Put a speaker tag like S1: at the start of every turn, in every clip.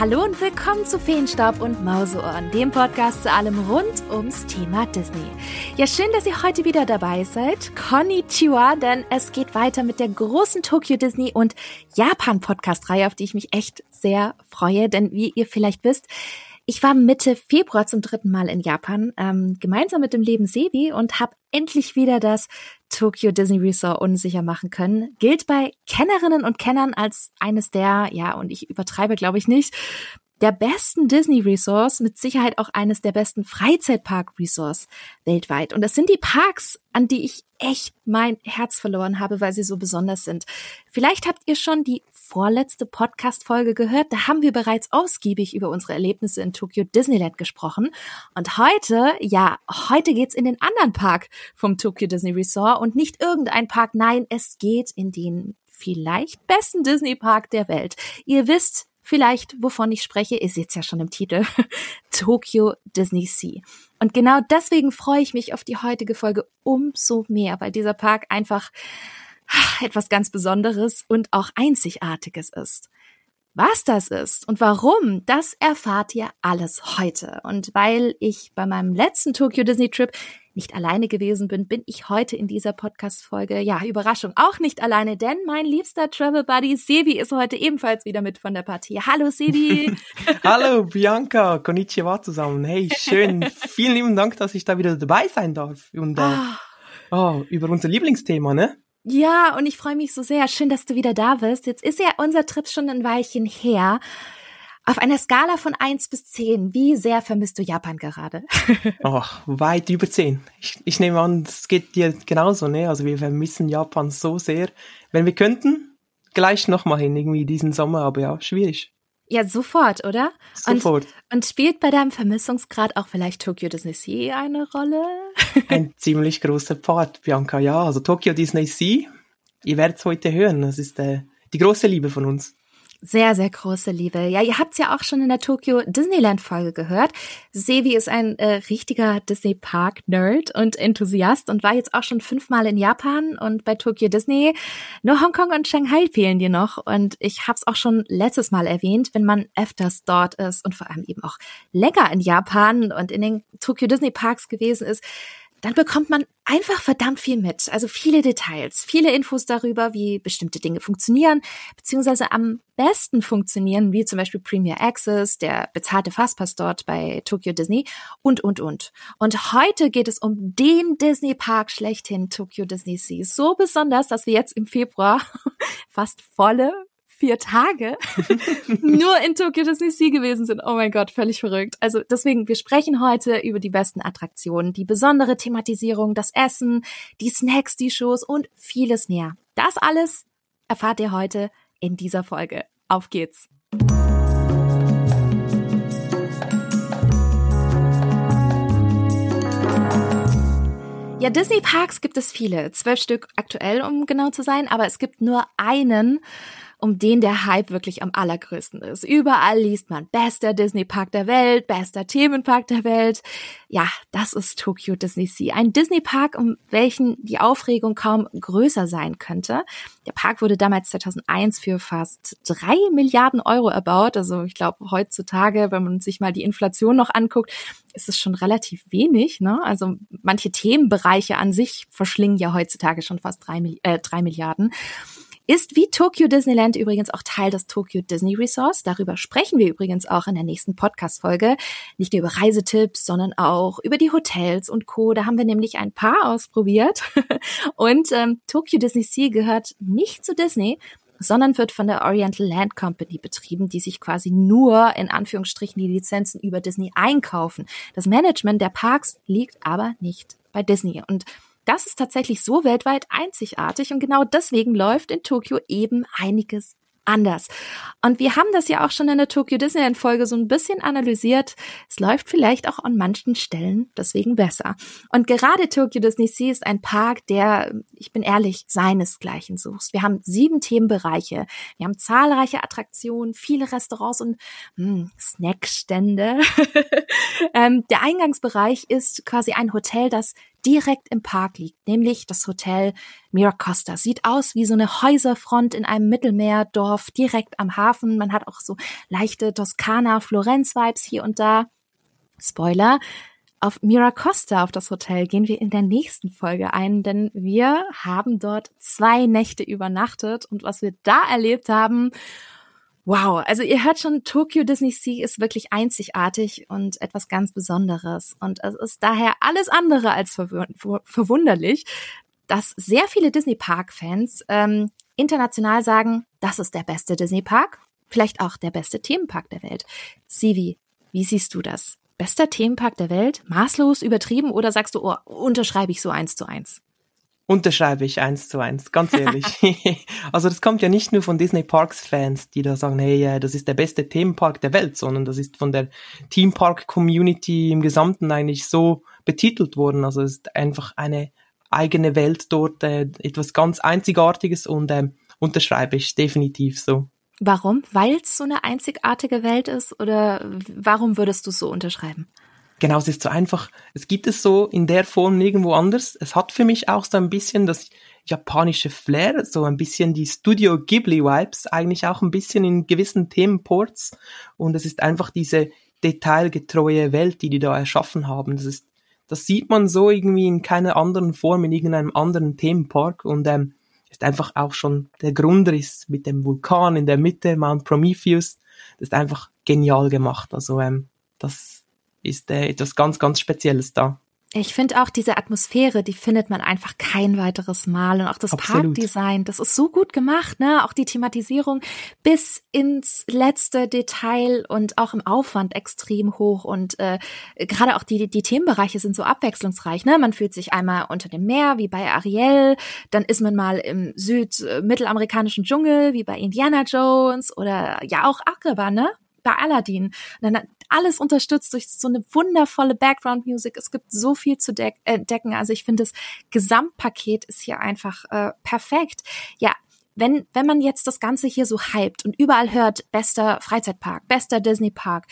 S1: Hallo und willkommen zu Feenstaub und Mauseohren, dem Podcast zu allem rund ums Thema Disney. Ja, schön, dass ihr heute wieder dabei seid. Konnichiwa, denn es geht weiter mit der großen Tokyo Disney und Japan Podcast Reihe, auf die ich mich echt sehr freue, denn wie ihr vielleicht wisst, ich war Mitte Februar zum dritten Mal in Japan, ähm, gemeinsam mit dem Leben Sebi und habe endlich wieder das Tokyo Disney Resort unsicher machen können. Gilt bei Kennerinnen und Kennern als eines der, ja, und ich übertreibe glaube ich nicht, der besten Disney Resorts, mit Sicherheit auch eines der besten Freizeitpark Resorts weltweit. Und das sind die Parks, an die ich echt mein Herz verloren habe, weil sie so besonders sind. Vielleicht habt ihr schon die vorletzte Podcast-Folge gehört. Da haben wir bereits ausgiebig über unsere Erlebnisse in Tokyo Disneyland gesprochen. Und heute, ja, heute geht's in den anderen Park vom Tokyo Disney Resort und nicht irgendein Park. Nein, es geht in den vielleicht besten Disney Park der Welt. Ihr wisst, vielleicht, wovon ich spreche, ist jetzt ja schon im Titel, Tokyo Disney Sea. Und genau deswegen freue ich mich auf die heutige Folge umso mehr, weil dieser Park einfach etwas ganz Besonderes und auch Einzigartiges ist. Was das ist und warum, das erfahrt ihr alles heute. Und weil ich bei meinem letzten Tokyo Disney Trip nicht alleine gewesen bin, bin ich heute in dieser Podcast-Folge, ja, Überraschung, auch nicht alleine, denn mein liebster Travel Buddy Sebi ist heute ebenfalls wieder mit von der Partie. Hallo Sebi!
S2: Hallo Bianca, konnichiwa zusammen. Hey, schön. Vielen lieben Dank, dass ich da wieder dabei sein darf. Und äh, oh. oh, über unser Lieblingsthema, ne?
S1: Ja, und ich freue mich so sehr. Schön, dass du wieder da bist. Jetzt ist ja unser Trip schon ein Weilchen her. Auf einer Skala von eins bis zehn, wie sehr vermisst du Japan gerade?
S2: Ach, weit über zehn. Ich, ich nehme an, es geht dir genauso, ne? Also wir vermissen Japan so sehr. Wenn wir könnten, gleich nochmal hin, irgendwie diesen Sommer, aber ja, schwierig.
S1: Ja, sofort, oder?
S2: Sofort.
S1: Und, und spielt bei deinem Vermissungsgrad auch vielleicht Tokyo Disney Sea eine Rolle?
S2: Ein ziemlich großer Part, Bianca, ja. Also Tokyo Disney Sea, ihr werdet es heute hören. Das ist äh, die große Liebe von uns.
S1: Sehr, sehr große Liebe. Ja, ihr habt's ja auch schon in der Tokyo Disneyland Folge gehört. Sevi ist ein äh, richtiger Disney Park Nerd und Enthusiast und war jetzt auch schon fünfmal in Japan und bei Tokyo Disney. Nur Hongkong und Shanghai fehlen dir noch und ich hab's auch schon letztes Mal erwähnt, wenn man öfters dort ist und vor allem eben auch länger in Japan und in den Tokyo Disney Parks gewesen ist, dann bekommt man einfach verdammt viel mit. Also viele Details, viele Infos darüber, wie bestimmte Dinge funktionieren, beziehungsweise am besten funktionieren, wie zum Beispiel Premier Access, der bezahlte Fastpass dort bei Tokyo Disney und, und, und. Und heute geht es um den Disney Park schlechthin, Tokyo Disney Sea. So besonders, dass wir jetzt im Februar fast volle vier Tage nur in Tokyo Disney Sea gewesen sind. Oh mein Gott, völlig verrückt. Also deswegen, wir sprechen heute über die besten Attraktionen, die besondere Thematisierung, das Essen, die Snacks, die Shows und vieles mehr. Das alles erfahrt ihr heute in dieser Folge. Auf geht's! Ja, Disney Parks gibt es viele, zwölf Stück aktuell, um genau zu sein, aber es gibt nur einen, um den der Hype wirklich am allergrößten ist. Überall liest man bester Disney Park der Welt, bester Themenpark der Welt. Ja, das ist Tokyo Disney Sea. Ein Disney Park, um welchen die Aufregung kaum größer sein könnte. Der Park wurde damals 2001 für fast drei Milliarden Euro erbaut. Also ich glaube, heutzutage, wenn man sich mal die Inflation noch anguckt, ist es schon relativ wenig. Ne? Also manche Themenbereiche an sich verschlingen ja heutzutage schon fast drei, äh, drei Milliarden. Ist wie Tokyo Disneyland übrigens auch Teil des Tokyo Disney Resorts. Darüber sprechen wir übrigens auch in der nächsten Podcast-Folge. Nicht nur über Reisetipps, sondern auch über die Hotels und Co. Da haben wir nämlich ein paar ausprobiert. und ähm, Tokyo Disney Sea gehört nicht zu Disney, sondern wird von der Oriental Land Company betrieben, die sich quasi nur in Anführungsstrichen die Lizenzen über Disney einkaufen. Das Management der Parks liegt aber nicht bei Disney. Und das ist tatsächlich so weltweit einzigartig und genau deswegen läuft in Tokio eben einiges anders. Und wir haben das ja auch schon in der Tokyo Disneyland Folge so ein bisschen analysiert. Es läuft vielleicht auch an manchen Stellen deswegen besser. Und gerade Tokyo Disney Sea ist ein Park, der, ich bin ehrlich, seinesgleichen sucht. Wir haben sieben Themenbereiche. Wir haben zahlreiche Attraktionen, viele Restaurants und mh, hm, Snackstände. ähm, der Eingangsbereich ist quasi ein Hotel, das direkt im Park liegt, nämlich das Hotel Miracosta. Sieht aus wie so eine Häuserfront in einem Mittelmeerdorf direkt am Hafen. Man hat auch so leichte Toskana-Florenz-Vibes hier und da. Spoiler, auf Miracosta, auf das Hotel, gehen wir in der nächsten Folge ein, denn wir haben dort zwei Nächte übernachtet und was wir da erlebt haben, Wow, also ihr hört schon, Tokyo Disney Sea ist wirklich einzigartig und etwas ganz Besonderes. Und es ist daher alles andere als verwunderlich, dass sehr viele Disney Park-Fans ähm, international sagen, das ist der beste Disney Park, vielleicht auch der beste Themenpark der Welt. Sivi, wie siehst du das? Bester Themenpark der Welt? Maßlos übertrieben oder sagst du, oh, unterschreibe ich so eins zu eins?
S2: Unterschreibe ich eins zu eins, ganz ehrlich. also das kommt ja nicht nur von Disney Parks Fans, die da sagen, hey, das ist der beste Themenpark der Welt, sondern das ist von der Theme Park Community im Gesamten eigentlich so betitelt worden. Also es ist einfach eine eigene Welt dort, äh, etwas ganz Einzigartiges und äh, unterschreibe ich definitiv so.
S1: Warum? Weil es so eine einzigartige Welt ist oder warum würdest du es so unterschreiben?
S2: Genau, es ist so einfach, es gibt es so in der Form nirgendwo anders. Es hat für mich auch so ein bisschen das japanische Flair, so ein bisschen die Studio Ghibli Vibes, eigentlich auch ein bisschen in gewissen Themenports. Und es ist einfach diese detailgetreue Welt, die die da erschaffen haben. Das ist, das sieht man so irgendwie in keiner anderen Form in irgendeinem anderen Themenpark und ähm, ist einfach auch schon der Grundriss mit dem Vulkan in der Mitte, Mount Prometheus. Das ist einfach genial gemacht. Also ähm, das ist äh, etwas ganz, ganz Spezielles da.
S1: Ich finde auch diese Atmosphäre, die findet man einfach kein weiteres Mal. Und auch das Absolut. Parkdesign, das ist so gut gemacht, ne? Auch die Thematisierung bis ins letzte Detail und auch im Aufwand extrem hoch. Und äh, gerade auch die, die Themenbereiche sind so abwechslungsreich, ne? Man fühlt sich einmal unter dem Meer, wie bei Ariel, dann ist man mal im süd-mittelamerikanischen Dschungel, wie bei Indiana Jones oder ja auch Agrabah, ne? bei Aladdin. Und dann alles unterstützt durch so eine wundervolle Background-Music. Es gibt so viel zu deck entdecken. Also ich finde, das Gesamtpaket ist hier einfach äh, perfekt. Ja, wenn, wenn man jetzt das Ganze hier so hypt und überall hört, bester Freizeitpark, bester Disney Park,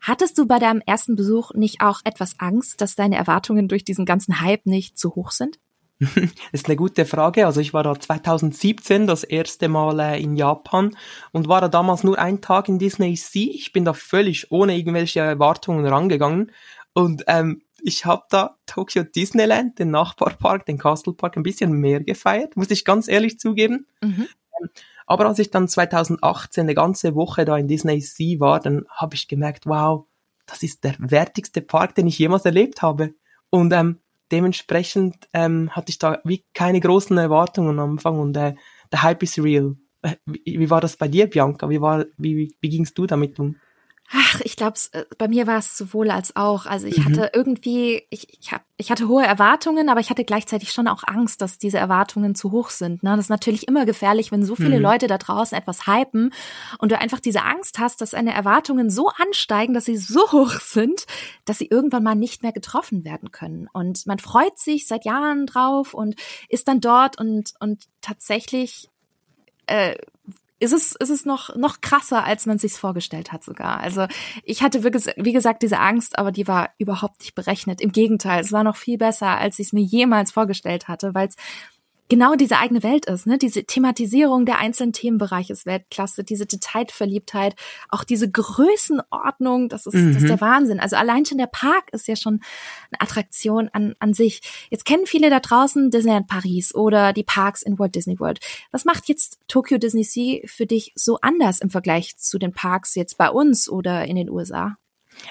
S1: hattest du bei deinem ersten Besuch nicht auch etwas Angst, dass deine Erwartungen durch diesen ganzen Hype nicht zu hoch sind?
S2: Das ist eine gute Frage. Also ich war da 2017 das erste Mal äh, in Japan und war da damals nur ein Tag in Disney Sea. Ich bin da völlig ohne irgendwelche Erwartungen rangegangen und ähm, ich habe da Tokyo Disneyland, den Nachbarpark, den Castle Park ein bisschen mehr gefeiert, muss ich ganz ehrlich zugeben. Mhm. Ähm, aber als ich dann 2018 eine ganze Woche da in Disney Sea war, dann habe ich gemerkt, wow, das ist der wertigste Park, den ich jemals erlebt habe. Und ähm, dementsprechend ähm, hatte ich da wie keine großen Erwartungen am Anfang und äh, der Hype is real. Äh, wie, wie war das bei dir, Bianca? Wie war, wie, wie, wie gingst du damit um?
S1: Ach, ich glaube, äh, bei mir war es sowohl als auch. Also ich mhm. hatte irgendwie, ich, ich, hab, ich hatte hohe Erwartungen, aber ich hatte gleichzeitig schon auch Angst, dass diese Erwartungen zu hoch sind. Ne? Das ist natürlich immer gefährlich, wenn so viele mhm. Leute da draußen etwas hypen und du einfach diese Angst hast, dass deine Erwartungen so ansteigen, dass sie so hoch sind, dass sie irgendwann mal nicht mehr getroffen werden können. Und man freut sich seit Jahren drauf und ist dann dort und, und tatsächlich äh, ist es, ist es noch, noch krasser, als man sich vorgestellt hat sogar. Also ich hatte, wirklich, wie gesagt, diese Angst, aber die war überhaupt nicht berechnet. Im Gegenteil, es war noch viel besser, als ich es mir jemals vorgestellt hatte, weil es genau diese eigene Welt ist, ne? Diese Thematisierung der einzelnen Themenbereiche ist Weltklasse, diese Detailverliebtheit, auch diese Größenordnung, das ist, mhm. das ist der mhm. Wahnsinn. Also allein schon der Park ist ja schon eine Attraktion an, an sich. Jetzt kennen viele da draußen Disneyland Paris oder die Parks in Walt Disney World. Was macht jetzt Tokyo Disney Sea für dich so anders im Vergleich zu den Parks jetzt bei uns oder in den USA?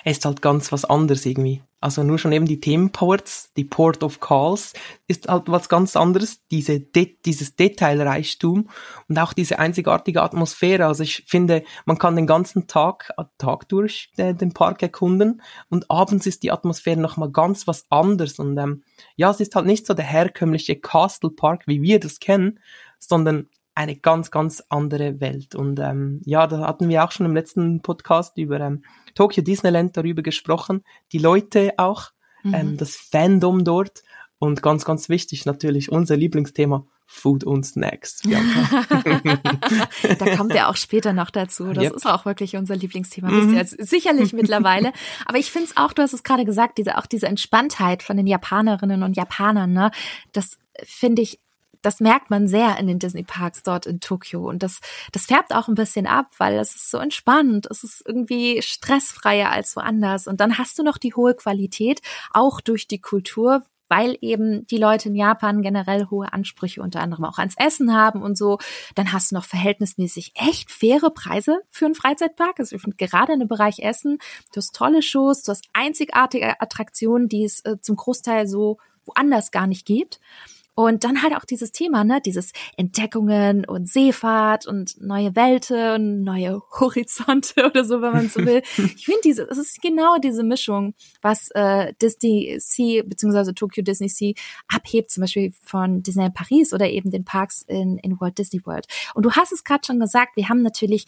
S2: Es ist halt ganz was anderes irgendwie. Also nur schon eben die Themenports, die Port of Calls, ist halt was ganz anderes, diese De dieses Detailreichtum und auch diese einzigartige Atmosphäre. Also ich finde, man kann den ganzen Tag, äh, Tag durch äh, den Park erkunden und abends ist die Atmosphäre nochmal ganz was anderes. Und ähm, ja, es ist halt nicht so der herkömmliche Castle Park, wie wir das kennen, sondern eine ganz, ganz andere Welt. Und ähm, ja, da hatten wir auch schon im letzten Podcast über ähm, Tokyo Disneyland darüber gesprochen. Die Leute auch, mhm. ähm, das Fandom dort und ganz, ganz wichtig natürlich unser Lieblingsthema Food und Snacks.
S1: da kommt er auch später noch dazu. Das yep. ist auch wirklich unser Lieblingsthema. Mhm. Wisst ihr sicherlich mittlerweile. Aber ich finde es auch, du hast es gerade gesagt, diese auch diese Entspanntheit von den Japanerinnen und Japanern, ne? Das finde ich das merkt man sehr in den Disney Parks dort in Tokio und das das färbt auch ein bisschen ab, weil es ist so entspannt, es ist irgendwie stressfreier als woanders und dann hast du noch die hohe Qualität auch durch die Kultur, weil eben die Leute in Japan generell hohe Ansprüche unter anderem auch ans Essen haben und so. Dann hast du noch verhältnismäßig echt faire Preise für einen Freizeitpark. Also ich finde gerade in dem Bereich Essen, du hast tolle Shows, du hast einzigartige Attraktionen, die es äh, zum Großteil so woanders gar nicht gibt. Und dann halt auch dieses Thema, ne, dieses Entdeckungen und Seefahrt und neue Welten und neue Horizonte oder so, wenn man so will. ich finde diese, es ist genau diese Mischung, was äh, Disney Sea beziehungsweise Tokyo Disney Sea abhebt, zum Beispiel von Disneyland Paris oder eben den Parks in, in Walt Disney World. Und du hast es gerade schon gesagt, wir haben natürlich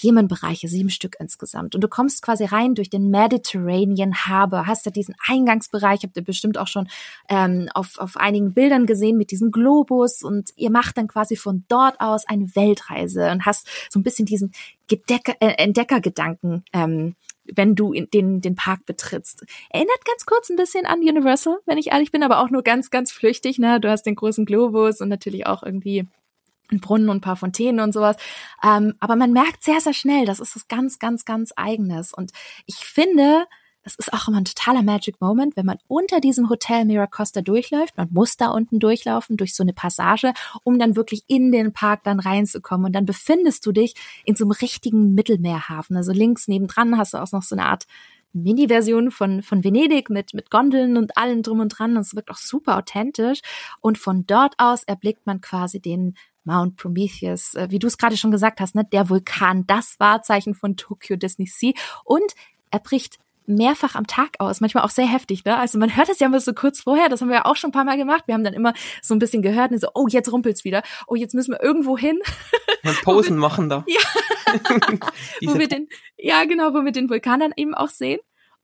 S1: Themenbereiche, sieben Stück insgesamt. Und du kommst quasi rein durch den Mediterranean Harbor, hast da diesen Eingangsbereich, habt ihr bestimmt auch schon ähm, auf, auf einigen Bildern gesehen mit diesem Globus und ihr macht dann quasi von dort aus eine Weltreise und hast so ein bisschen diesen Gedecker, äh, Entdeckergedanken ähm, wenn du den, den Park betrittst. Erinnert ganz kurz ein bisschen an Universal, wenn ich ehrlich bin, aber auch nur ganz, ganz flüchtig. Ne? Du hast den großen Globus und natürlich auch irgendwie ein Brunnen und ein paar Fontänen und sowas. Ähm, aber man merkt sehr, sehr schnell, das ist was ganz, ganz, ganz eigenes. Und ich finde, das ist auch immer ein totaler Magic Moment, wenn man unter diesem Hotel Miracosta durchläuft. Man muss da unten durchlaufen, durch so eine Passage, um dann wirklich in den Park dann reinzukommen. Und dann befindest du dich in so einem richtigen Mittelmeerhafen. Also links nebendran hast du auch noch so eine Art Mini-Version von, von Venedig mit, mit Gondeln und allem drum und dran. Und es wirkt auch super authentisch. Und von dort aus erblickt man quasi den Mount Prometheus, äh, wie du es gerade schon gesagt hast, ne, der Vulkan, das Wahrzeichen von Tokyo Disney Sea und er bricht mehrfach am Tag aus, manchmal auch sehr heftig, ne? Also man hört es ja immer so kurz vorher, das haben wir ja auch schon ein paar Mal gemacht. Wir haben dann immer so ein bisschen gehört und so, oh, jetzt rumpelt's wieder. Oh, jetzt müssen wir irgendwo hin.
S2: Ja, Posen machen da.
S1: Ja. wo wir den, ja, genau, wo wir den Vulkan dann eben auch sehen.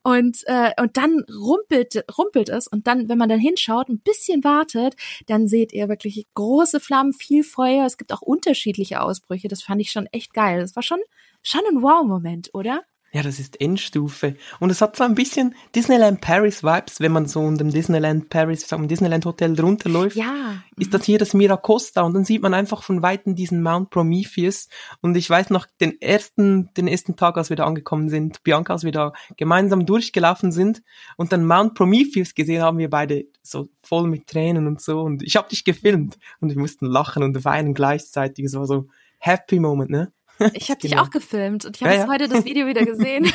S1: Und, äh, und dann rumpelt, rumpelt es. Und dann, wenn man dann hinschaut, ein bisschen wartet, dann seht ihr wirklich große Flammen, viel Feuer. Es gibt auch unterschiedliche Ausbrüche. Das fand ich schon echt geil. Das war schon, schon ein Wow-Moment, oder?
S2: Ja, das ist Endstufe. Und es hat so ein bisschen Disneyland Paris Vibes, wenn man so um dem Disneyland Paris, am Disneyland Hotel runterläuft.
S1: Ja.
S2: Ist das hier das Miracosta und dann sieht man einfach von Weitem diesen Mount Prometheus. Und ich weiß noch, den ersten, den ersten Tag, als wir da angekommen sind, Bianca, als wir da gemeinsam durchgelaufen sind und dann Mount Prometheus gesehen haben, wir beide so voll mit Tränen und so. Und ich habe dich gefilmt und wir mussten lachen und weinen gleichzeitig. Es war so Happy Moment, ne?
S1: Ich habe dich genau. auch gefilmt und ich habe ja, ja. heute das Video wieder gesehen.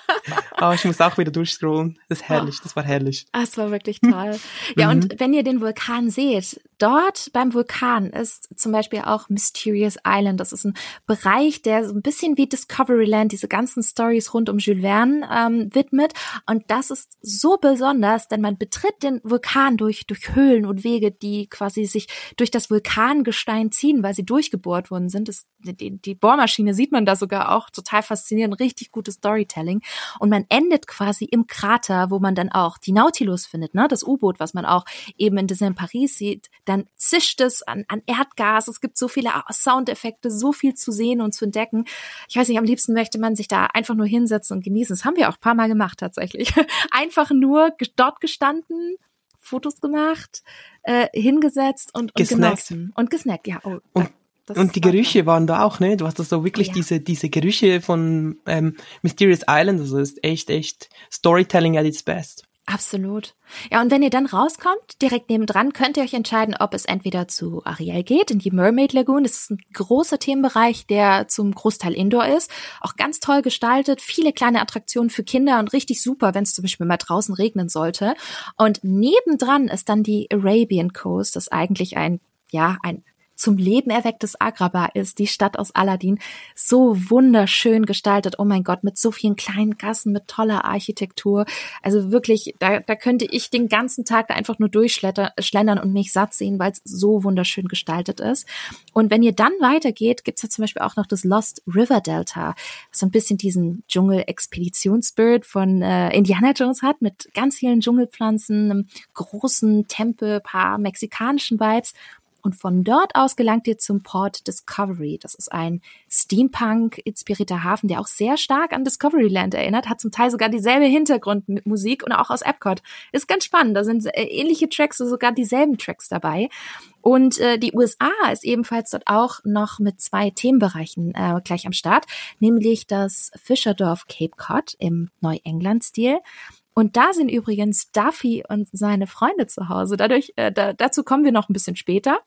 S2: oh, ich muss auch wieder durchscrollen. Das ist herrlich, das war herrlich.
S1: Ah, es war wirklich toll. Ja, mhm. und wenn ihr den Vulkan seht, dort beim Vulkan ist zum Beispiel auch Mysterious Island. Das ist ein Bereich, der so ein bisschen wie Discoveryland diese ganzen Stories rund um Jules Verne ähm, widmet. Und das ist so besonders, denn man betritt den Vulkan durch, durch Höhlen und Wege, die quasi sich durch das Vulkangestein ziehen, weil sie durchgebohrt worden sind. Das, die, die Bohrmaschine sieht man da sogar auch. Total faszinierend, richtig gutes Storytelling. Und man endet quasi im Krater, wo man dann auch die Nautilus findet, ne? das U-Boot, was man auch eben in Disneyland Paris sieht. Dann zischt es an, an Erdgas. Es gibt so viele Soundeffekte, so viel zu sehen und zu entdecken. Ich weiß nicht, am liebsten möchte man sich da einfach nur hinsetzen und genießen. Das haben wir auch ein paar Mal gemacht tatsächlich. einfach nur dort gestanden, Fotos gemacht, äh, hingesetzt und, und genossen. Und gesnackt, ja. Oh,
S2: und das und die Gerüche waren da auch, ne? Du hast da so wirklich ja. diese, diese Gerüche von ähm, Mysterious Island, also ist echt, echt Storytelling at its best.
S1: Absolut. Ja, und wenn ihr dann rauskommt, direkt nebendran, könnt ihr euch entscheiden, ob es entweder zu Ariel geht, in die Mermaid Lagoon. Das ist ein großer Themenbereich, der zum Großteil Indoor ist. Auch ganz toll gestaltet, viele kleine Attraktionen für Kinder und richtig super, wenn es zum Beispiel mal draußen regnen sollte. Und nebendran ist dann die Arabian Coast, das eigentlich ein ja, ein zum Leben erwecktes Agrabah ist, die Stadt aus Aladdin, so wunderschön gestaltet. Oh mein Gott, mit so vielen kleinen Gassen, mit toller Architektur. Also wirklich, da, da könnte ich den ganzen Tag da einfach nur durchschlendern und mich satt sehen, weil es so wunderschön gestaltet ist. Und wenn ihr dann weitergeht, gibt's ja zum Beispiel auch noch das Lost River Delta, was so ein bisschen diesen Dschungel-Expeditionsspirit von äh, Indiana Jones hat, mit ganz vielen Dschungelpflanzen, einem großen Tempel, paar mexikanischen Vibes und von dort aus gelangt ihr zum Port Discovery. Das ist ein Steampunk-inspirierter Hafen, der auch sehr stark an Discoveryland erinnert, hat zum Teil sogar dieselbe Hintergrundmusik und auch aus Epcot. Ist ganz spannend, da sind äh, ähnliche Tracks, sogar dieselben Tracks dabei. Und äh, die USA ist ebenfalls dort auch noch mit zwei Themenbereichen äh, gleich am Start, nämlich das Fischerdorf Cape Cod im Neuengland-Stil. Und da sind übrigens Duffy und seine Freunde zu Hause. Dadurch, äh, da, dazu kommen wir noch ein bisschen später.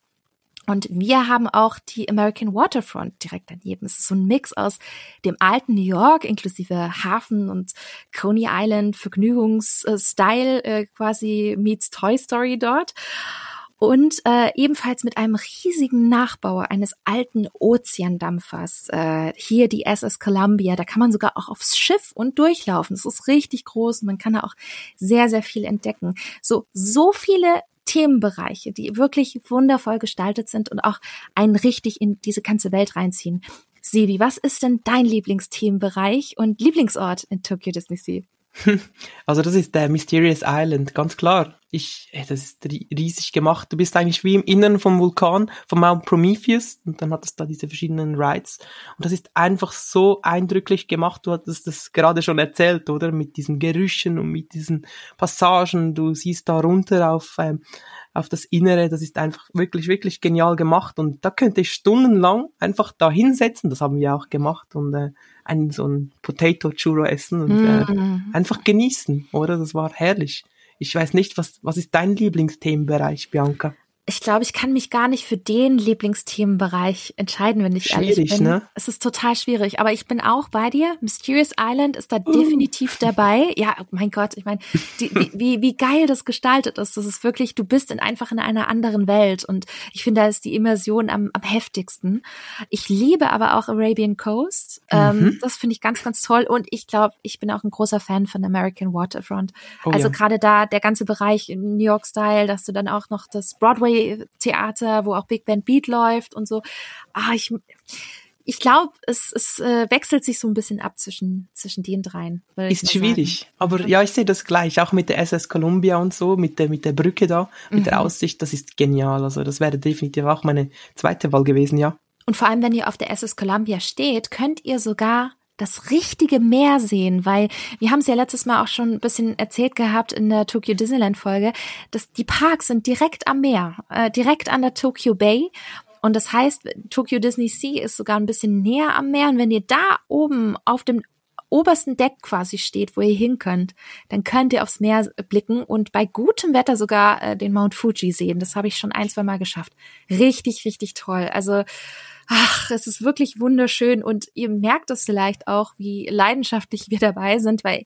S1: Und wir haben auch die American Waterfront direkt daneben. Es ist so ein Mix aus dem alten New York inklusive Hafen und Coney Island Vergnügungsstyle äh, quasi meets Toy Story dort und äh, ebenfalls mit einem riesigen Nachbau eines alten Ozeandampfers. Äh, hier die SS Columbia, da kann man sogar auch aufs Schiff und durchlaufen. Das ist richtig groß und man kann da auch sehr, sehr viel entdecken. So, so viele Themenbereiche, die wirklich wundervoll gestaltet sind und auch einen richtig in diese ganze Welt reinziehen. Sebi, was ist denn dein Lieblingsthemenbereich und Lieblingsort in Tokyo Disney Sea?
S2: Also das ist der Mysterious Island, ganz klar. Ich, das ist riesig gemacht. Du bist eigentlich wie im Inneren vom Vulkan, vom Mount Prometheus, und dann hat es da diese verschiedenen Rides. Und das ist einfach so eindrücklich gemacht. Du hattest das gerade schon erzählt, oder? Mit diesen Gerüchen und mit diesen Passagen. Du siehst da runter auf, ähm, auf das Innere. Das ist einfach wirklich, wirklich genial gemacht. Und da könnte ich stundenlang einfach da hinsetzen. Das haben wir auch gemacht und äh, einen so ein Potato Churro essen und äh, mm. einfach genießen, oder? Das war herrlich. Ich weiß nicht, was, was ist dein Lieblingsthemenbereich, Bianca?
S1: Ich glaube, ich kann mich gar nicht für den Lieblingsthemenbereich entscheiden, wenn ich schwierig, ehrlich bin. Ne? Es ist total schwierig, aber ich bin auch bei dir. Mysterious Island ist da uh. definitiv dabei. Ja, oh mein Gott, ich meine, wie, wie geil das gestaltet ist. Das ist wirklich, du bist in, einfach in einer anderen Welt und ich finde, da ist die Immersion am, am heftigsten. Ich liebe aber auch Arabian Coast. Ähm, mhm. das finde ich ganz, ganz toll und ich glaube, ich bin auch ein großer Fan von American Waterfront. Oh, also ja. gerade da der ganze Bereich in New York Style, dass du dann auch noch das Broadway Theater, wo auch Big Band Beat läuft und so. Ah, ich, ich glaube, es, es äh, wechselt sich so ein bisschen ab zwischen, zwischen den dreien.
S2: Ist schwierig. Sagen. Aber ja, ich sehe das gleich. Auch mit der SS Columbia und so, mit der, mit der Brücke da, mit mhm. der Aussicht, das ist genial. Also das wäre definitiv auch meine zweite Wahl gewesen, ja.
S1: Und vor allem, wenn ihr auf der SS Columbia steht, könnt ihr sogar das richtige Meer sehen, weil wir haben es ja letztes Mal auch schon ein bisschen erzählt gehabt in der Tokyo Disneyland Folge, dass die Parks sind direkt am Meer, äh, direkt an der Tokyo Bay und das heißt, Tokyo Disney Sea ist sogar ein bisschen näher am Meer und wenn ihr da oben auf dem obersten Deck quasi steht, wo ihr hin könnt, dann könnt ihr aufs Meer blicken und bei gutem Wetter sogar äh, den Mount Fuji sehen. Das habe ich schon ein, zwei Mal geschafft. Richtig, richtig toll. Also ach, es ist wirklich wunderschön und ihr merkt es vielleicht auch, wie leidenschaftlich wir dabei sind, weil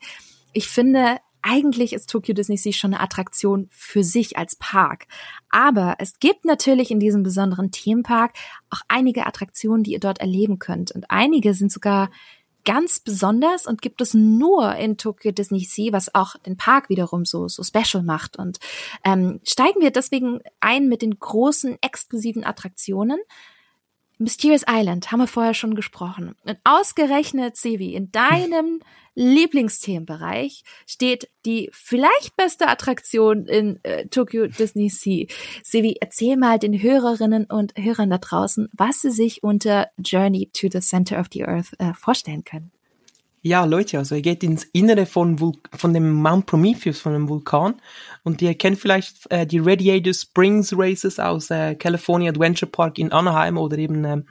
S1: ich finde, eigentlich ist Tokyo Disney Sea schon eine Attraktion für sich als Park. Aber es gibt natürlich in diesem besonderen Themenpark auch einige Attraktionen, die ihr dort erleben könnt. Und einige sind sogar ganz besonders und gibt es nur in Tokyo Disney Sea, was auch den Park wiederum so, so special macht. Und ähm, steigen wir deswegen ein mit den großen exklusiven Attraktionen. Mysterious Island haben wir vorher schon gesprochen. Und ausgerechnet, Sevi, in deinem Lieblingsthemenbereich steht die vielleicht beste Attraktion in äh, Tokyo Disney Sea. Sevi, erzähl mal den Hörerinnen und Hörern da draußen, was sie sich unter Journey to the Center of the Earth äh, vorstellen können.
S2: Ja, Leute, also ihr geht ins Innere von, Vul von dem Mount Prometheus, von dem Vulkan. Und ihr kennt vielleicht äh, die Radiator Springs Races aus äh, California Adventure Park in Anaheim oder eben ähm,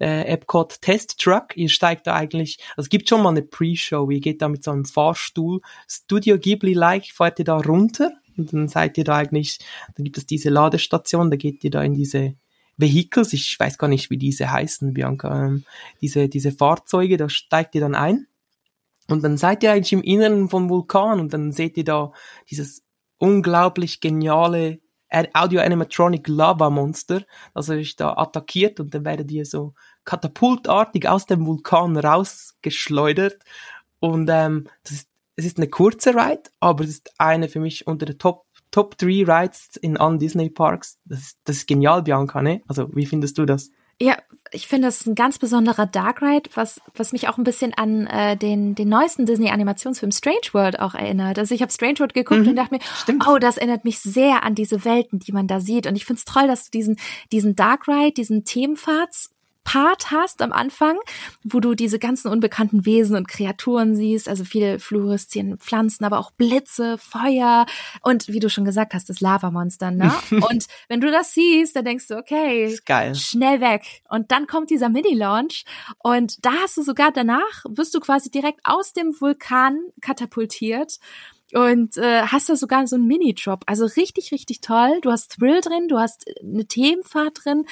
S2: äh, Epcot Test Truck. Ihr steigt da eigentlich, also es gibt schon mal eine Pre-Show, ihr geht da mit so einem Fahrstuhl, Studio Ghibli-like, fahrt ihr da runter. Und dann seid ihr da eigentlich, dann gibt es diese Ladestation, da geht ihr da in diese Vehicles, ich weiß gar nicht, wie diese heißen, Bianca, ähm, diese, diese Fahrzeuge, da steigt ihr dann ein und dann seid ihr eigentlich im Inneren vom Vulkan und dann seht ihr da dieses unglaublich geniale Audio-Animatronic Lava-Monster, das euch da attackiert und dann werdet ihr so katapultartig aus dem Vulkan rausgeschleudert. Und ähm, das ist, es ist eine kurze Ride, aber es ist eine für mich unter den Top Top 3 Rides in allen Disney Parks. Das, das ist genial, Bianca, ne? Also, wie findest du das?
S1: Ja, ich finde, das ist ein ganz besonderer Dark Ride, was, was mich auch ein bisschen an äh, den, den neuesten Disney-Animationsfilm Strange World auch erinnert. Also ich habe Strange World geguckt mhm, und dachte mir, stimmt. oh, das erinnert mich sehr an diese Welten, die man da sieht. Und ich finde es toll, dass du diesen, diesen Dark Ride, diesen Themenpfad Part hast am Anfang, wo du diese ganzen unbekannten Wesen und Kreaturen siehst, also viele fluoreszierende Pflanzen, aber auch Blitze, Feuer und wie du schon gesagt hast, das Lavamonster, ne? und wenn du das siehst, dann denkst du, okay, schnell weg. Und dann kommt dieser Mini-Launch und da hast du sogar danach, wirst du quasi direkt aus dem Vulkan katapultiert und äh, hast da sogar so einen Mini-Drop. Also richtig, richtig toll. Du hast Thrill drin, du hast eine Themenfahrt drin.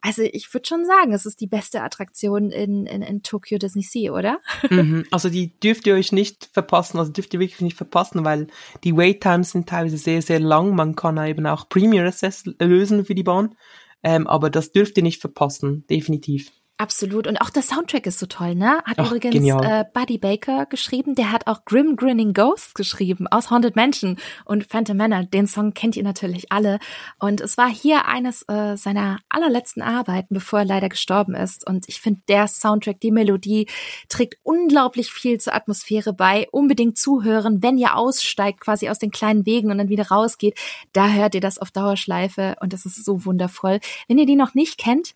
S1: Also ich würde schon sagen, es ist die beste Attraktion in, in, in Tokyo Disney Sea, oder?
S2: Mhm. Also die dürft ihr euch nicht verpassen, also dürft ihr wirklich nicht verpassen, weil die Wait-Times sind teilweise sehr, sehr lang. Man kann eben auch Premier Access lösen für die Bahn. Ähm, aber das dürft ihr nicht verpassen, definitiv.
S1: Absolut. Und auch der Soundtrack ist so toll, ne? Hat Ach, übrigens äh, Buddy Baker geschrieben. Der hat auch Grim Grinning Ghosts geschrieben aus Haunted Mansion und Phantom Manor. Den Song kennt ihr natürlich alle. Und es war hier eines äh, seiner allerletzten Arbeiten, bevor er leider gestorben ist. Und ich finde, der Soundtrack, die Melodie trägt unglaublich viel zur Atmosphäre bei. Unbedingt zuhören, wenn ihr aussteigt, quasi aus den kleinen Wegen und dann wieder rausgeht. Da hört ihr das auf Dauerschleife und das ist so wundervoll. Wenn ihr die noch nicht kennt,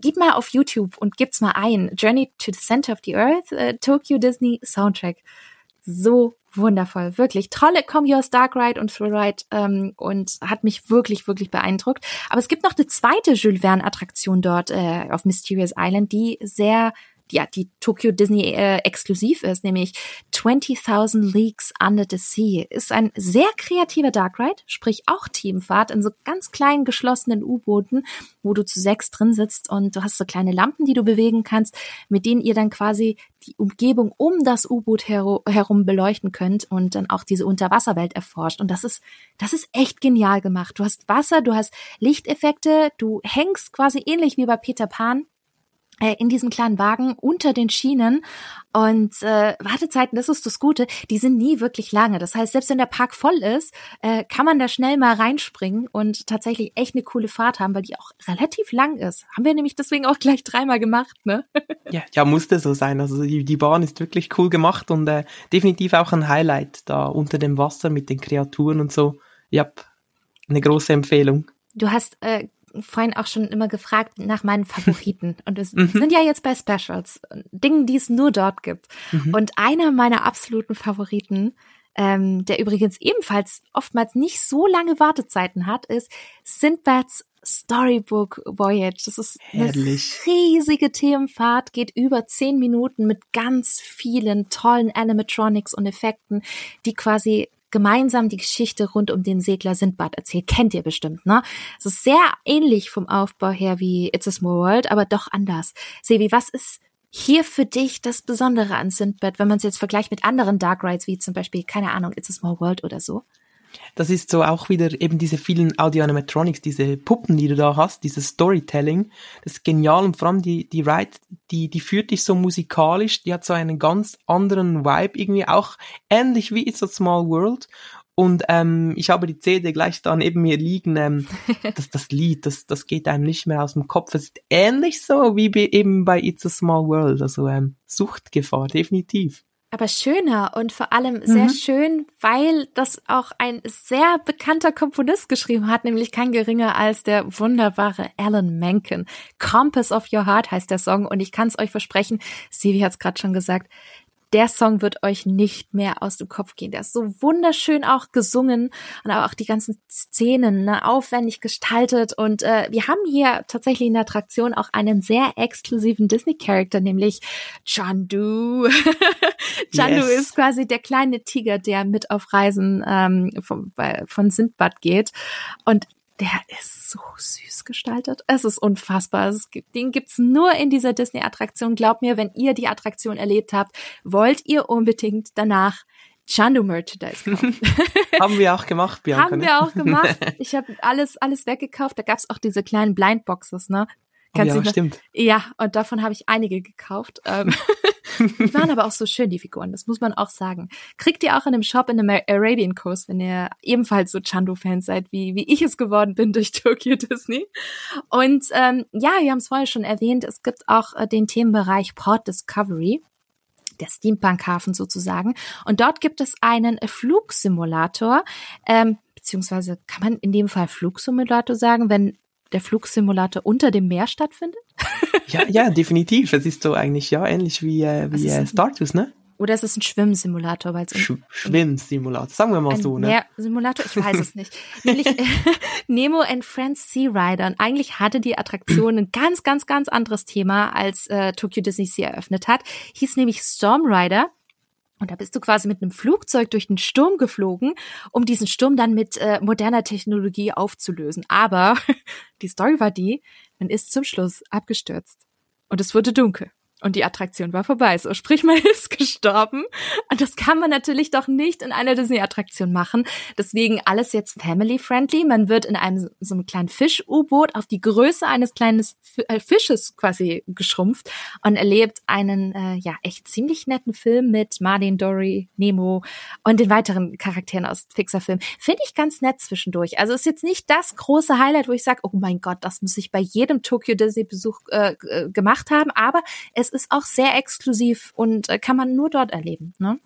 S1: Gib mal auf YouTube und gibt's mal ein. Journey to the Center of the Earth, äh, Tokyo Disney Soundtrack. So wundervoll, wirklich. Tolle Come Yours Dark Ride und Thrill Ride ähm, und hat mich wirklich, wirklich beeindruckt. Aber es gibt noch eine zweite Jules Verne Attraktion dort äh, auf Mysterious Island, die sehr ja, die Tokyo Disney äh, exklusiv ist, nämlich 20.000 Leagues Under the Sea. Ist ein sehr kreativer Dark Ride, sprich auch Teamfahrt in so ganz kleinen geschlossenen U-Booten, wo du zu sechs drin sitzt und du hast so kleine Lampen, die du bewegen kannst, mit denen ihr dann quasi die Umgebung um das U-Boot her herum beleuchten könnt und dann auch diese Unterwasserwelt erforscht. Und das ist, das ist echt genial gemacht. Du hast Wasser, du hast Lichteffekte, du hängst quasi ähnlich wie bei Peter Pan in diesem kleinen Wagen unter den Schienen. Und äh, Wartezeiten, das ist das Gute, die sind nie wirklich lange. Das heißt, selbst wenn der Park voll ist, äh, kann man da schnell mal reinspringen und tatsächlich echt eine coole Fahrt haben, weil die auch relativ lang ist. Haben wir nämlich deswegen auch gleich dreimal gemacht, ne?
S2: ja, ja, musste so sein. Also die, die Bahn ist wirklich cool gemacht und äh, definitiv auch ein Highlight da unter dem Wasser mit den Kreaturen und so. Ja, eine große Empfehlung.
S1: Du hast äh, vorhin auch schon immer gefragt nach meinen Favoriten. Und wir mhm. sind ja jetzt bei Specials, Dingen, die es nur dort gibt. Mhm. Und einer meiner absoluten Favoriten, ähm, der übrigens ebenfalls oftmals nicht so lange Wartezeiten hat, ist Sindbads Storybook Voyage. Das ist Herrlich. eine riesige Themenfahrt, geht über zehn Minuten mit ganz vielen tollen Animatronics und Effekten, die quasi gemeinsam die Geschichte rund um den Segler Sindbad erzählt. Kennt ihr bestimmt, ne? Es ist sehr ähnlich vom Aufbau her wie It's a Small World, aber doch anders. Sevi, was ist hier für dich das Besondere an Sindbad, wenn man es jetzt vergleicht mit anderen Dark Rides, wie zum Beispiel, keine Ahnung, It's a Small World oder so?
S2: Das ist so auch wieder eben diese vielen Audio-Animatronics, diese Puppen, die du da hast, dieses Storytelling, das ist genial und vor allem die, die Ride, die, die führt dich so musikalisch, die hat so einen ganz anderen Vibe irgendwie, auch ähnlich wie It's a Small World und ähm, ich habe die CD gleich da neben mir liegen. Ähm, das, das Lied, das, das geht einem nicht mehr aus dem Kopf. Es ist ähnlich so wie bei, eben bei It's a Small World. Also ähm, Suchtgefahr, definitiv
S1: aber schöner und vor allem sehr mhm. schön, weil das auch ein sehr bekannter Komponist geschrieben hat, nämlich kein geringer als der wunderbare Alan Menken. Compass of Your Heart heißt der Song und ich kann es euch versprechen, Stevie hat es gerade schon gesagt, der Song wird euch nicht mehr aus dem Kopf gehen. Der ist so wunderschön auch gesungen und auch die ganzen Szenen ne, aufwendig gestaltet. Und äh, wir haben hier tatsächlich in der Attraktion auch einen sehr exklusiven Disney-Charakter, nämlich Chandu. Chandu yes. ist quasi der kleine Tiger, der mit auf Reisen ähm, von, von Sindbad geht. Und der ist so süß gestaltet. Es ist unfassbar. Es gibt, den gibt's nur in dieser Disney-Attraktion. Glaubt mir, wenn ihr die Attraktion erlebt habt, wollt ihr unbedingt danach Chandu Merchandise kaufen.
S2: Haben wir auch gemacht, Bianca.
S1: Haben ne? wir auch gemacht. Ich habe alles, alles weggekauft. Da gab's auch diese kleinen Blindboxes, ne?
S2: Kannst oh ja, stimmt.
S1: Ja, und davon habe ich einige gekauft. Die waren aber auch so schön, die Figuren, das muss man auch sagen. Kriegt ihr auch in dem Shop in dem Arabian Coast, wenn ihr ebenfalls so Chandu-Fans seid, wie, wie ich es geworden bin durch Tokyo Disney. Und ähm, ja, wir haben es vorher schon erwähnt, es gibt auch äh, den Themenbereich Port Discovery der Steampunk-Hafen sozusagen. Und dort gibt es einen Flugsimulator, ähm, beziehungsweise kann man in dem Fall Flugsimulator sagen, wenn der Flugsimulator unter dem Meer stattfindet?
S2: ja, ja, definitiv. Es ist so eigentlich ja ähnlich wie, äh, wie äh, Startus, ne?
S1: Oder ist es ein Schwimmsimulator? Weil
S2: Sch Schwimmsimulator, sagen wir mal so, ne?
S1: Simulator, ich weiß es nicht. Nämlich äh, Nemo and Friends Sea Rider. Und eigentlich hatte die Attraktion ein ganz, ganz, ganz anderes Thema, als äh, Tokyo Disney Sea eröffnet hat. Hieß nämlich Storm Rider. Und da bist du quasi mit einem Flugzeug durch den Sturm geflogen, um diesen Sturm dann mit äh, moderner Technologie aufzulösen. Aber die Story war die, man ist zum Schluss abgestürzt. Und es wurde dunkel und die Attraktion war vorbei. So, sprich, man ist gestorben. Und das kann man natürlich doch nicht in einer Disney-Attraktion machen. Deswegen alles jetzt family-friendly. Man wird in einem so einem kleinen Fisch-U-Boot auf die Größe eines kleinen äh, Fisches quasi geschrumpft und erlebt einen, äh, ja, echt ziemlich netten Film mit Marlene, Dory, Nemo und den weiteren Charakteren aus Pixar-Film. Finde ich ganz nett zwischendurch. Also ist jetzt nicht das große Highlight, wo ich sage, oh mein Gott, das muss ich bei jedem Tokyo Disney-Besuch äh, äh gemacht haben. Aber es ist auch sehr exklusiv und äh, kann man nur dort erleben. Ne?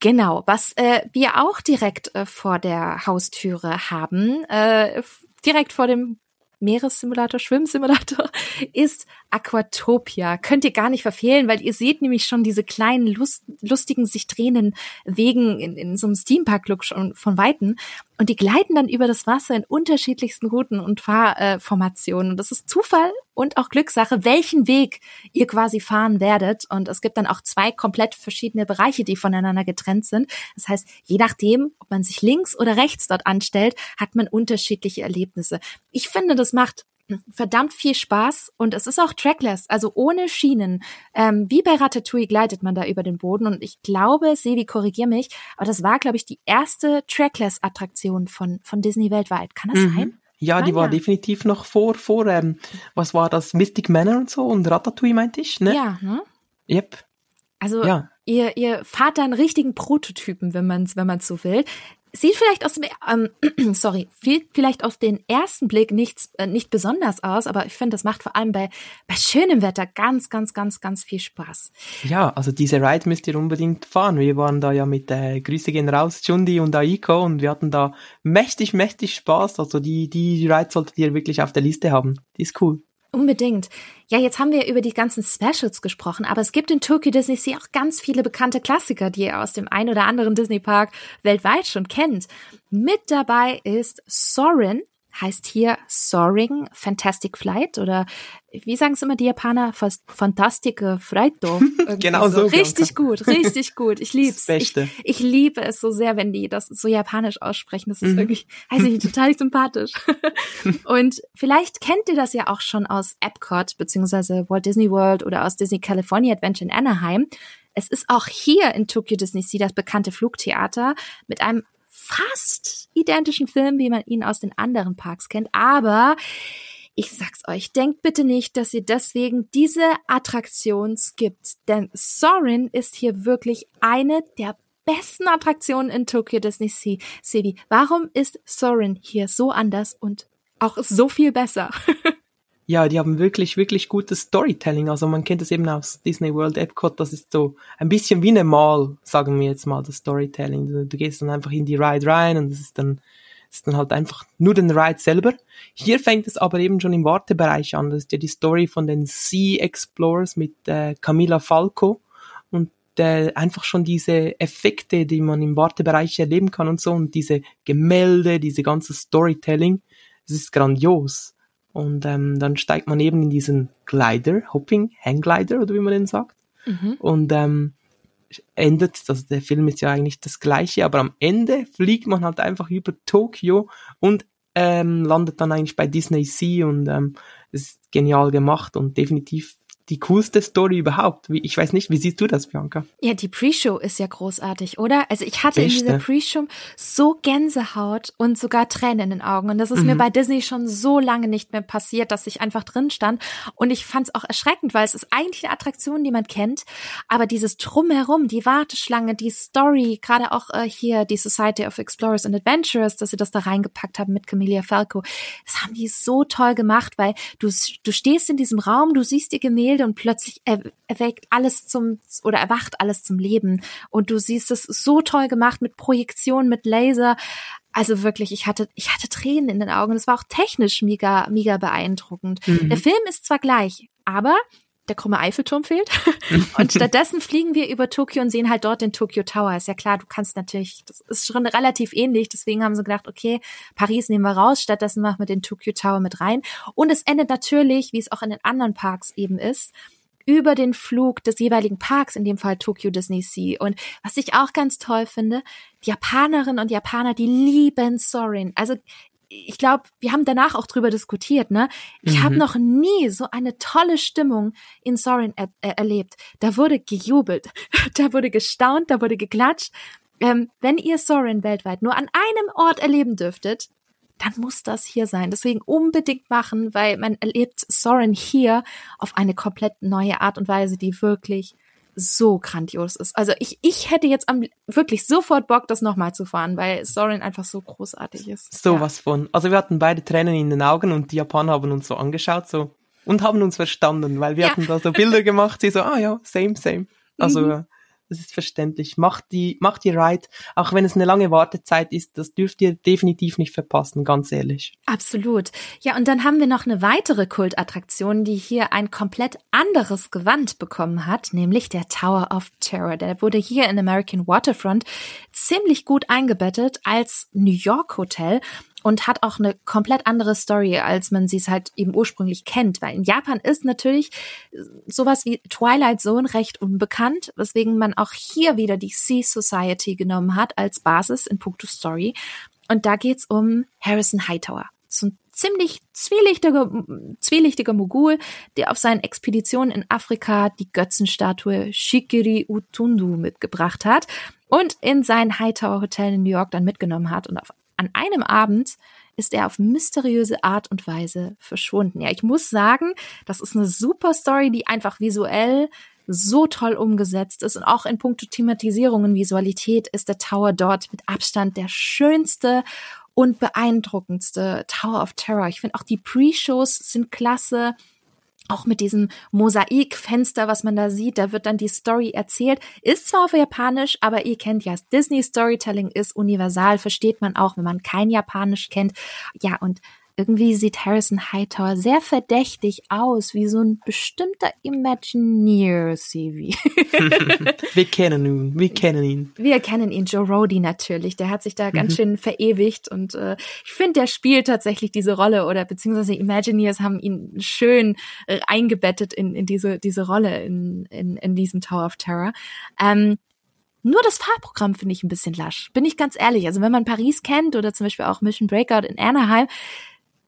S1: Genau, was äh, wir auch direkt äh, vor der Haustüre haben, äh, direkt vor dem Meeressimulator, Schwimmsimulator, ist Aquatopia. Könnt ihr gar nicht verfehlen, weil ihr seht nämlich schon diese kleinen, lust, lustigen, sich drehenden Wegen in, in so einem Steampark-Look schon von Weitem. Und die gleiten dann über das Wasser in unterschiedlichsten Routen und Fahrformationen. Und das ist Zufall und auch Glückssache, welchen Weg ihr quasi fahren werdet. Und es gibt dann auch zwei komplett verschiedene Bereiche, die voneinander getrennt sind. Das heißt, je nachdem, ob man sich links oder rechts dort anstellt, hat man unterschiedliche Erlebnisse. Ich finde, das macht verdammt viel Spaß und es ist auch trackless, also ohne Schienen. Ähm, wie bei Ratatouille gleitet man da über den Boden und ich glaube, Sevi, korrigier mich, aber das war, glaube ich, die erste trackless-Attraktion von, von Disney weltweit. Kann das mhm. sein?
S2: Ja, die ah, war ja. definitiv noch vor, vor, ähm, was war das, Mystic Manor und so und Ratatouille meinte ich, ne?
S1: Ja, ne?
S2: Yep.
S1: Also ja. ihr, ihr fahrt da einen richtigen Prototypen, wenn man es wenn man's so will sieht vielleicht aus dem, ähm, sorry, vielleicht auf den ersten Blick nichts, äh, nicht besonders aus, aber ich finde, das macht vor allem bei, bei schönem Wetter ganz, ganz, ganz, ganz viel Spaß.
S2: Ja, also diese Ride müsst ihr unbedingt fahren. Wir waren da ja mit, äh, Grüße gehen raus, Chundi und Aiko und wir hatten da mächtig, mächtig Spaß. Also die, die Ride solltet ihr wirklich auf der Liste haben. Die ist cool.
S1: Unbedingt. Ja, jetzt haben wir über die ganzen Specials gesprochen, aber es gibt in Tokyo Disney Sea auch ganz viele bekannte Klassiker, die ihr aus dem ein oder anderen Disney Park weltweit schon kennt. Mit dabei ist Sorin, heißt hier Soaring Fantastic Flight oder wie sagen es immer die Japaner? Fantastische Freito.
S2: genau so.
S1: Richtig gut, richtig gut. Ich lieb's. Das Beste. Ich, ich liebe es so sehr, wenn die das so japanisch aussprechen. Das ist mhm. wirklich, weiß ich, total sympathisch. Und vielleicht kennt ihr das ja auch schon aus Epcot beziehungsweise Walt Disney World oder aus Disney California Adventure in Anaheim. Es ist auch hier in Tokyo Disney Sea das bekannte Flugtheater mit einem fast identischen Film, wie man ihn aus den anderen Parks kennt. Aber ich sag's euch, denkt bitte nicht, dass ihr deswegen diese Attraktion skippt, denn Sorin ist hier wirklich eine der besten Attraktionen in Tokyo Disney Sea. Sevi, warum ist Sorin hier so anders und auch so viel besser?
S2: ja, die haben wirklich, wirklich gutes Storytelling. Also man kennt es eben aus Disney World Epcot, das ist so ein bisschen wie eine Mall, sagen wir jetzt mal, das Storytelling. Du, du gehst dann einfach in die Ride rein und es ist dann ist dann halt einfach nur den Ride selber. Hier fängt es aber eben schon im Wartebereich an. Das ist ja die Story von den Sea Explorers mit äh, Camilla Falco und äh, einfach schon diese Effekte, die man im Wartebereich erleben kann und so und diese Gemälde, diese ganze Storytelling, es ist grandios. Und ähm, dann steigt man eben in diesen Glider, Hopping, Hangglider oder wie man den sagt. Mhm. Und ähm, endet, also der Film ist ja eigentlich das gleiche, aber am Ende fliegt man halt einfach über Tokio und ähm, landet dann eigentlich bei Disney Sea und ähm, ist genial gemacht und definitiv die coolste Story überhaupt. Wie, ich weiß nicht, wie siehst du das, Bianca?
S1: Ja, die Pre-Show ist ja großartig, oder? Also ich hatte Beste. in dieser Pre-Show so Gänsehaut und sogar Tränen in den Augen. Und das ist mhm. mir bei Disney schon so lange nicht mehr passiert, dass ich einfach drin stand. Und ich fand es auch erschreckend, weil es ist eigentlich eine Attraktion, die man kennt. Aber dieses Drumherum, die Warteschlange, die Story, gerade auch äh, hier die Society of Explorers and Adventurers, dass sie das da reingepackt haben mit Camelia Falco, das haben die so toll gemacht, weil du, du stehst in diesem Raum, du siehst die Gemälde und plötzlich erweckt alles zum oder erwacht alles zum Leben und du siehst es so toll gemacht mit Projektion, mit Laser. Also wirklich, ich hatte, ich hatte Tränen in den Augen. Das war auch technisch mega, mega beeindruckend. Mhm. Der Film ist zwar gleich, aber der krumme Eiffelturm fehlt. und stattdessen fliegen wir über Tokio und sehen halt dort den Tokyo Tower. Ist ja klar, du kannst natürlich, das ist schon relativ ähnlich. Deswegen haben sie gedacht, okay, Paris nehmen wir raus, stattdessen machen wir den Tokyo Tower mit rein. Und es endet natürlich, wie es auch in den anderen Parks eben ist, über den Flug des jeweiligen Parks, in dem Fall Tokyo Disney Sea. Und was ich auch ganz toll finde, die Japanerinnen und Japaner, die lieben Sorin. Also ich glaube, wir haben danach auch drüber diskutiert, ne? Ich mhm. habe noch nie so eine tolle Stimmung in Sorin er er erlebt. Da wurde gejubelt, da wurde gestaunt, da wurde geklatscht. Ähm, wenn ihr Sorin weltweit nur an einem Ort erleben dürftet, dann muss das hier sein. Deswegen unbedingt machen, weil man erlebt Soren hier auf eine komplett neue Art und Weise, die wirklich so grandios ist. Also ich, ich hätte jetzt am, wirklich sofort Bock, das nochmal zu fahren, weil Soren einfach so großartig ist.
S2: So ja. was von. Also wir hatten beide Tränen in den Augen und die Japaner haben uns so angeschaut so und haben uns verstanden, weil wir ja. hatten da so Bilder gemacht, sie so, ah ja, same, same. Also mhm. Das ist verständlich. Macht die, macht die Ride, auch wenn es eine lange Wartezeit ist, das dürft ihr definitiv nicht verpassen, ganz ehrlich.
S1: Absolut. Ja, und dann haben wir noch eine weitere Kultattraktion, die hier ein komplett anderes Gewand bekommen hat, nämlich der Tower of Terror. Der wurde hier in American Waterfront ziemlich gut eingebettet als New York Hotel und hat auch eine komplett andere Story, als man sie es halt eben ursprünglich kennt. Weil in Japan ist natürlich sowas wie Twilight Zone recht unbekannt, weswegen man auch hier wieder die Sea Society genommen hat als Basis in puncto Story. Und da geht's um Harrison Hightower. So ein ziemlich zwielichtiger, zwielichtiger Mogul, der auf seinen Expeditionen in Afrika die Götzenstatue Shikiri Utundu mitgebracht hat und in sein Hightower Hotel in New York dann mitgenommen hat und auf an einem Abend ist er auf mysteriöse Art und Weise verschwunden. Ja, ich muss sagen, das ist eine super Story, die einfach visuell so toll umgesetzt ist und auch in puncto Thematisierung und Visualität ist der Tower dort mit Abstand der schönste und beeindruckendste Tower of Terror. Ich finde auch die Pre-Shows sind klasse auch mit diesem Mosaikfenster, was man da sieht, da wird dann die Story erzählt. Ist zwar auf Japanisch, aber ihr kennt ja, Disney Storytelling ist universal, versteht man auch, wenn man kein Japanisch kennt. Ja, und irgendwie sieht Harrison Hightower sehr verdächtig aus, wie so ein bestimmter Imagineer, CV.
S2: wir kennen ihn, wir kennen ihn.
S1: Wir kennen ihn, Joe Rody natürlich. Der hat sich da mhm. ganz schön verewigt und äh, ich finde, der spielt tatsächlich diese Rolle oder beziehungsweise Imagineers haben ihn schön äh, eingebettet in, in diese, diese Rolle in, in, in diesem Tower of Terror. Ähm, nur das Fahrprogramm finde ich ein bisschen lasch. Bin ich ganz ehrlich. Also wenn man Paris kennt oder zum Beispiel auch Mission Breakout in Anaheim,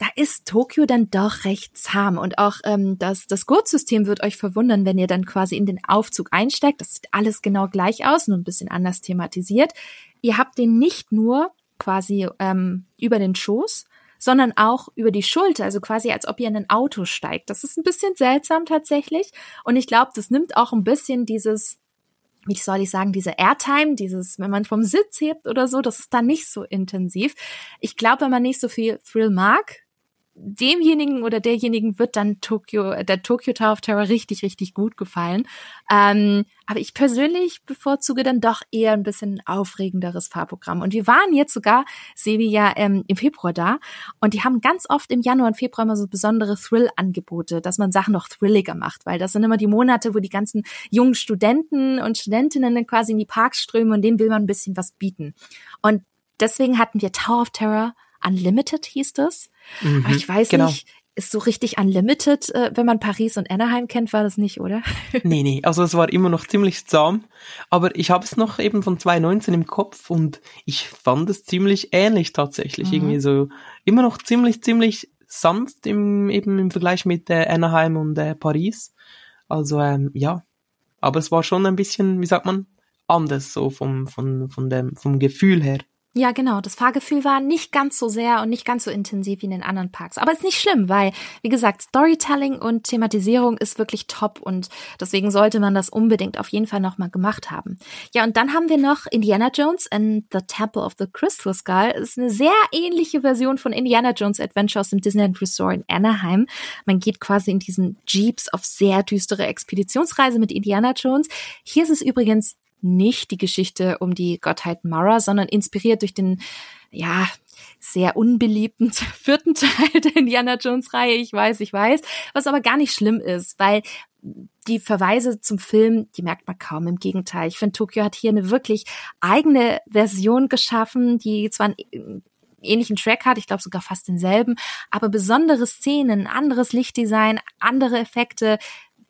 S1: da ist Tokio dann doch recht zahm. Und auch ähm, das, das Gurtsystem wird euch verwundern, wenn ihr dann quasi in den Aufzug einsteigt. Das sieht alles genau gleich aus, nur ein bisschen anders thematisiert. Ihr habt den nicht nur quasi ähm, über den Schoß, sondern auch über die Schulter, also quasi als ob ihr in ein Auto steigt. Das ist ein bisschen seltsam tatsächlich. Und ich glaube, das nimmt auch ein bisschen dieses wie soll ich sagen, diese Airtime, dieses, wenn man vom Sitz hebt oder so, das ist da nicht so intensiv. Ich glaube, wenn man nicht so viel Thrill mag, demjenigen oder derjenigen wird dann Tokyo, der Tokyo Tower of Terror richtig, richtig gut gefallen. Ähm, aber ich persönlich bevorzuge dann doch eher ein bisschen aufregenderes Fahrprogramm. Und wir waren jetzt sogar, Sevi ja ähm, im Februar da und die haben ganz oft im Januar und Februar immer so besondere Thrill-Angebote, dass man Sachen noch thrilliger macht, weil das sind immer die Monate, wo die ganzen jungen Studenten und Studentinnen quasi in die Parks strömen und denen will man ein bisschen was bieten. Und deswegen hatten wir Tower of Terror Unlimited hieß das. Mhm, Aber ich weiß genau. nicht, ist so richtig Unlimited, äh, wenn man Paris und Anaheim kennt, war das nicht, oder?
S2: nee, nee, also es war immer noch ziemlich zahm. Aber ich habe es noch eben von 2019 im Kopf und ich fand es ziemlich ähnlich tatsächlich. Mhm. Irgendwie so immer noch ziemlich, ziemlich sanft im, eben im Vergleich mit äh, Anaheim und äh, Paris. Also ähm, ja, aber es war schon ein bisschen, wie sagt man, anders so vom von von dem vom Gefühl her.
S1: Ja, genau. Das Fahrgefühl war nicht ganz so sehr und nicht ganz so intensiv wie in den anderen Parks. Aber ist nicht schlimm, weil, wie gesagt, Storytelling und Thematisierung ist wirklich top und deswegen sollte man das unbedingt auf jeden Fall nochmal gemacht haben. Ja, und dann haben wir noch Indiana Jones and the Temple of the Crystal Skull. Das ist eine sehr ähnliche Version von Indiana Jones Adventure aus dem Disneyland Resort in Anaheim. Man geht quasi in diesen Jeeps auf sehr düstere Expeditionsreise mit Indiana Jones. Hier ist es übrigens nicht die Geschichte um die Gottheit Mara, sondern inspiriert durch den, ja, sehr unbeliebten vierten Teil der Indiana Jones Reihe. Ich weiß, ich weiß. Was aber gar nicht schlimm ist, weil die Verweise zum Film, die merkt man kaum. Im Gegenteil. Ich finde, Tokio hat hier eine wirklich eigene Version geschaffen, die zwar einen ähnlichen Track hat, ich glaube sogar fast denselben, aber besondere Szenen, anderes Lichtdesign, andere Effekte,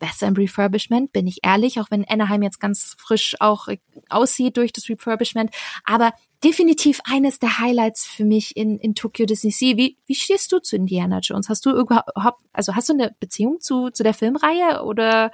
S1: besser im Refurbishment, bin ich ehrlich, auch wenn Anaheim jetzt ganz frisch auch aussieht durch das Refurbishment. Aber definitiv eines der Highlights für mich in, in Tokyo Disney Sea. Wie, wie stehst du zu Indiana Jones? Hast du überhaupt, also hast du eine Beziehung zu, zu der Filmreihe oder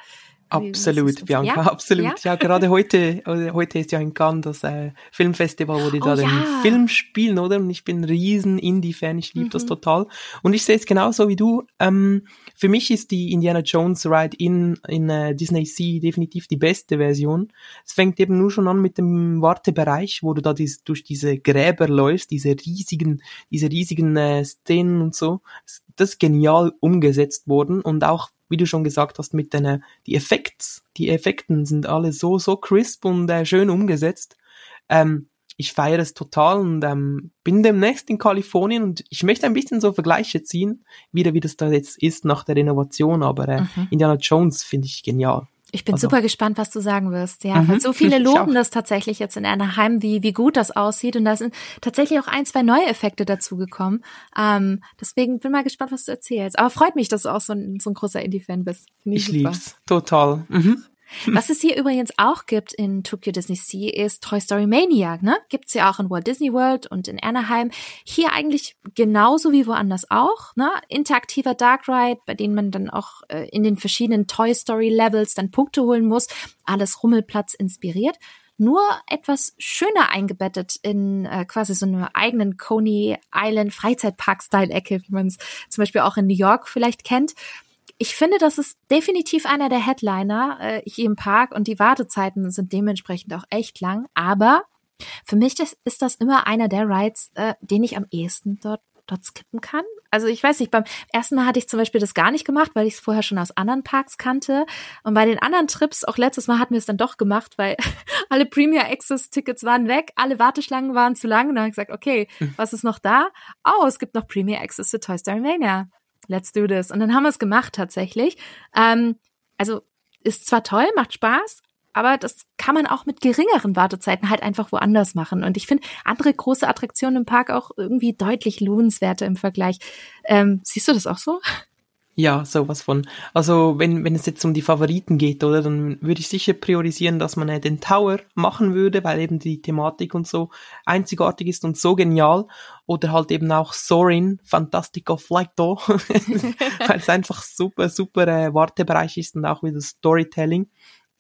S2: Absolut, Bianca, ja? absolut. Ja? ja, gerade heute, heute ist ja in Cannes das äh, Filmfestival, wo die oh, da ja. den Film spielen, oder? Und ich bin ein riesen Indie-Fan, ich liebe mhm. das total. Und ich sehe es genauso wie du. Ähm, für mich ist die Indiana Jones Ride in, in äh, Disney Sea definitiv die beste Version. Es fängt eben nur schon an mit dem Wartebereich, wo du da dies, durch diese Gräber läufst, diese riesigen, diese riesigen äh, Szenen und so. Das ist genial umgesetzt worden und auch wie du schon gesagt hast, mit den, die Effekts, die Effekten sind alle so, so crisp und äh, schön umgesetzt. Ähm, ich feiere es total und ähm, bin demnächst in Kalifornien und ich möchte ein bisschen so Vergleiche ziehen, wieder wie das da jetzt ist nach der Renovation, aber äh, mhm. Indiana Jones finde ich genial.
S1: Ich bin also. super gespannt, was du sagen wirst. Ja, mhm. so viele loben das tatsächlich jetzt in Anaheim, wie, wie gut das aussieht. Und da sind tatsächlich auch ein, zwei neue Effekte dazugekommen. Ähm, deswegen bin mal gespannt, was du erzählst. Aber freut mich, dass du auch so ein, so ein großer Indie-Fan bist.
S2: ich ich lieb's. Total. Mhm.
S1: Was es hier übrigens auch gibt in Tokyo Disney Sea ist Toy Story Mania, ne? Gibt's ja auch in Walt Disney World und in Anaheim. Hier eigentlich genauso wie woanders auch, ne? Interaktiver Dark Ride, bei denen man dann auch äh, in den verschiedenen Toy Story Levels dann Punkte holen muss. Alles Rummelplatz inspiriert nur etwas schöner eingebettet in äh, quasi so einer eigenen Coney Island Freizeitpark-Style-Ecke, wie man es zum Beispiel auch in New York vielleicht kennt ich finde, das ist definitiv einer der Headliner äh, hier im Park und die Wartezeiten sind dementsprechend auch echt lang. Aber für mich das, ist das immer einer der Rides, äh, den ich am ehesten dort dort skippen kann. Also ich weiß nicht, beim ersten Mal hatte ich zum Beispiel das gar nicht gemacht, weil ich es vorher schon aus anderen Parks kannte. Und bei den anderen Trips, auch letztes Mal hatten wir es dann doch gemacht, weil alle Premier Access Tickets waren weg, alle Warteschlangen waren zu lang. Und dann habe ich gesagt, okay, hm. was ist noch da? Oh, es gibt noch Premier Access zu Toy Story Mania let's do this. Und dann haben wir es gemacht tatsächlich. Ähm, also ist zwar toll, macht Spaß, aber das kann man auch mit geringeren Wartezeiten halt einfach woanders machen. Und ich finde andere große Attraktionen im Park auch irgendwie deutlich lohnenswerter im Vergleich. Ähm, siehst du das auch so?
S2: Ja, sowas von. Also wenn, wenn es jetzt um die Favoriten geht, oder, dann würde ich sicher priorisieren, dass man äh, den Tower machen würde, weil eben die Thematik und so einzigartig ist und so genial. Oder halt eben auch Sorin, Fantastico Flighto, weil es einfach super, super äh, Wartebereich ist und auch wieder Storytelling.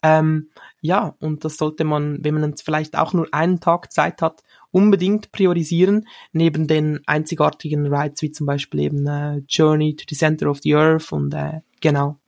S2: Ähm, ja, und das sollte man, wenn man jetzt vielleicht auch nur einen Tag Zeit hat, unbedingt priorisieren, neben den einzigartigen Rides wie zum Beispiel eben äh, Journey to the Center of the Earth und äh, genau.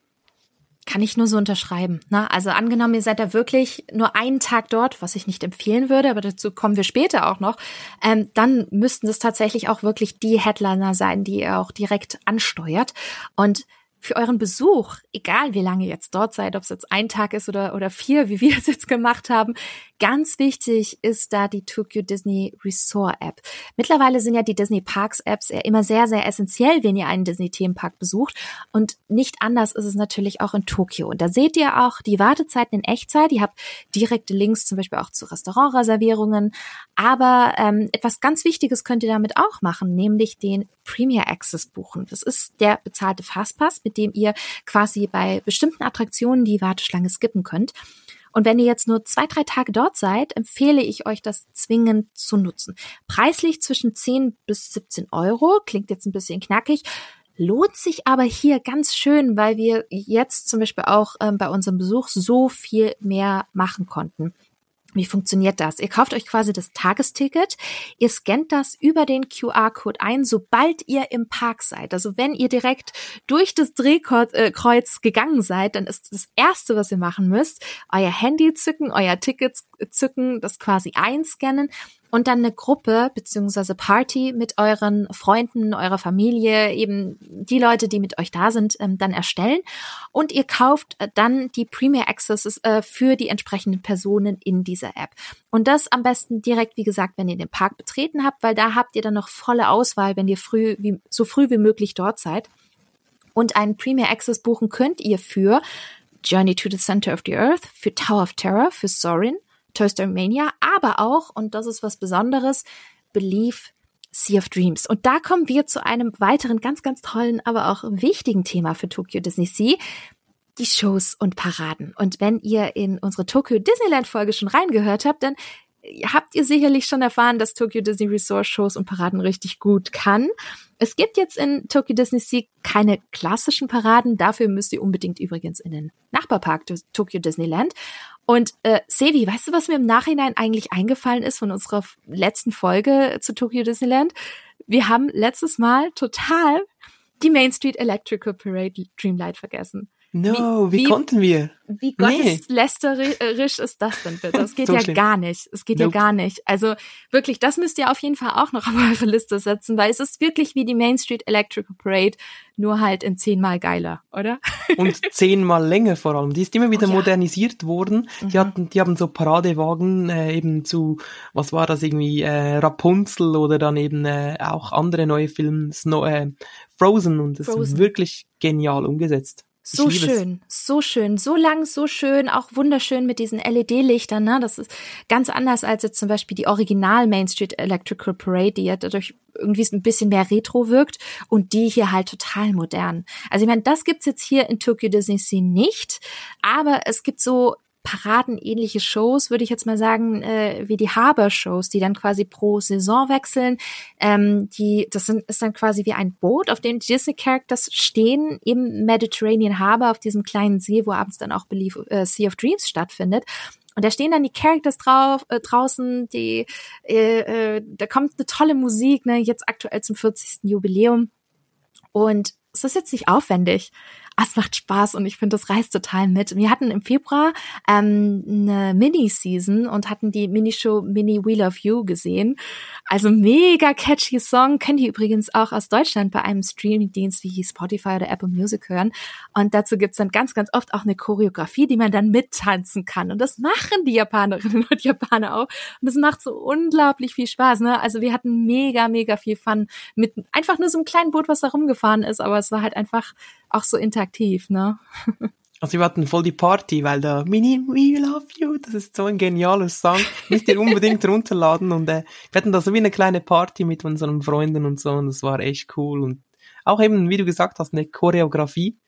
S1: Kann ich nur so unterschreiben. Ne? Also angenommen, ihr seid da wirklich nur einen Tag dort, was ich nicht empfehlen würde, aber dazu kommen wir später auch noch, ähm, dann müssten es tatsächlich auch wirklich die Headliner sein, die ihr auch direkt ansteuert. Und für euren Besuch, egal wie lange ihr jetzt dort seid, ob es jetzt ein Tag ist oder, oder vier, wie wir es jetzt gemacht haben, Ganz wichtig ist da die Tokyo Disney Resort App. Mittlerweile sind ja die Disney Parks Apps ja immer sehr, sehr essentiell, wenn ihr einen Disney Themenpark besucht. Und nicht anders ist es natürlich auch in Tokio. Und da seht ihr auch die Wartezeiten in Echtzeit. Ihr habt direkte Links zum Beispiel auch zu Restaurantreservierungen. Aber ähm, etwas ganz Wichtiges könnt ihr damit auch machen, nämlich den Premier Access buchen. Das ist der bezahlte Fastpass, mit dem ihr quasi bei bestimmten Attraktionen die Warteschlange skippen könnt. Und wenn ihr jetzt nur zwei, drei Tage dort seid, empfehle ich euch, das zwingend zu nutzen. Preislich zwischen 10 bis 17 Euro, klingt jetzt ein bisschen knackig, lohnt sich aber hier ganz schön, weil wir jetzt zum Beispiel auch ähm, bei unserem Besuch so viel mehr machen konnten. Wie funktioniert das? Ihr kauft euch quasi das Tagesticket, ihr scannt das über den QR-Code ein, sobald ihr im Park seid. Also wenn ihr direkt durch das Drehkreuz äh, gegangen seid, dann ist das Erste, was ihr machen müsst, euer Handy zücken, euer Ticket zücken, das quasi einscannen und dann eine Gruppe beziehungsweise Party mit euren Freunden, eurer Familie, eben die Leute, die mit euch da sind, ähm, dann erstellen. Und ihr kauft äh, dann die Premier Accesses äh, für die entsprechenden Personen in dieser App. Und das am besten direkt, wie gesagt, wenn ihr den Park betreten habt, weil da habt ihr dann noch volle Auswahl, wenn ihr früh, wie, so früh wie möglich dort seid. Und einen Premier Access buchen könnt ihr für Journey to the Center of the Earth, für Tower of Terror, für Sorin, Toy Story Mania, aber auch, und das ist was Besonderes, Believe Sea of Dreams. Und da kommen wir zu einem weiteren ganz, ganz tollen, aber auch wichtigen Thema für Tokyo Disney Sea. Die Shows und Paraden. Und wenn ihr in unsere Tokyo Disneyland Folge schon reingehört habt, dann habt ihr sicherlich schon erfahren, dass Tokyo Disney Resort Shows und Paraden richtig gut kann. Es gibt jetzt in Tokyo Disney Sea keine klassischen Paraden. Dafür müsst ihr unbedingt übrigens in den Nachbarpark Tokyo Disneyland. Und äh, Sevi, weißt du, was mir im Nachhinein eigentlich eingefallen ist von unserer letzten Folge zu Tokyo Disneyland? Wir haben letztes Mal total die Main Street Electrical Parade Dreamlight vergessen.
S2: No, wie, wie, wie konnten wir?
S1: Wie gotteslästerisch ist das denn bitte? Das geht so ja schlimm. gar nicht. Es geht nope. ja gar nicht. Also wirklich, das müsst ihr auf jeden Fall auch noch auf eure Liste setzen, weil es ist wirklich wie die Main Street Electrical Parade, nur halt in zehnmal geiler, oder?
S2: Und zehnmal länger vor allem. Die ist immer wieder oh, ja. modernisiert worden. Die mhm. hatten, die haben so Paradewagen äh, eben zu, was war das irgendwie, äh, Rapunzel oder dann eben äh, auch andere neue Filme, Snow, äh, Frozen und das Frozen. ist wirklich genial umgesetzt.
S1: So schön, es. so schön, so lang, so schön, auch wunderschön mit diesen LED-Lichtern. Ne? Das ist ganz anders als jetzt zum Beispiel die Original Main Street Electrical Parade, die ja dadurch irgendwie ein bisschen mehr retro wirkt und die hier halt total modern. Also ich meine, das gibt's jetzt hier in Tokyo Disney Sea nicht, aber es gibt so paradenähnliche Shows, würde ich jetzt mal sagen, äh, wie die Harbor-Shows, die dann quasi pro Saison wechseln. Ähm, die, das sind, ist dann quasi wie ein Boot, auf dem Disney-Characters stehen im Mediterranean Harbor, auf diesem kleinen See, wo abends dann auch Belief, äh, Sea of Dreams stattfindet. Und da stehen dann die Characters drauf, äh, draußen, die, äh, äh, da kommt eine tolle Musik, ne, jetzt aktuell zum 40. Jubiläum. Und es ist jetzt nicht aufwendig, ah, es macht Spaß und ich finde, das reißt total mit. Wir hatten im Februar ähm, eine Mini-Season und hatten die Minishow Mini Wheel of You gesehen. Also mega catchy Song. Können die übrigens auch aus Deutschland bei einem Streaming-Dienst wie Spotify oder Apple Music hören. Und dazu gibt's dann ganz, ganz oft auch eine Choreografie, die man dann mittanzen kann. Und das machen die Japanerinnen und Japaner auch. Und das macht so unglaublich viel Spaß. Ne? Also wir hatten mega, mega viel Fun mit einfach nur so einem kleinen Boot, was da rumgefahren ist. Aber es war halt einfach auch so interaktiv, ne?
S2: Also wir hatten voll die Party, weil da Mini We Love You, das ist so ein genialer Song. Müsst ihr unbedingt runterladen und äh, wir hatten da so wie eine kleine Party mit unseren Freunden und so und das war echt cool und auch eben, wie du gesagt hast, eine Choreografie,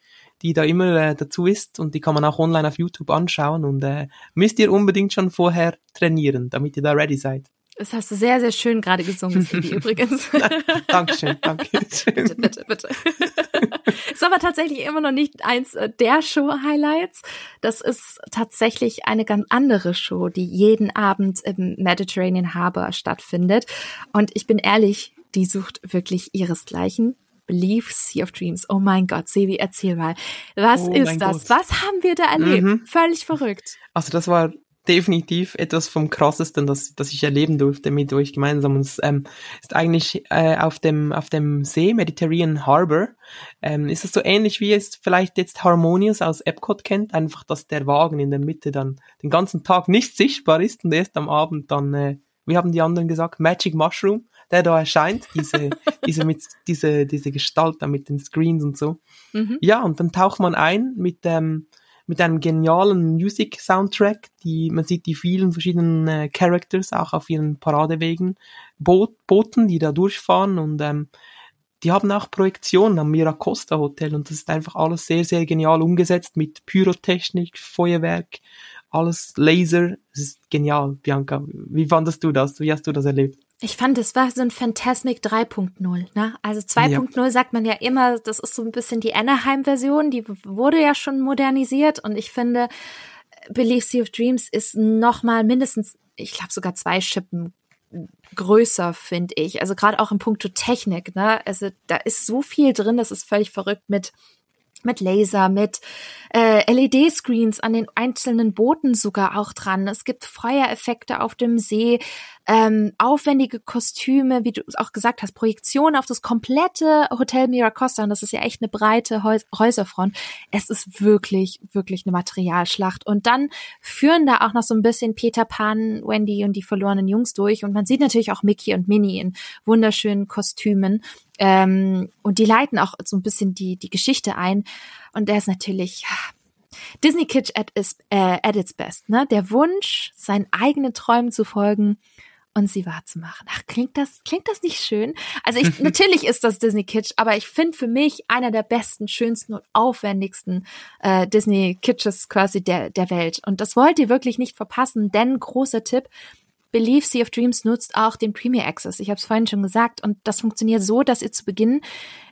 S2: die da immer äh, dazu ist und die kann man auch online auf YouTube anschauen und äh, müsst ihr unbedingt schon vorher trainieren, damit ihr da ready seid.
S1: Das hast du sehr, sehr schön gerade gesungen, Cindy, übrigens.
S2: Dankeschön, danke.
S1: bitte, bitte, bitte. ist aber tatsächlich immer noch nicht eins der Show-Highlights. Das ist tatsächlich eine ganz andere Show, die jeden Abend im Mediterranean Harbor stattfindet. Und ich bin ehrlich, die sucht wirklich ihresgleichen. Believe Sea of Dreams. Oh mein Gott, Sevi, erzähl mal. Was oh ist das? Gott. Was haben wir da erlebt? Mhm. Völlig verrückt.
S2: Also das war definitiv etwas vom krassesten, das, das ich erleben durfte mit euch gemeinsam. Und es ähm, ist eigentlich äh, auf dem auf dem See Mediterranean Harbor. Ähm, ist es so ähnlich wie es vielleicht jetzt Harmonious aus Epcot kennt, einfach, dass der Wagen in der Mitte dann den ganzen Tag nicht sichtbar ist und erst am Abend dann, äh, wie haben die anderen gesagt, Magic Mushroom, der da erscheint, diese diese mit diese diese Gestalt da mit den Screens und so. Mhm. Ja, und dann taucht man ein mit ähm, mit einem genialen Music-Soundtrack. Die, man sieht die vielen verschiedenen äh, Characters auch auf ihren Paradewegen, Boot, Booten, die da durchfahren und ähm, die haben auch Projektionen am Miracosta Hotel und das ist einfach alles sehr, sehr genial umgesetzt mit Pyrotechnik, Feuerwerk, alles Laser. Das ist genial, Bianca. Wie fandest du das? Wie hast du das erlebt?
S1: Ich fand, es war so ein Phantasmic 3.0. Ne? Also 2.0 ja. sagt man ja immer, das ist so ein bisschen die Anaheim-Version, die wurde ja schon modernisiert und ich finde, Believe Sea of Dreams ist noch mal mindestens, ich glaube sogar zwei Schippen größer, finde ich. Also gerade auch im Punkto Technik. Ne? Also da ist so viel drin, das ist völlig verrückt mit mit Laser, mit äh, LED-Screens an den einzelnen Booten sogar auch dran. Es gibt Feuereffekte auf dem See, ähm, aufwendige Kostüme, wie du auch gesagt hast, Projektionen auf das komplette Hotel Miracosta. Und das ist ja echt eine breite Häus Häuserfront. Es ist wirklich, wirklich eine Materialschlacht. Und dann führen da auch noch so ein bisschen Peter Pan, Wendy und die verlorenen Jungs durch. Und man sieht natürlich auch Mickey und Minnie in wunderschönen Kostümen. Ähm, und die leiten auch so ein bisschen die, die Geschichte ein. Und der ist natürlich Disney Kitsch at, is, äh, at its best. Ne? Der Wunsch, seinen eigenen Träumen zu folgen und sie wahrzumachen. Ach, klingt das, klingt das nicht schön? Also ich, natürlich ist das Disney Kitsch, aber ich finde für mich einer der besten, schönsten und aufwendigsten äh, Disney Kitsches quasi der, der Welt. Und das wollt ihr wirklich nicht verpassen, denn großer Tipp, Believe Sea of Dreams nutzt auch den Premier Access. Ich habe es vorhin schon gesagt und das funktioniert so, dass ihr zu Beginn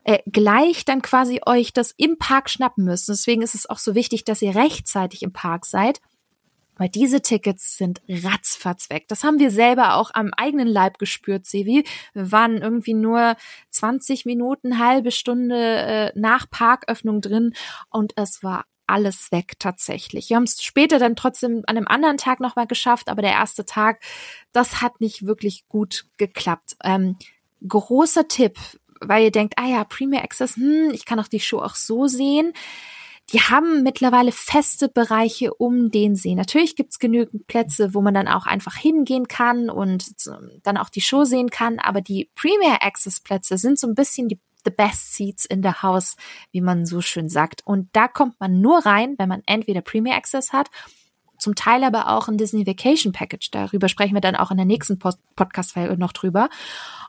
S1: äh, gleich dann quasi euch das im Park schnappen müsst. Deswegen ist es auch so wichtig, dass ihr rechtzeitig im Park seid, weil diese Tickets sind ratzfatz weg. Das haben wir selber auch am eigenen Leib gespürt, Sevi. Wir waren irgendwie nur 20 Minuten, halbe Stunde äh, nach Parköffnung drin und es war alles weg tatsächlich. Wir haben es später dann trotzdem an einem anderen Tag nochmal geschafft, aber der erste Tag, das hat nicht wirklich gut geklappt. Ähm, großer Tipp, weil ihr denkt, ah ja, Premier Access, hm, ich kann auch die Show auch so sehen. Die haben mittlerweile feste Bereiche um den See. Natürlich gibt's genügend Plätze, wo man dann auch einfach hingehen kann und dann auch die Show sehen kann. Aber die Premier Access Plätze sind so ein bisschen die the best seats in the house, wie man so schön sagt. Und da kommt man nur rein, wenn man entweder Premier Access hat, zum Teil aber auch ein Disney Vacation Package. Darüber sprechen wir dann auch in der nächsten Podcast-Folge noch drüber.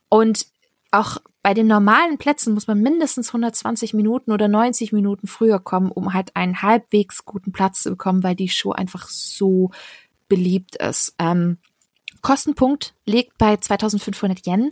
S1: Und auch bei den normalen Plätzen muss man mindestens 120 Minuten oder 90 Minuten früher kommen, um halt einen halbwegs guten Platz zu bekommen, weil die Show einfach so beliebt ist. Ähm, Kostenpunkt liegt bei 2500 Yen.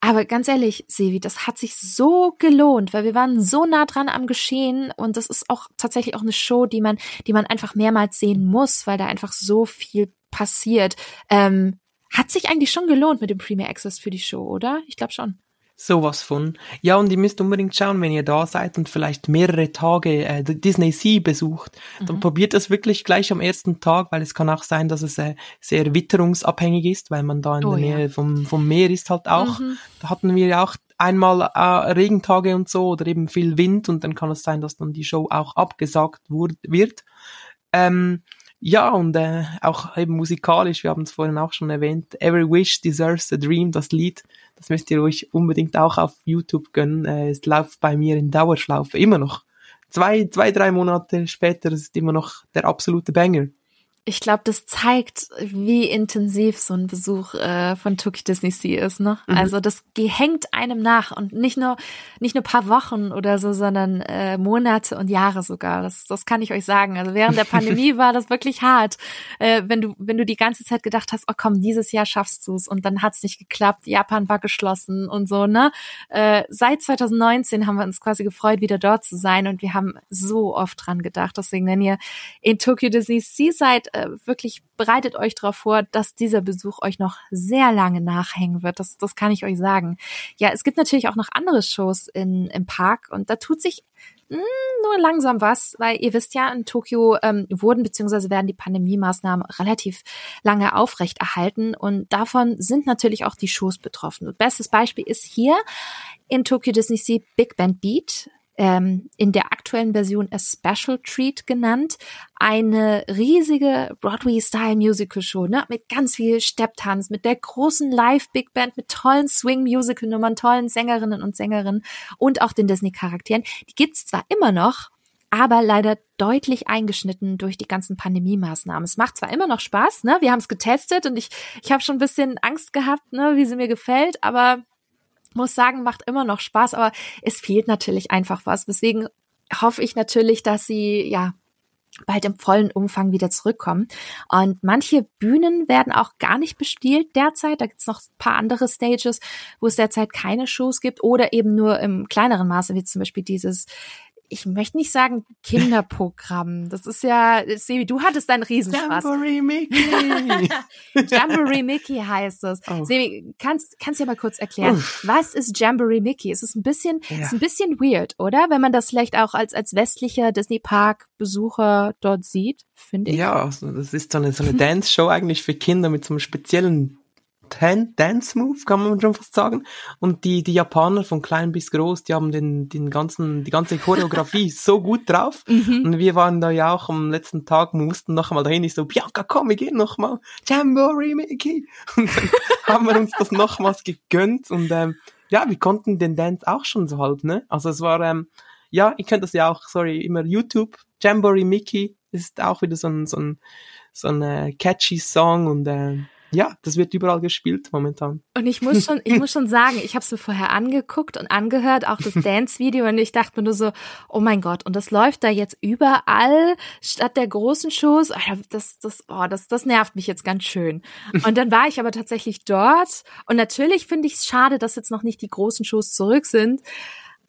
S1: Aber ganz ehrlich, Sevi, das hat sich so gelohnt, weil wir waren so nah dran am Geschehen und das ist auch tatsächlich auch eine Show, die man, die man einfach mehrmals sehen muss, weil da einfach so viel passiert. Ähm, hat sich eigentlich schon gelohnt mit dem Premier Access für die Show, oder? Ich glaube schon.
S2: Sowas von. Ja, und ihr müsst unbedingt schauen, wenn ihr da seid und vielleicht mehrere Tage äh, Disney Sea besucht, dann mhm. probiert das wirklich gleich am ersten Tag, weil es kann auch sein, dass es äh, sehr witterungsabhängig ist, weil man da in oh, der Nähe ja. vom, vom Meer ist halt auch. Mhm. Da hatten wir ja auch einmal äh, Regentage und so oder eben viel Wind und dann kann es sein, dass dann die Show auch abgesagt wird. Ähm, ja, und äh, auch eben musikalisch, wir haben es vorhin auch schon erwähnt, Every Wish Deserves a Dream, das Lied, das müsst ihr euch unbedingt auch auf YouTube gönnen. Äh, es läuft bei mir in Dauerschlaufe, immer noch. Zwei, zwei, drei Monate später ist immer noch der absolute Banger
S1: ich glaube, das zeigt, wie intensiv so ein Besuch äh, von Tokyo Disney Sea ist. Ne? Mhm. Also das hängt einem nach und nicht nur nicht nur paar Wochen oder so, sondern äh, Monate und Jahre sogar. Das, das kann ich euch sagen. Also während der Pandemie war das wirklich hart, äh, wenn du wenn du die ganze Zeit gedacht hast, oh komm, dieses Jahr schaffst du's und dann hat's nicht geklappt. Japan war geschlossen und so. Ne? Äh, seit 2019 haben wir uns quasi gefreut, wieder dort zu sein und wir haben so oft dran gedacht. Deswegen, wenn ihr in Tokyo Disney Sea seid äh, wirklich bereitet euch darauf vor, dass dieser Besuch euch noch sehr lange nachhängen wird. Das, das kann ich euch sagen. Ja, es gibt natürlich auch noch andere Shows in, im Park und da tut sich mh, hm, nur langsam was, weil ihr wisst ja, in Tokio ähm, wurden bzw. werden die Pandemie-Maßnahmen relativ lange aufrechterhalten und davon sind natürlich auch die Shows betroffen. Bestes Beispiel ist hier in Tokyo Disney Sea Big Band Beat ähm, in der aktuellen Version a Special Treat genannt. Eine riesige Broadway-Style-Musical-Show, ne? Mit ganz viel Stepptanz, mit der großen Live-Big Band, mit tollen Swing-Musical-Nummern, tollen Sängerinnen und Sängerinnen und auch den Disney-Charakteren. Die gibt's zwar immer noch, aber leider deutlich eingeschnitten durch die ganzen Pandemie-Maßnahmen. Es macht zwar immer noch Spaß, ne? Wir haben es getestet und ich, ich habe schon ein bisschen Angst gehabt, ne, wie sie mir gefällt, aber muss sagen, macht immer noch Spaß, aber es fehlt natürlich einfach was. Deswegen hoffe ich natürlich, dass sie, ja, bald im vollen Umfang wieder zurückkommen. Und manche Bühnen werden auch gar nicht bespielt derzeit. Da gibt's noch ein paar andere Stages, wo es derzeit keine Shows gibt oder eben nur im kleineren Maße, wie zum Beispiel dieses ich möchte nicht sagen Kinderprogramm. Das ist ja, Sebi, du hattest deinen Riesenspaß.
S2: Jamboree Mickey.
S1: Jamboree Mickey heißt es. Oh. Sebi, kannst, kannst du ja mal kurz erklären, Uff. was ist Jamboree Mickey? Es ist ein bisschen, ja. ist ein bisschen weird, oder? Wenn man das vielleicht auch als, als westlicher Disney Park Besucher dort sieht, finde ich.
S2: Ja, also das ist so eine, so eine Dance Show eigentlich für Kinder mit so einem speziellen Dance Move, kann man schon fast sagen. Und die, die Japaner von klein bis groß, die haben den, den ganzen, die ganze Choreografie so gut drauf. Mhm. Und wir waren da ja auch am letzten Tag, mussten noch einmal dahin. Ich so, Bianca, komm, wir gehen noch mal. Jamboree Mickey. Und dann haben wir uns das nochmals gegönnt. Und ähm, ja, wir konnten den Dance auch schon so halb, ne? Also es war, ähm, ja, ich könnt das ja auch, sorry, immer YouTube, Jamboree Mickey ist auch wieder so ein, so ein, so ein äh, catchy Song und äh, ja, das wird überall gespielt momentan.
S1: Und ich muss schon, ich muss schon sagen, ich habe es mir vorher angeguckt und angehört, auch das Dance-Video, und ich dachte mir nur so, oh mein Gott, und das läuft da jetzt überall statt der großen Shows. Das, das, oh, das, das nervt mich jetzt ganz schön. Und dann war ich aber tatsächlich dort. Und natürlich finde ich es schade, dass jetzt noch nicht die großen Shows zurück sind.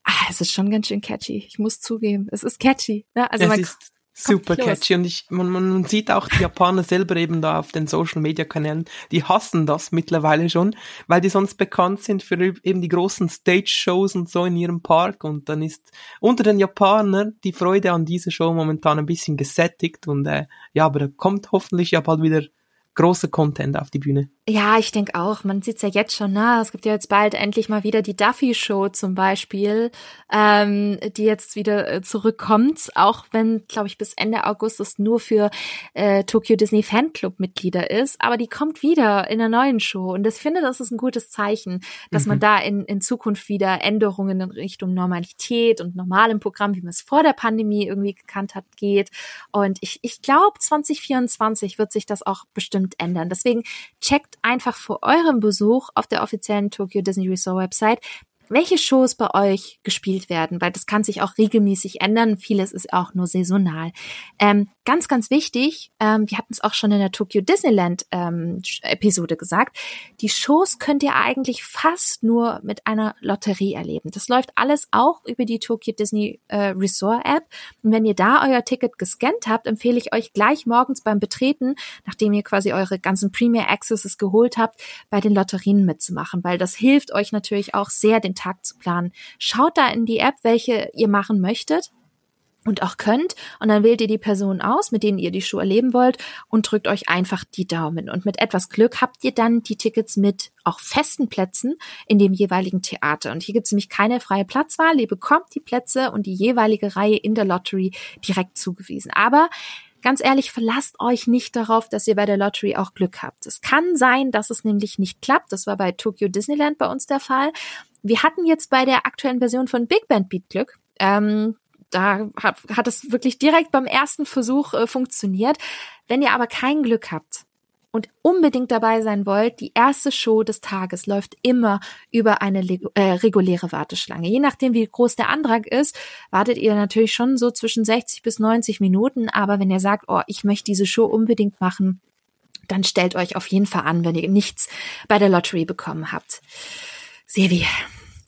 S1: Ah, es ist schon ganz schön catchy. Ich muss zugeben, es ist catchy. Ne?
S2: Also es man, ist super catchy. Und ich, man, man sieht auch die Japaner selber eben da auf den Social Media Kanälen, die hassen das mittlerweile schon, weil die sonst bekannt sind für eben die großen Stage Shows und so in ihrem Park. Und dann ist unter den Japanern die Freude an dieser Show momentan ein bisschen gesättigt. Und äh, ja, aber da kommt hoffentlich ja bald wieder große Content auf die Bühne.
S1: Ja, ich denke auch. Man sieht's ja jetzt schon. Ne? Es gibt ja jetzt bald endlich mal wieder die Duffy Show zum Beispiel, ähm, die jetzt wieder äh, zurückkommt. Auch wenn, glaube ich, bis Ende August es nur für äh, Tokyo Disney Fanclub Mitglieder ist. Aber die kommt wieder in einer neuen Show. Und ich finde, das ist ein gutes Zeichen, dass mhm. man da in, in Zukunft wieder Änderungen in Richtung Normalität und normalem Programm, wie man es vor der Pandemie irgendwie gekannt hat, geht. Und ich, ich glaube, 2024 wird sich das auch bestimmt ändern. Deswegen checkt einfach vor eurem Besuch auf der offiziellen Tokyo Disney Resort Website welche Shows bei euch gespielt werden, weil das kann sich auch regelmäßig ändern. Vieles ist auch nur saisonal. Ähm, ganz, ganz wichtig, ähm, wir hatten es auch schon in der Tokyo Disneyland ähm, Episode gesagt, die Shows könnt ihr eigentlich fast nur mit einer Lotterie erleben. Das läuft alles auch über die Tokyo Disney äh, Resort App. Und wenn ihr da euer Ticket gescannt habt, empfehle ich euch gleich morgens beim Betreten, nachdem ihr quasi eure ganzen Premier Accesses geholt habt, bei den Lotterien mitzumachen, weil das hilft euch natürlich auch sehr, den Tag zu planen. Schaut da in die App, welche ihr machen möchtet und auch könnt. Und dann wählt ihr die Personen aus, mit denen ihr die Show erleben wollt und drückt euch einfach die Daumen. Und mit etwas Glück habt ihr dann die Tickets mit auch festen Plätzen in dem jeweiligen Theater. Und hier gibt es nämlich keine freie Platzwahl. Ihr bekommt die Plätze und die jeweilige Reihe in der Lottery direkt zugewiesen. Aber Ganz ehrlich, verlasst euch nicht darauf, dass ihr bei der Lottery auch Glück habt. Es kann sein, dass es nämlich nicht klappt. Das war bei Tokyo Disneyland bei uns der Fall. Wir hatten jetzt bei der aktuellen Version von Big Band Beat Glück. Ähm, da hat, hat es wirklich direkt beim ersten Versuch äh, funktioniert. Wenn ihr aber kein Glück habt, und unbedingt dabei sein wollt, die erste Show des Tages läuft immer über eine äh, reguläre Warteschlange. Je nachdem, wie groß der Antrag ist, wartet ihr natürlich schon so zwischen 60 bis 90 Minuten. Aber wenn ihr sagt, oh, ich möchte diese Show unbedingt machen, dann stellt euch auf jeden Fall an, wenn ihr nichts bei der Lottery bekommen habt. Sevi,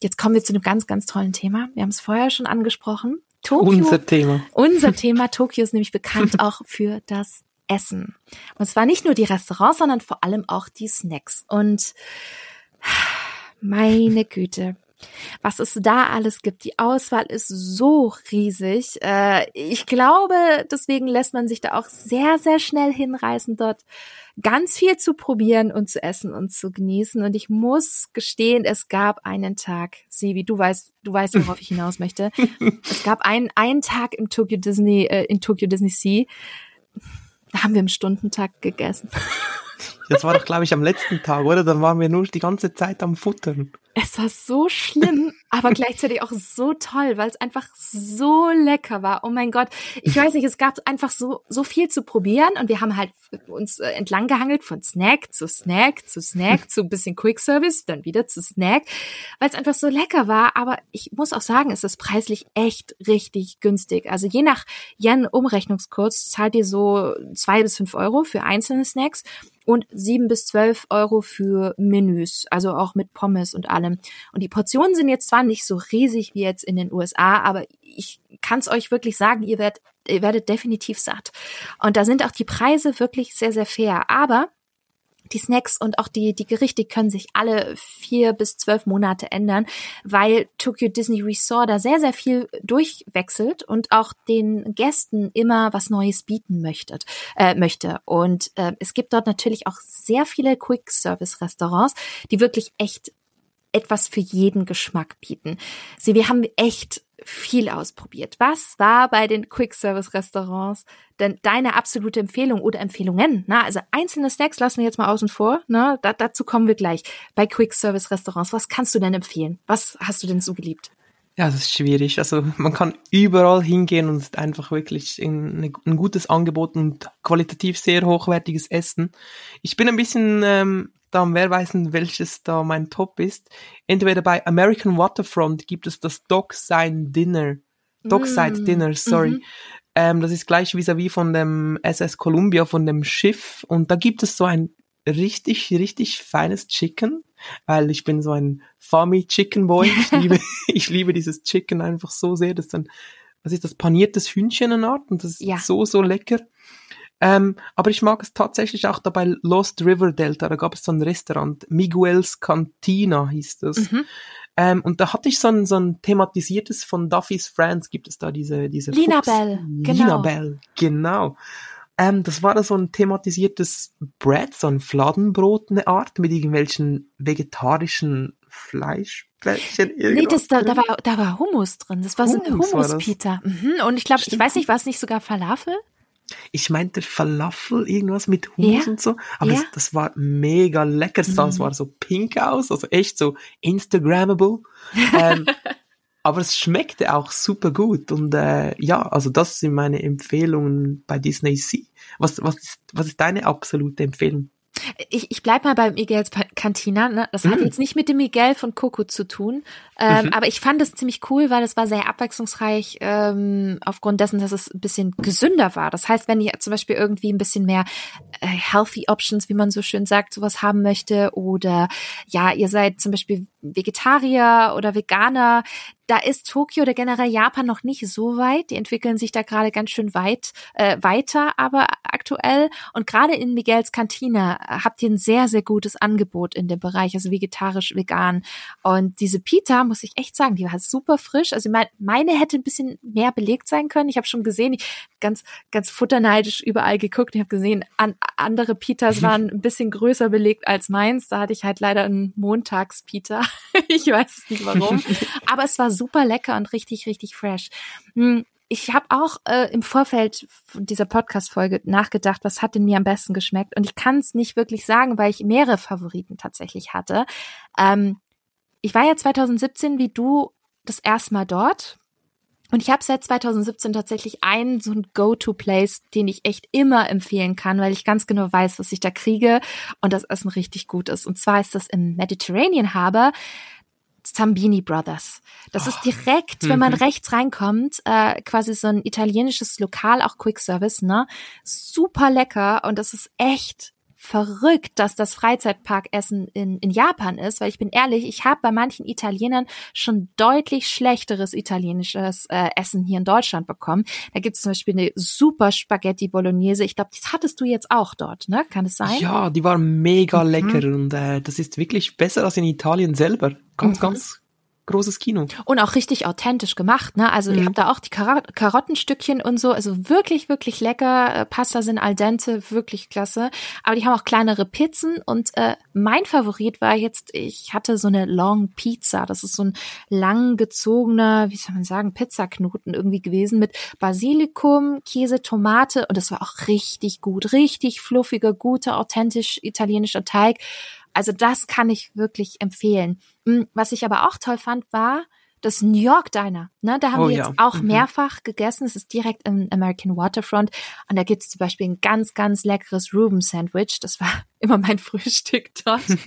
S1: jetzt kommen wir zu einem ganz, ganz tollen Thema. Wir haben es vorher schon angesprochen.
S2: Tokio, unser Thema.
S1: Unser Thema. Tokio ist nämlich bekannt auch für das Essen. Und zwar nicht nur die Restaurants, sondern vor allem auch die Snacks. Und meine Güte, was es da alles gibt. Die Auswahl ist so riesig. Äh, ich glaube, deswegen lässt man sich da auch sehr, sehr schnell hinreißen, dort ganz viel zu probieren und zu essen und zu genießen. Und ich muss gestehen, es gab einen Tag, Sebi, du weißt, du weißt, worauf ich hinaus möchte. es gab einen, einen Tag im Tokyo Disney, äh, in Tokyo Disney Sea, da haben wir im Stundentakt gegessen.
S2: Das war doch, glaube ich, am letzten Tag, oder? Dann waren wir nur die ganze Zeit am Futtern.
S1: Es war so schlimm. aber gleichzeitig auch so toll, weil es einfach so lecker war. Oh mein Gott, ich weiß nicht, es gab einfach so so viel zu probieren und wir haben halt uns äh, entlang gehangelt von Snack zu Snack zu Snack zu ein bisschen Quick Service, dann wieder zu Snack, weil es einfach so lecker war. Aber ich muss auch sagen, es ist preislich echt richtig günstig. Also je nach Yen Umrechnungskurs zahlt ihr so zwei bis fünf Euro für einzelne Snacks und sieben bis zwölf Euro für Menüs, also auch mit Pommes und allem. Und die Portionen sind jetzt zwar nicht so riesig wie jetzt in den USA, aber ich kann es euch wirklich sagen, ihr werdet, ihr werdet definitiv satt. Und da sind auch die Preise wirklich sehr, sehr fair. Aber die Snacks und auch die, die Gerichte können sich alle vier bis zwölf Monate ändern, weil Tokyo Disney Resort da sehr, sehr viel durchwechselt und auch den Gästen immer was Neues bieten möchte. Äh, möchte. Und äh, es gibt dort natürlich auch sehr viele Quick-Service-Restaurants, die wirklich echt etwas für jeden Geschmack bieten. Sie, wir haben echt viel ausprobiert. Was war bei den Quick-Service-Restaurants denn deine absolute Empfehlung oder Empfehlungen? Na, also einzelne Snacks lassen wir jetzt mal außen vor. Ne? Da, dazu kommen wir gleich. Bei Quick-Service-Restaurants, was kannst du denn empfehlen? Was hast du denn so geliebt?
S2: Ja, das ist schwierig. Also man kann überall hingehen und einfach wirklich ein, ein, gutes Angebot und qualitativ sehr hochwertiges Essen. Ich bin ein bisschen ähm, da am Wehrweisen, welches da mein Top ist. Entweder bei American Waterfront gibt es das Dockside Dinner. Dockside mm. Dinner, sorry. Mhm. Ähm, das ist gleich vis-à-vis -vis von dem SS Columbia, von dem Schiff. Und da gibt es so ein richtig, richtig feines Chicken, weil ich bin so ein Farmy Chicken Boy. Ich liebe, ich liebe dieses Chicken einfach so sehr. Das ist dann, was ist das, paniertes Hühnchen in Art und das ist ja. so, so lecker. Ähm, aber ich mag es tatsächlich auch dabei Lost River Delta. Da gab es so ein Restaurant, Miguel's Cantina hieß das. Mhm. Ähm, und da hatte ich so ein, so ein thematisiertes von Duffy's Friends, gibt es da diese, diese
S1: Lina Fuchs, Bell,
S2: genau. Lina Bell, genau. Ähm, das war da so ein thematisiertes Bread, so ein Fladenbrot, eine Art, mit irgendwelchen vegetarischen Fleischbällchen.
S1: Nee, das, da, da, war, da war Hummus drin. Das war Hummus so eine Hummus-Pizza. Mhm. Und ich glaube, ich weiß nicht, war es nicht sogar Falafel?
S2: Ich meinte Falafel, irgendwas mit Hummus ja. und so. Aber ja. das, das, war mega lecker. Das mhm. war so pink aus, also echt so Instagrammable. ähm, aber es schmeckte auch super gut. Und äh, ja, also das sind meine Empfehlungen bei Disney Sea. Was, was, ist, was ist deine absolute Empfehlung?
S1: Ich, ich bleib mal bei Miguels Cantina. Ne? Das hat mm. jetzt nicht mit dem Miguel von Coco zu tun, ähm, mhm. aber ich fand es ziemlich cool, weil es war sehr abwechslungsreich ähm, aufgrund dessen, dass es ein bisschen gesünder war. Das heißt, wenn ihr zum Beispiel irgendwie ein bisschen mehr äh, healthy Options, wie man so schön sagt, sowas haben möchte oder ja, ihr seid zum Beispiel Vegetarier oder Veganer, da ist Tokio oder generell Japan noch nicht so weit. Die entwickeln sich da gerade ganz schön weit äh, weiter, aber aktuell und gerade in Miguels Cantina habt ihr ein sehr sehr gutes Angebot in dem Bereich, also vegetarisch, vegan und diese Pita muss ich echt sagen, die war super frisch. Also meine hätte ein bisschen mehr belegt sein können. Ich habe schon gesehen, ich ganz ganz futterneidisch überall geguckt. Ich habe gesehen, an, andere Pitas waren ein bisschen größer belegt als meins. Da hatte ich halt leider einen Montagspita. ich weiß nicht warum. Aber es war super lecker und richtig, richtig fresh. Hm, ich habe auch äh, im Vorfeld dieser Podcast-Folge nachgedacht, was hat denn mir am besten geschmeckt? Und ich kann es nicht wirklich sagen, weil ich mehrere Favoriten tatsächlich hatte. Ähm, ich war ja 2017 wie du das erste Mal dort. Und ich habe seit 2017 tatsächlich einen so ein Go-to-Place, den ich echt immer empfehlen kann, weil ich ganz genau weiß, was ich da kriege und das Essen richtig gut ist. Und zwar ist das im Mediterranean Harbor Zambini Brothers. Das oh. ist direkt, wenn man mhm. rechts reinkommt, äh, quasi so ein italienisches Lokal, auch Quick Service, ne? Super lecker und das ist echt verrückt, dass das Freizeitparkessen in, in Japan ist, weil ich bin ehrlich, ich habe bei manchen Italienern schon deutlich schlechteres italienisches äh, Essen hier in Deutschland bekommen. Da gibt es zum Beispiel eine super Spaghetti Bolognese. Ich glaube, das hattest du jetzt auch dort, ne? Kann es sein?
S2: Ja, die war mega mhm. lecker und äh, das ist wirklich besser als in Italien selber. Ganz, mhm. ganz großes Kino.
S1: Und auch richtig authentisch gemacht, ne? Also mhm. ihr habt da auch die Kar Karottenstückchen und so, also wirklich, wirklich lecker. Äh, Pasta sind al dente, wirklich klasse. Aber die haben auch kleinere Pizzen und äh, mein Favorit war jetzt, ich hatte so eine Long Pizza. Das ist so ein lang gezogener, wie soll man sagen, Pizzaknoten irgendwie gewesen mit Basilikum, Käse, Tomate und das war auch richtig gut, richtig fluffiger, guter, authentisch italienischer Teig. Also das kann ich wirklich empfehlen. Hm, was ich aber auch toll fand, war, das New York Diner. Ne, da haben oh, wir jetzt ja. auch mhm. mehrfach gegessen. Es ist direkt im American Waterfront. Und da gibt's zum Beispiel ein ganz, ganz leckeres Reuben Sandwich. Das war immer mein Frühstück dort.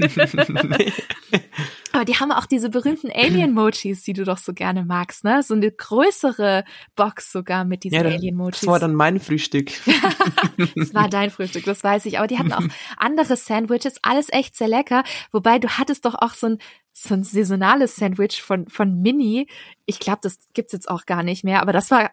S1: Aber die haben auch diese berühmten Alien-Mochis, die du doch so gerne magst, ne? So eine größere Box sogar mit diesen ja, Alien-Mochis.
S2: Das war dann mein Frühstück.
S1: das war dein Frühstück, das weiß ich. Aber die hatten auch andere Sandwiches, alles echt sehr lecker. Wobei du hattest doch auch so ein so ein saisonales Sandwich von, von Mini. Ich glaube, das gibt's jetzt auch gar nicht mehr, aber das war,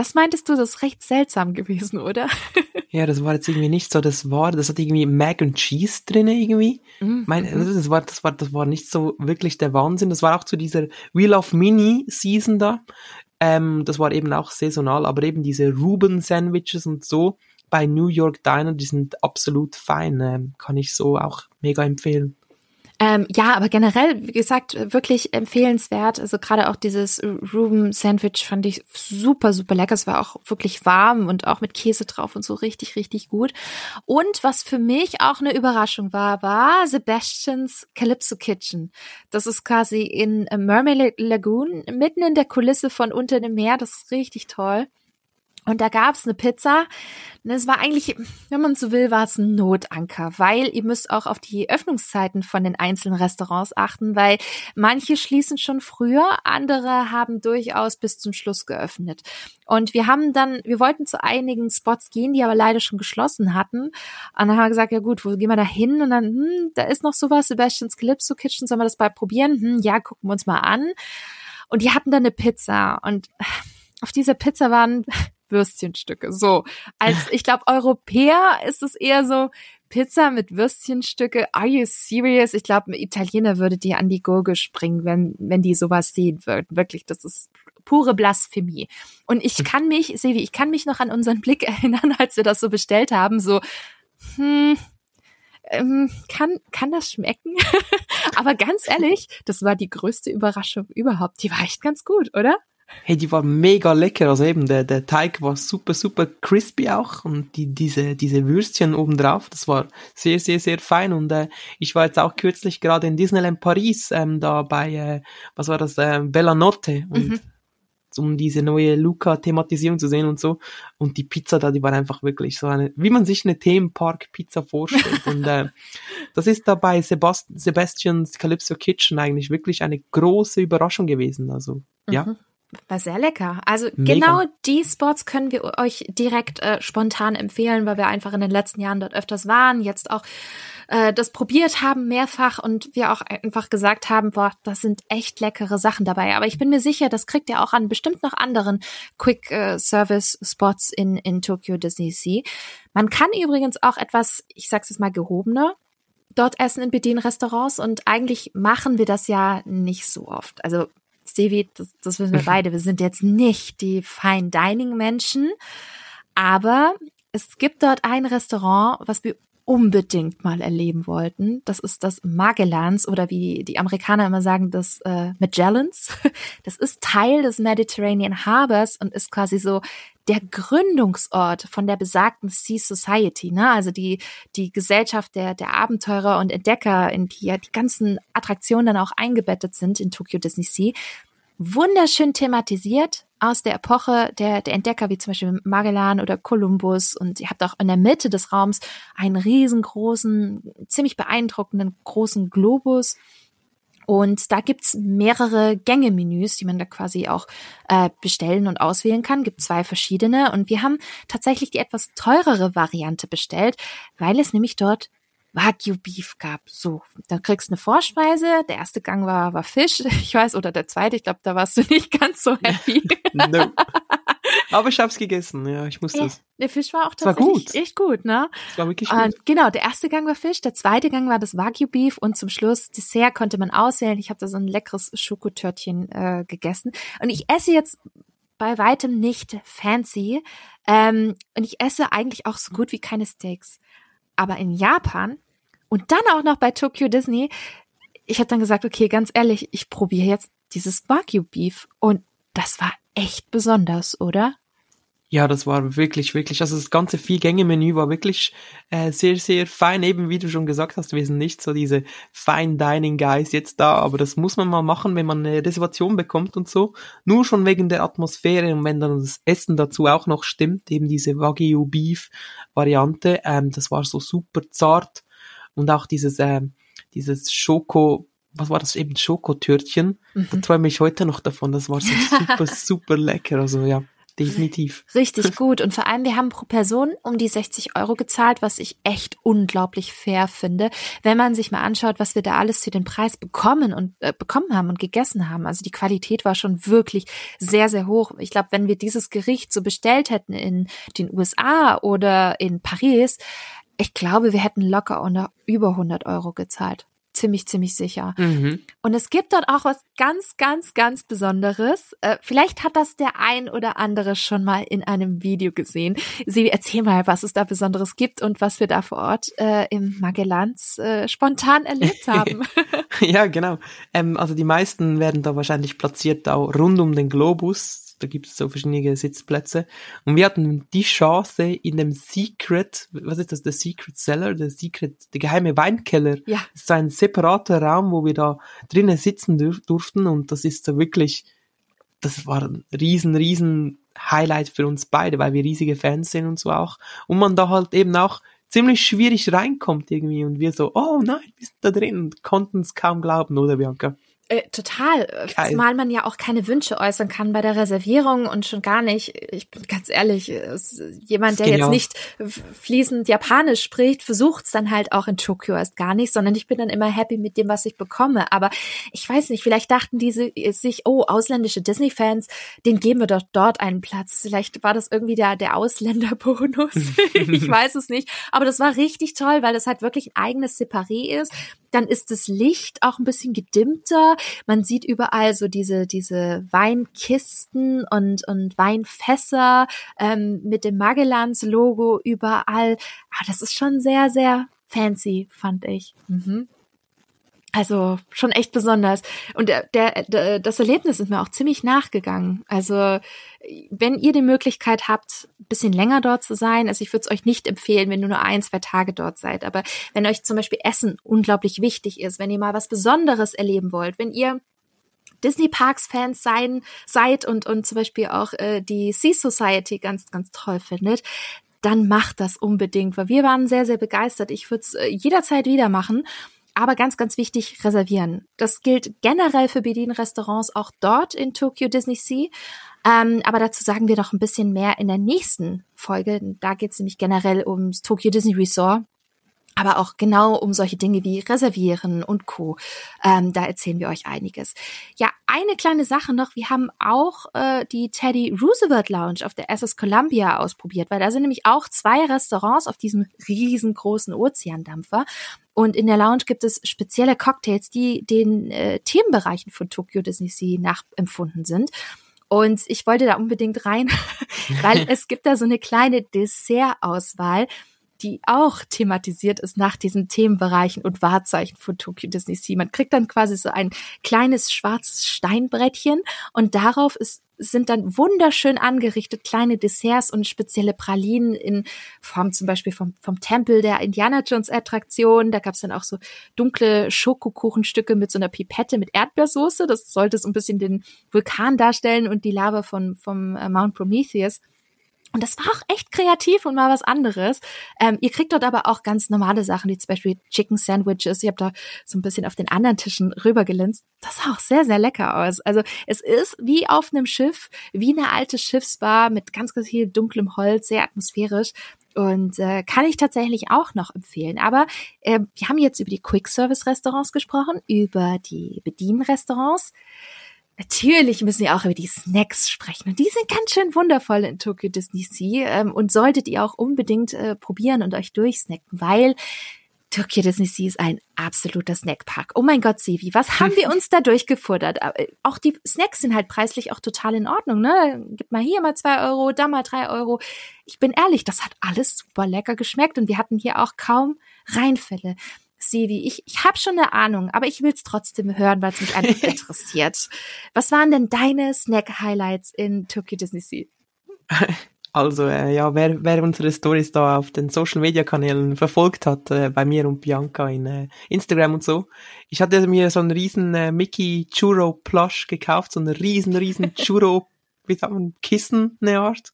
S1: das meintest du, das ist recht seltsam gewesen, oder?
S2: ja, das war jetzt irgendwie nicht so, das war, das hat irgendwie Mac and Cheese drin irgendwie. Mhm. Mein, mhm. das war, das war, das war nicht so wirklich der Wahnsinn. Das war auch zu dieser Wheel of Mini Season da. Ähm, das war eben auch saisonal, aber eben diese Ruben Sandwiches und so bei New York Diner, die sind absolut fein, ähm, kann ich so auch mega empfehlen.
S1: Ähm, ja, aber generell, wie gesagt, wirklich empfehlenswert. Also gerade auch dieses Ruben Sandwich fand ich super, super lecker. Es war auch wirklich warm und auch mit Käse drauf und so richtig, richtig gut. Und was für mich auch eine Überraschung war, war Sebastians Calypso Kitchen. Das ist quasi in Mermaid Lagoon, mitten in der Kulisse von unter dem Meer. Das ist richtig toll. Und da gab's eine Pizza. Und es war eigentlich, wenn man so will, war es ein Notanker, weil ihr müsst auch auf die Öffnungszeiten von den einzelnen Restaurants achten, weil manche schließen schon früher, andere haben durchaus bis zum Schluss geöffnet. Und wir haben dann, wir wollten zu einigen Spots gehen, die aber leider schon geschlossen hatten. Und dann haben wir gesagt, ja gut, wo gehen wir da hin? Und dann, hm, da ist noch sowas, Sebastian's Calypso Kitchen, sollen wir das bald probieren? Hm, ja, gucken wir uns mal an. Und die hatten dann eine Pizza und auf dieser Pizza waren Würstchenstücke. So, als ich glaube, Europäer ist es eher so Pizza mit Würstchenstücke. Are you serious? Ich glaube, ein Italiener würde dir an die Gurgel springen, wenn wenn die sowas sehen würden. Wirklich, das ist pure Blasphemie. Und ich kann mich, Sevi, ich kann mich noch an unseren Blick erinnern, als wir das so bestellt haben. So, hm, ähm, kann, kann das schmecken? Aber ganz ehrlich, das war die größte Überraschung überhaupt. Die war echt ganz gut, oder?
S2: Hey, die war mega lecker. Also eben, der, der Teig war super, super crispy auch und die, diese, diese Würstchen obendrauf, das war sehr, sehr, sehr fein. Und äh, ich war jetzt auch kürzlich gerade in Disneyland Paris, ähm, da bei, äh, was war das, äh, Bella Notte und mhm. um diese neue Luca-Thematisierung zu sehen und so. Und die Pizza da, die war einfach wirklich so eine, wie man sich eine Themenpark-Pizza vorstellt. und äh, das ist da bei Sebast Sebastian's Calypso Kitchen eigentlich wirklich eine große Überraschung gewesen. Also, ja.
S1: War sehr lecker. Also Mega. genau die Spots können wir euch direkt äh, spontan empfehlen, weil wir einfach in den letzten Jahren dort öfters waren, jetzt auch äh, das probiert haben mehrfach und wir auch einfach gesagt haben, boah, das sind echt leckere Sachen dabei. Aber ich bin mir sicher, das kriegt ihr auch an bestimmt noch anderen Quick äh, Service Spots in in Tokyo Disney Sea. Man kann übrigens auch etwas, ich sag's jetzt mal gehobener, dort essen in Bedienrestaurants und eigentlich machen wir das ja nicht so oft. Also Stevie, das, das wissen wir beide, wir sind jetzt nicht die Fine Dining Menschen, aber es gibt dort ein Restaurant, was wir unbedingt mal erleben wollten. Das ist das Magellans oder wie die Amerikaner immer sagen, das äh, Magellans. Das ist Teil des Mediterranean Harbors und ist quasi so der Gründungsort von der besagten Sea Society, ne? Also die, die Gesellschaft der, der Abenteurer und Entdecker, in die ja die ganzen Attraktionen dann auch eingebettet sind in Tokyo Disney Sea. Wunderschön thematisiert aus der Epoche der, der Entdecker, wie zum Beispiel Magellan oder Kolumbus. Und ihr habt auch in der Mitte des Raums einen riesengroßen, ziemlich beeindruckenden großen Globus und da gibt's mehrere Gänge-Menüs, die man da quasi auch äh, bestellen und auswählen kann. Gibt zwei verschiedene. Und wir haben tatsächlich die etwas teurere Variante bestellt, weil es nämlich dort Wagyu Beef gab. So, da kriegst du eine Vorspeise. Der erste Gang war, war Fisch, ich weiß, oder der zweite. Ich glaube, da warst du nicht ganz so happy. no.
S2: Aber ich hab's gegessen, ja, ich musste es.
S1: Der Fisch war auch tatsächlich war gut. echt gut, ne?
S2: Es war wirklich gut.
S1: Und genau, der erste Gang war Fisch, der zweite Gang war das Wagyu Beef und zum Schluss Dessert konnte man auswählen. Ich habe da so ein leckeres Schokotörtchen äh, gegessen. Und ich esse jetzt bei weitem nicht fancy. Ähm, und ich esse eigentlich auch so gut wie keine Steaks. Aber in Japan und dann auch noch bei Tokyo Disney, ich habe dann gesagt, okay, ganz ehrlich, ich probiere jetzt dieses Wagyu Beef und das war echt besonders, oder?
S2: Ja, das war wirklich, wirklich, also das ganze Vier-Gänge-Menü war wirklich äh, sehr, sehr fein. Eben wie du schon gesagt hast, wir sind nicht so diese Fine Dining Guys jetzt da, aber das muss man mal machen, wenn man eine Reservation bekommt und so. Nur schon wegen der Atmosphäre und wenn dann das Essen dazu auch noch stimmt, eben diese Wagyu Beef Variante, ähm, das war so super zart und auch dieses, äh, dieses Schoko, was war das eben, Schokotürtchen, mhm. da träume ich heute noch davon, das war so super, super lecker, also ja definitiv.
S1: Richtig gut. Und vor allem, wir haben pro Person um die 60 Euro gezahlt, was ich echt unglaublich fair finde, wenn man sich mal anschaut, was wir da alles für den Preis bekommen und äh, bekommen haben und gegessen haben. Also die Qualität war schon wirklich sehr, sehr hoch. Ich glaube, wenn wir dieses Gericht so bestellt hätten in den USA oder in Paris, ich glaube, wir hätten locker unter über 100 Euro gezahlt ziemlich, ziemlich sicher. Mhm. Und es gibt dort auch was ganz, ganz, ganz Besonderes. Äh, vielleicht hat das der ein oder andere schon mal in einem Video gesehen. Sie erzähl mal, was es da Besonderes gibt und was wir da vor Ort äh, im Magellans äh, spontan erlebt haben.
S2: ja, genau. Ähm, also die meisten werden da wahrscheinlich platziert auch rund um den Globus da gibt es so verschiedene Sitzplätze. Und wir hatten die Chance in dem Secret, was ist das, der Secret Cellar, der Secret, der geheime Weinkeller. Ja. Das ist ein separater Raum, wo wir da drinnen sitzen dür durften und das ist so wirklich, das war ein riesen, riesen Highlight für uns beide, weil wir riesige Fans sind und so auch. Und man da halt eben auch ziemlich schwierig reinkommt irgendwie und wir so, oh nein, wir sind da drin und konnten es kaum glauben, oder Bianca?
S1: Äh, total. Geil. Zumal man ja auch keine Wünsche äußern kann bei der Reservierung und schon gar nicht, ich bin ganz ehrlich, jemand, der jetzt nicht fließend Japanisch spricht, versucht es dann halt auch in Tokio erst gar nicht, sondern ich bin dann immer happy mit dem, was ich bekomme. Aber ich weiß nicht, vielleicht dachten diese sich, oh, ausländische Disney-Fans, den geben wir doch dort einen Platz. Vielleicht war das irgendwie der, der Ausländerbonus. ich weiß es nicht. Aber das war richtig toll, weil das halt wirklich ein eigenes Separé ist dann ist das Licht auch ein bisschen gedimmter. Man sieht überall so diese, diese Weinkisten und, und Weinfässer ähm, mit dem Magellans-Logo überall. Ah, das ist schon sehr, sehr fancy, fand ich. Mhm. Also schon echt besonders. Und der, der, das Erlebnis ist mir auch ziemlich nachgegangen. Also wenn ihr die Möglichkeit habt, bisschen länger dort zu sein, also ich würde es euch nicht empfehlen, wenn ihr nur ein, zwei Tage dort seid, aber wenn euch zum Beispiel Essen unglaublich wichtig ist, wenn ihr mal was Besonderes erleben wollt, wenn ihr Disney Parks Fans sein seid und und zum Beispiel auch äh, die Sea Society ganz ganz toll findet, dann macht das unbedingt, weil wir waren sehr sehr begeistert. Ich würde es äh, jederzeit wieder machen. Aber ganz, ganz wichtig, reservieren. Das gilt generell für Bedienrestaurants auch dort in Tokyo Disney Sea. Ähm, aber dazu sagen wir doch ein bisschen mehr in der nächsten Folge. Da geht es nämlich generell ums Tokyo Disney Resort aber auch genau um solche Dinge wie Reservieren und Co. Ähm, da erzählen wir euch einiges. Ja, eine kleine Sache noch. Wir haben auch äh, die Teddy Roosevelt Lounge auf der SS Columbia ausprobiert, weil da sind nämlich auch zwei Restaurants auf diesem riesengroßen Ozeandampfer. Und in der Lounge gibt es spezielle Cocktails, die den äh, Themenbereichen von Tokyo Disney Sea nachempfunden sind. Und ich wollte da unbedingt rein, weil es gibt da so eine kleine Dessertauswahl die auch thematisiert ist nach diesen Themenbereichen und Wahrzeichen von Tokyo Disney Sea. Man kriegt dann quasi so ein kleines schwarzes Steinbrettchen und darauf ist sind dann wunderschön angerichtet kleine Desserts und spezielle Pralinen in Form zum Beispiel vom, vom Tempel der Indiana Jones Attraktion. Da gab es dann auch so dunkle Schokokuchenstücke mit so einer Pipette mit Erdbeersoße. Das sollte so ein bisschen den Vulkan darstellen und die Lava von, vom äh, Mount Prometheus. Und das war auch echt kreativ und mal was anderes. Ähm, ihr kriegt dort aber auch ganz normale Sachen, wie zum Beispiel Chicken Sandwiches. Ich habe da so ein bisschen auf den anderen Tischen rübergelinst. Das sah auch sehr, sehr lecker aus. Also es ist wie auf einem Schiff, wie eine alte Schiffsbar mit ganz, ganz viel dunklem Holz, sehr atmosphärisch. Und äh, kann ich tatsächlich auch noch empfehlen. Aber äh, wir haben jetzt über die Quick-Service-Restaurants gesprochen, über die Bedienrestaurants. Natürlich müssen wir auch über die Snacks sprechen. Und die sind ganz schön wundervoll in Tokyo Disney Sea. Ähm, und solltet ihr auch unbedingt äh, probieren und euch durchsnacken, weil Tokyo Disney Sea ist ein absoluter Snackpark. Oh mein Gott, Sivi, was haben wir uns da durchgefuttert? Äh, auch die Snacks sind halt preislich auch total in Ordnung, ne? Gib mal hier mal zwei Euro, da mal drei Euro. Ich bin ehrlich, das hat alles super lecker geschmeckt und wir hatten hier auch kaum Reinfälle. Sevi, ich, ich habe schon eine Ahnung, aber ich will es trotzdem hören, weil es mich einfach interessiert. Was waren denn deine Snack-Highlights in Tokyo Disney Sea?
S2: Also äh, ja, wer, wer unsere Stories da auf den Social Media Kanälen verfolgt hat, äh, bei mir und Bianca in äh, Instagram und so, ich hatte mir so einen riesen äh, Mickey Churro Plush gekauft, so einen riesen, riesen Churro, wie sagt man, Kissen, eine Art.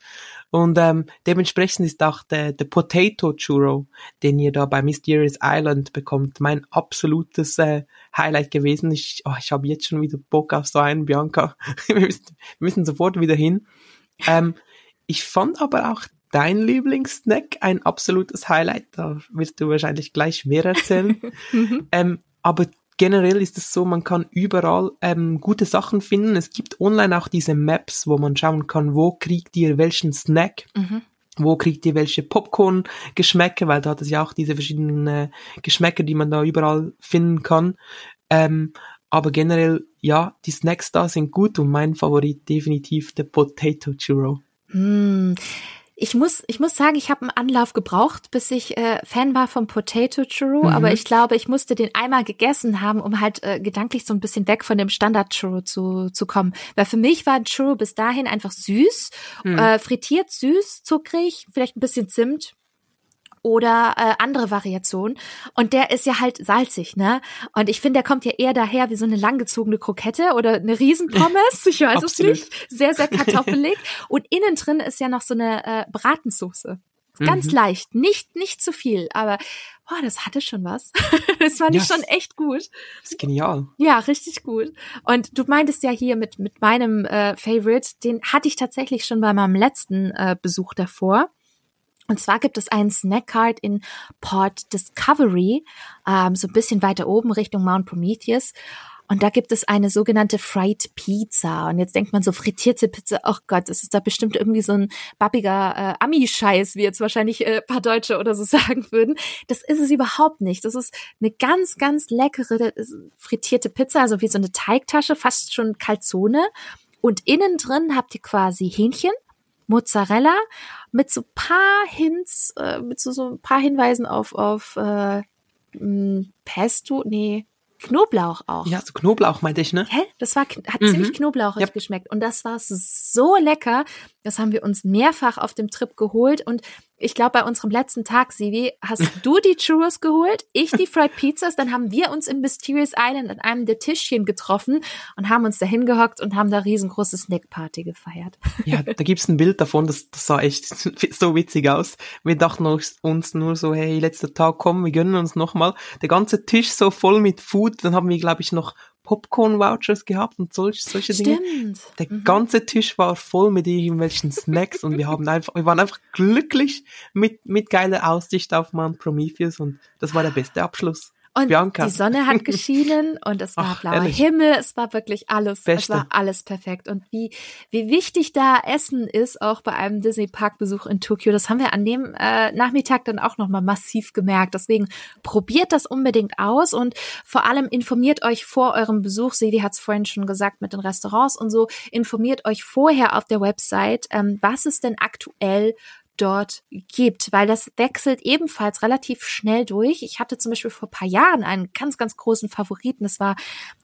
S2: Und ähm, dementsprechend ist auch der, der Potato Churro, den ihr da bei Mysterious Island bekommt, mein absolutes äh, Highlight gewesen. Ich, oh, ich habe jetzt schon wieder Bock auf so einen, Bianca. wir, müssen, wir müssen sofort wieder hin. Ähm, ich fand aber auch dein Lieblingssnack ein absolutes Highlight. Da wirst du wahrscheinlich gleich mehr erzählen. Mhm. ähm, aber generell ist es so, man kann überall ähm, gute Sachen finden. Es gibt online auch diese Maps, wo man schauen kann, wo kriegt ihr welchen Snack. Mhm. Wo kriegt ihr welche Popcorn-Geschmäcke, weil da hat es ja auch diese verschiedenen äh, Geschmäcker, die man da überall finden kann. Ähm, aber generell, ja, die Snacks da sind gut und mein Favorit definitiv der Potato Churro.
S1: Hm. Ich muss, ich muss sagen, ich habe einen Anlauf gebraucht, bis ich äh, Fan war vom Potato Churro, mhm. aber ich glaube, ich musste den einmal gegessen haben, um halt äh, gedanklich so ein bisschen weg von dem Standard Churro zu, zu kommen. Weil für mich war ein Churro bis dahin einfach süß, mhm. äh, frittiert, süß, zuckrig, vielleicht ein bisschen Zimt, oder äh, andere Variationen. Und der ist ja halt salzig, ne? Und ich finde, der kommt ja eher daher wie so eine langgezogene Krokette oder eine Riesenpommes. Ich weiß es nicht. Sehr, sehr kartoffelig. Und innen drin ist ja noch so eine äh, Bratensoße. Ganz mhm. leicht, nicht nicht zu viel, aber boah, das hatte schon was. das fand ja, ich schon echt gut.
S2: Das ist genial.
S1: Ja, richtig gut. Und du meintest ja hier mit mit meinem äh, Favorite, den hatte ich tatsächlich schon bei meinem letzten äh, Besuch davor. Und zwar gibt es einen Snackcard in Port Discovery, ähm, so ein bisschen weiter oben Richtung Mount Prometheus. Und da gibt es eine sogenannte Fried Pizza. Und jetzt denkt man so, frittierte Pizza, ach oh Gott, das ist da bestimmt irgendwie so ein babbiger äh, Ami-Scheiß, wie jetzt wahrscheinlich äh, paar Deutsche oder so sagen würden. Das ist es überhaupt nicht. Das ist eine ganz, ganz leckere frittierte Pizza, also wie so eine Teigtasche, fast schon Calzone. Und innen drin habt ihr quasi Hähnchen, Mozzarella mit so paar Hints, äh, mit so, so ein paar Hinweisen auf, auf äh, Pesto, nee, Knoblauch auch.
S2: Ja, so Knoblauch meinte ich, ne?
S1: Hä? Das war, hat mhm. ziemlich knoblauchig yep. geschmeckt. Und das war so lecker. Das haben wir uns mehrfach auf dem Trip geholt. Und ich glaube, bei unserem letzten Tag, Sivi, hast du die Churros geholt, ich die Fried Pizzas, dann haben wir uns im Mysterious Island an einem der Tischchen getroffen und haben uns da hingehockt und haben da riesengroße Snackparty gefeiert.
S2: Ja, da gibt's ein Bild davon, das, das sah echt so witzig aus. Wir dachten uns nur so, hey, letzter Tag, komm, wir gönnen uns nochmal. Der ganze Tisch so voll mit Food, dann haben wir, glaube ich, noch Popcorn-Vouchers gehabt und solch, solche Dinge. Stimmt. Der mhm. ganze Tisch war voll mit irgendwelchen Snacks und wir haben einfach, wir waren einfach glücklich mit, mit geiler Aussicht auf Mount Prometheus und das war der beste Abschluss.
S1: Und Bianca. die Sonne hat geschienen und es war Ach, blauer ehrlich? Himmel, es war wirklich alles, Beste. es war alles perfekt. Und wie, wie wichtig da Essen ist, auch bei einem Disney-Park-Besuch in Tokio, das haben wir an dem äh, Nachmittag dann auch nochmal massiv gemerkt. Deswegen probiert das unbedingt aus und vor allem informiert euch vor eurem Besuch. Sedi hat es vorhin schon gesagt mit den Restaurants und so. Informiert euch vorher auf der Website, ähm, was es denn aktuell dort gibt, weil das wechselt ebenfalls relativ schnell durch. Ich hatte zum Beispiel vor paar Jahren einen ganz, ganz großen Favoriten. Das war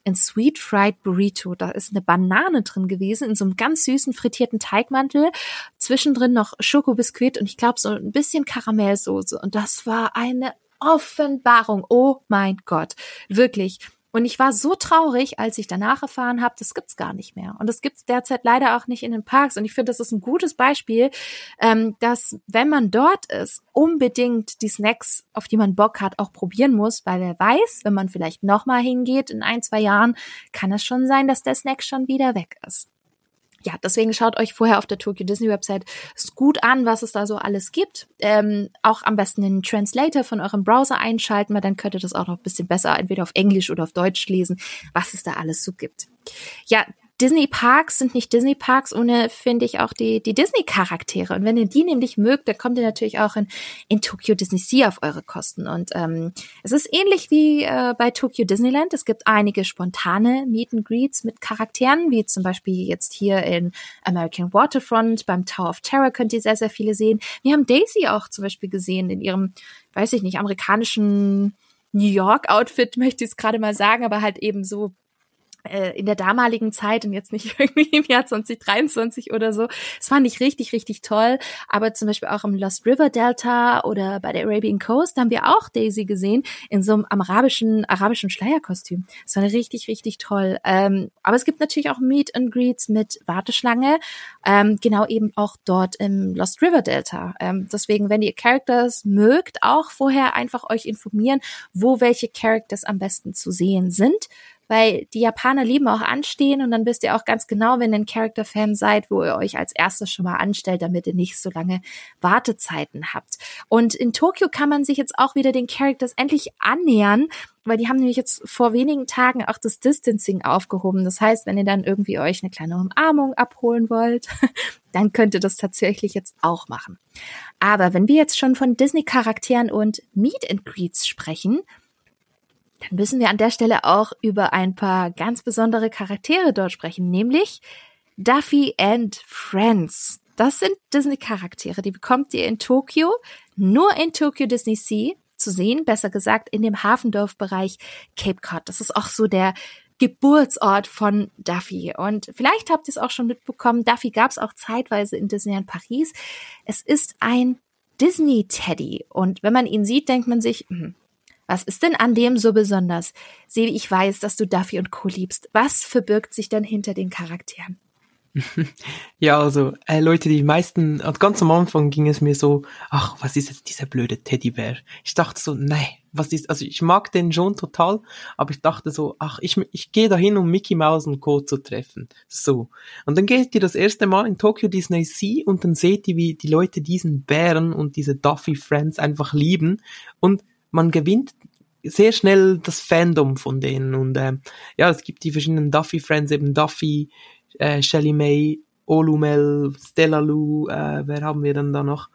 S1: ein Sweet Fried Burrito. Da ist eine Banane drin gewesen in so einem ganz süßen frittierten Teigmantel. Zwischendrin noch Schokobiskuit und ich glaube so ein bisschen Karamellsoße. Und das war eine Offenbarung. Oh mein Gott. Wirklich. Und ich war so traurig, als ich danach erfahren habe, das gibt's gar nicht mehr. Und das gibt's derzeit leider auch nicht in den Parks. Und ich finde, das ist ein gutes Beispiel, ähm, dass wenn man dort ist, unbedingt die Snacks, auf die man Bock hat, auch probieren muss, weil wer weiß, wenn man vielleicht nochmal hingeht in ein, zwei Jahren, kann es schon sein, dass der Snack schon wieder weg ist ja, deswegen schaut euch vorher auf der Tokyo Disney Website gut an, was es da so alles gibt. Ähm, auch am besten den Translator von eurem Browser einschalten, weil dann könnt ihr das auch noch ein bisschen besser entweder auf Englisch oder auf Deutsch lesen, was es da alles so gibt. Ja, Disney-Parks sind nicht Disney-Parks ohne, finde ich, auch die, die Disney-Charaktere. Und wenn ihr die nämlich mögt, dann kommt ihr natürlich auch in, in Tokyo Disney Sea auf eure Kosten. Und ähm, es ist ähnlich wie äh, bei Tokyo Disneyland. Es gibt einige spontane Meet and Greets mit Charakteren, wie zum Beispiel jetzt hier in American Waterfront. Beim Tower of Terror könnt ihr sehr, sehr viele sehen. Wir haben Daisy auch zum Beispiel gesehen in ihrem, weiß ich nicht, amerikanischen New York-Outfit, möchte ich es gerade mal sagen, aber halt eben so in der damaligen Zeit und jetzt nicht irgendwie im Jahr 2023 oder so. Das fand ich richtig, richtig toll. Aber zum Beispiel auch im Lost River Delta oder bei der Arabian Coast haben wir auch Daisy gesehen in so einem arabischen, arabischen Schleierkostüm. Das war richtig, richtig toll. Ähm, aber es gibt natürlich auch Meet and Greets mit Warteschlange, ähm, genau eben auch dort im Lost River Delta. Ähm, deswegen, wenn ihr Characters mögt, auch vorher einfach euch informieren, wo welche Characters am besten zu sehen sind weil die Japaner lieben auch anstehen und dann wisst ihr auch ganz genau, wenn ihr ein Character-Fan seid, wo ihr euch als erstes schon mal anstellt, damit ihr nicht so lange Wartezeiten habt. Und in Tokio kann man sich jetzt auch wieder den Characters endlich annähern, weil die haben nämlich jetzt vor wenigen Tagen auch das Distancing aufgehoben. Das heißt, wenn ihr dann irgendwie euch eine kleine Umarmung abholen wollt, dann könnt ihr das tatsächlich jetzt auch machen. Aber wenn wir jetzt schon von Disney-Charakteren und Meet and Greets sprechen, dann müssen wir an der Stelle auch über ein paar ganz besondere Charaktere dort sprechen, nämlich Duffy and Friends. Das sind Disney-Charaktere, die bekommt ihr in Tokio, nur in Tokyo Disney Sea zu sehen, besser gesagt in dem Hafendorfbereich Cape Cod. Das ist auch so der Geburtsort von Duffy. Und vielleicht habt ihr es auch schon mitbekommen, Duffy gab es auch zeitweise in Disneyland Paris. Es ist ein Disney-Teddy. Und wenn man ihn sieht, denkt man sich, hm, was ist denn an dem so besonders? Sevi, ich weiß, dass du Duffy und Co. liebst. Was verbirgt sich denn hinter den Charakteren?
S2: Ja, also äh, Leute, die meisten, ganz am Anfang ging es mir so, ach, was ist jetzt dieser blöde Teddybär? Ich dachte so, nee, was ist, also ich mag den schon total, aber ich dachte so, ach, ich, ich gehe dahin, um Mickey Mouse und Co. zu treffen. So. Und dann geht ihr das erste Mal in Tokyo Disney Sea und dann seht ihr, wie die Leute diesen Bären und diese Duffy Friends einfach lieben und man gewinnt sehr schnell das Fandom von denen und äh, ja, es gibt die verschiedenen Duffy Friends, eben Duffy, äh, Shelly May, Olumel, Stella Lou, äh, wer haben wir dann da noch?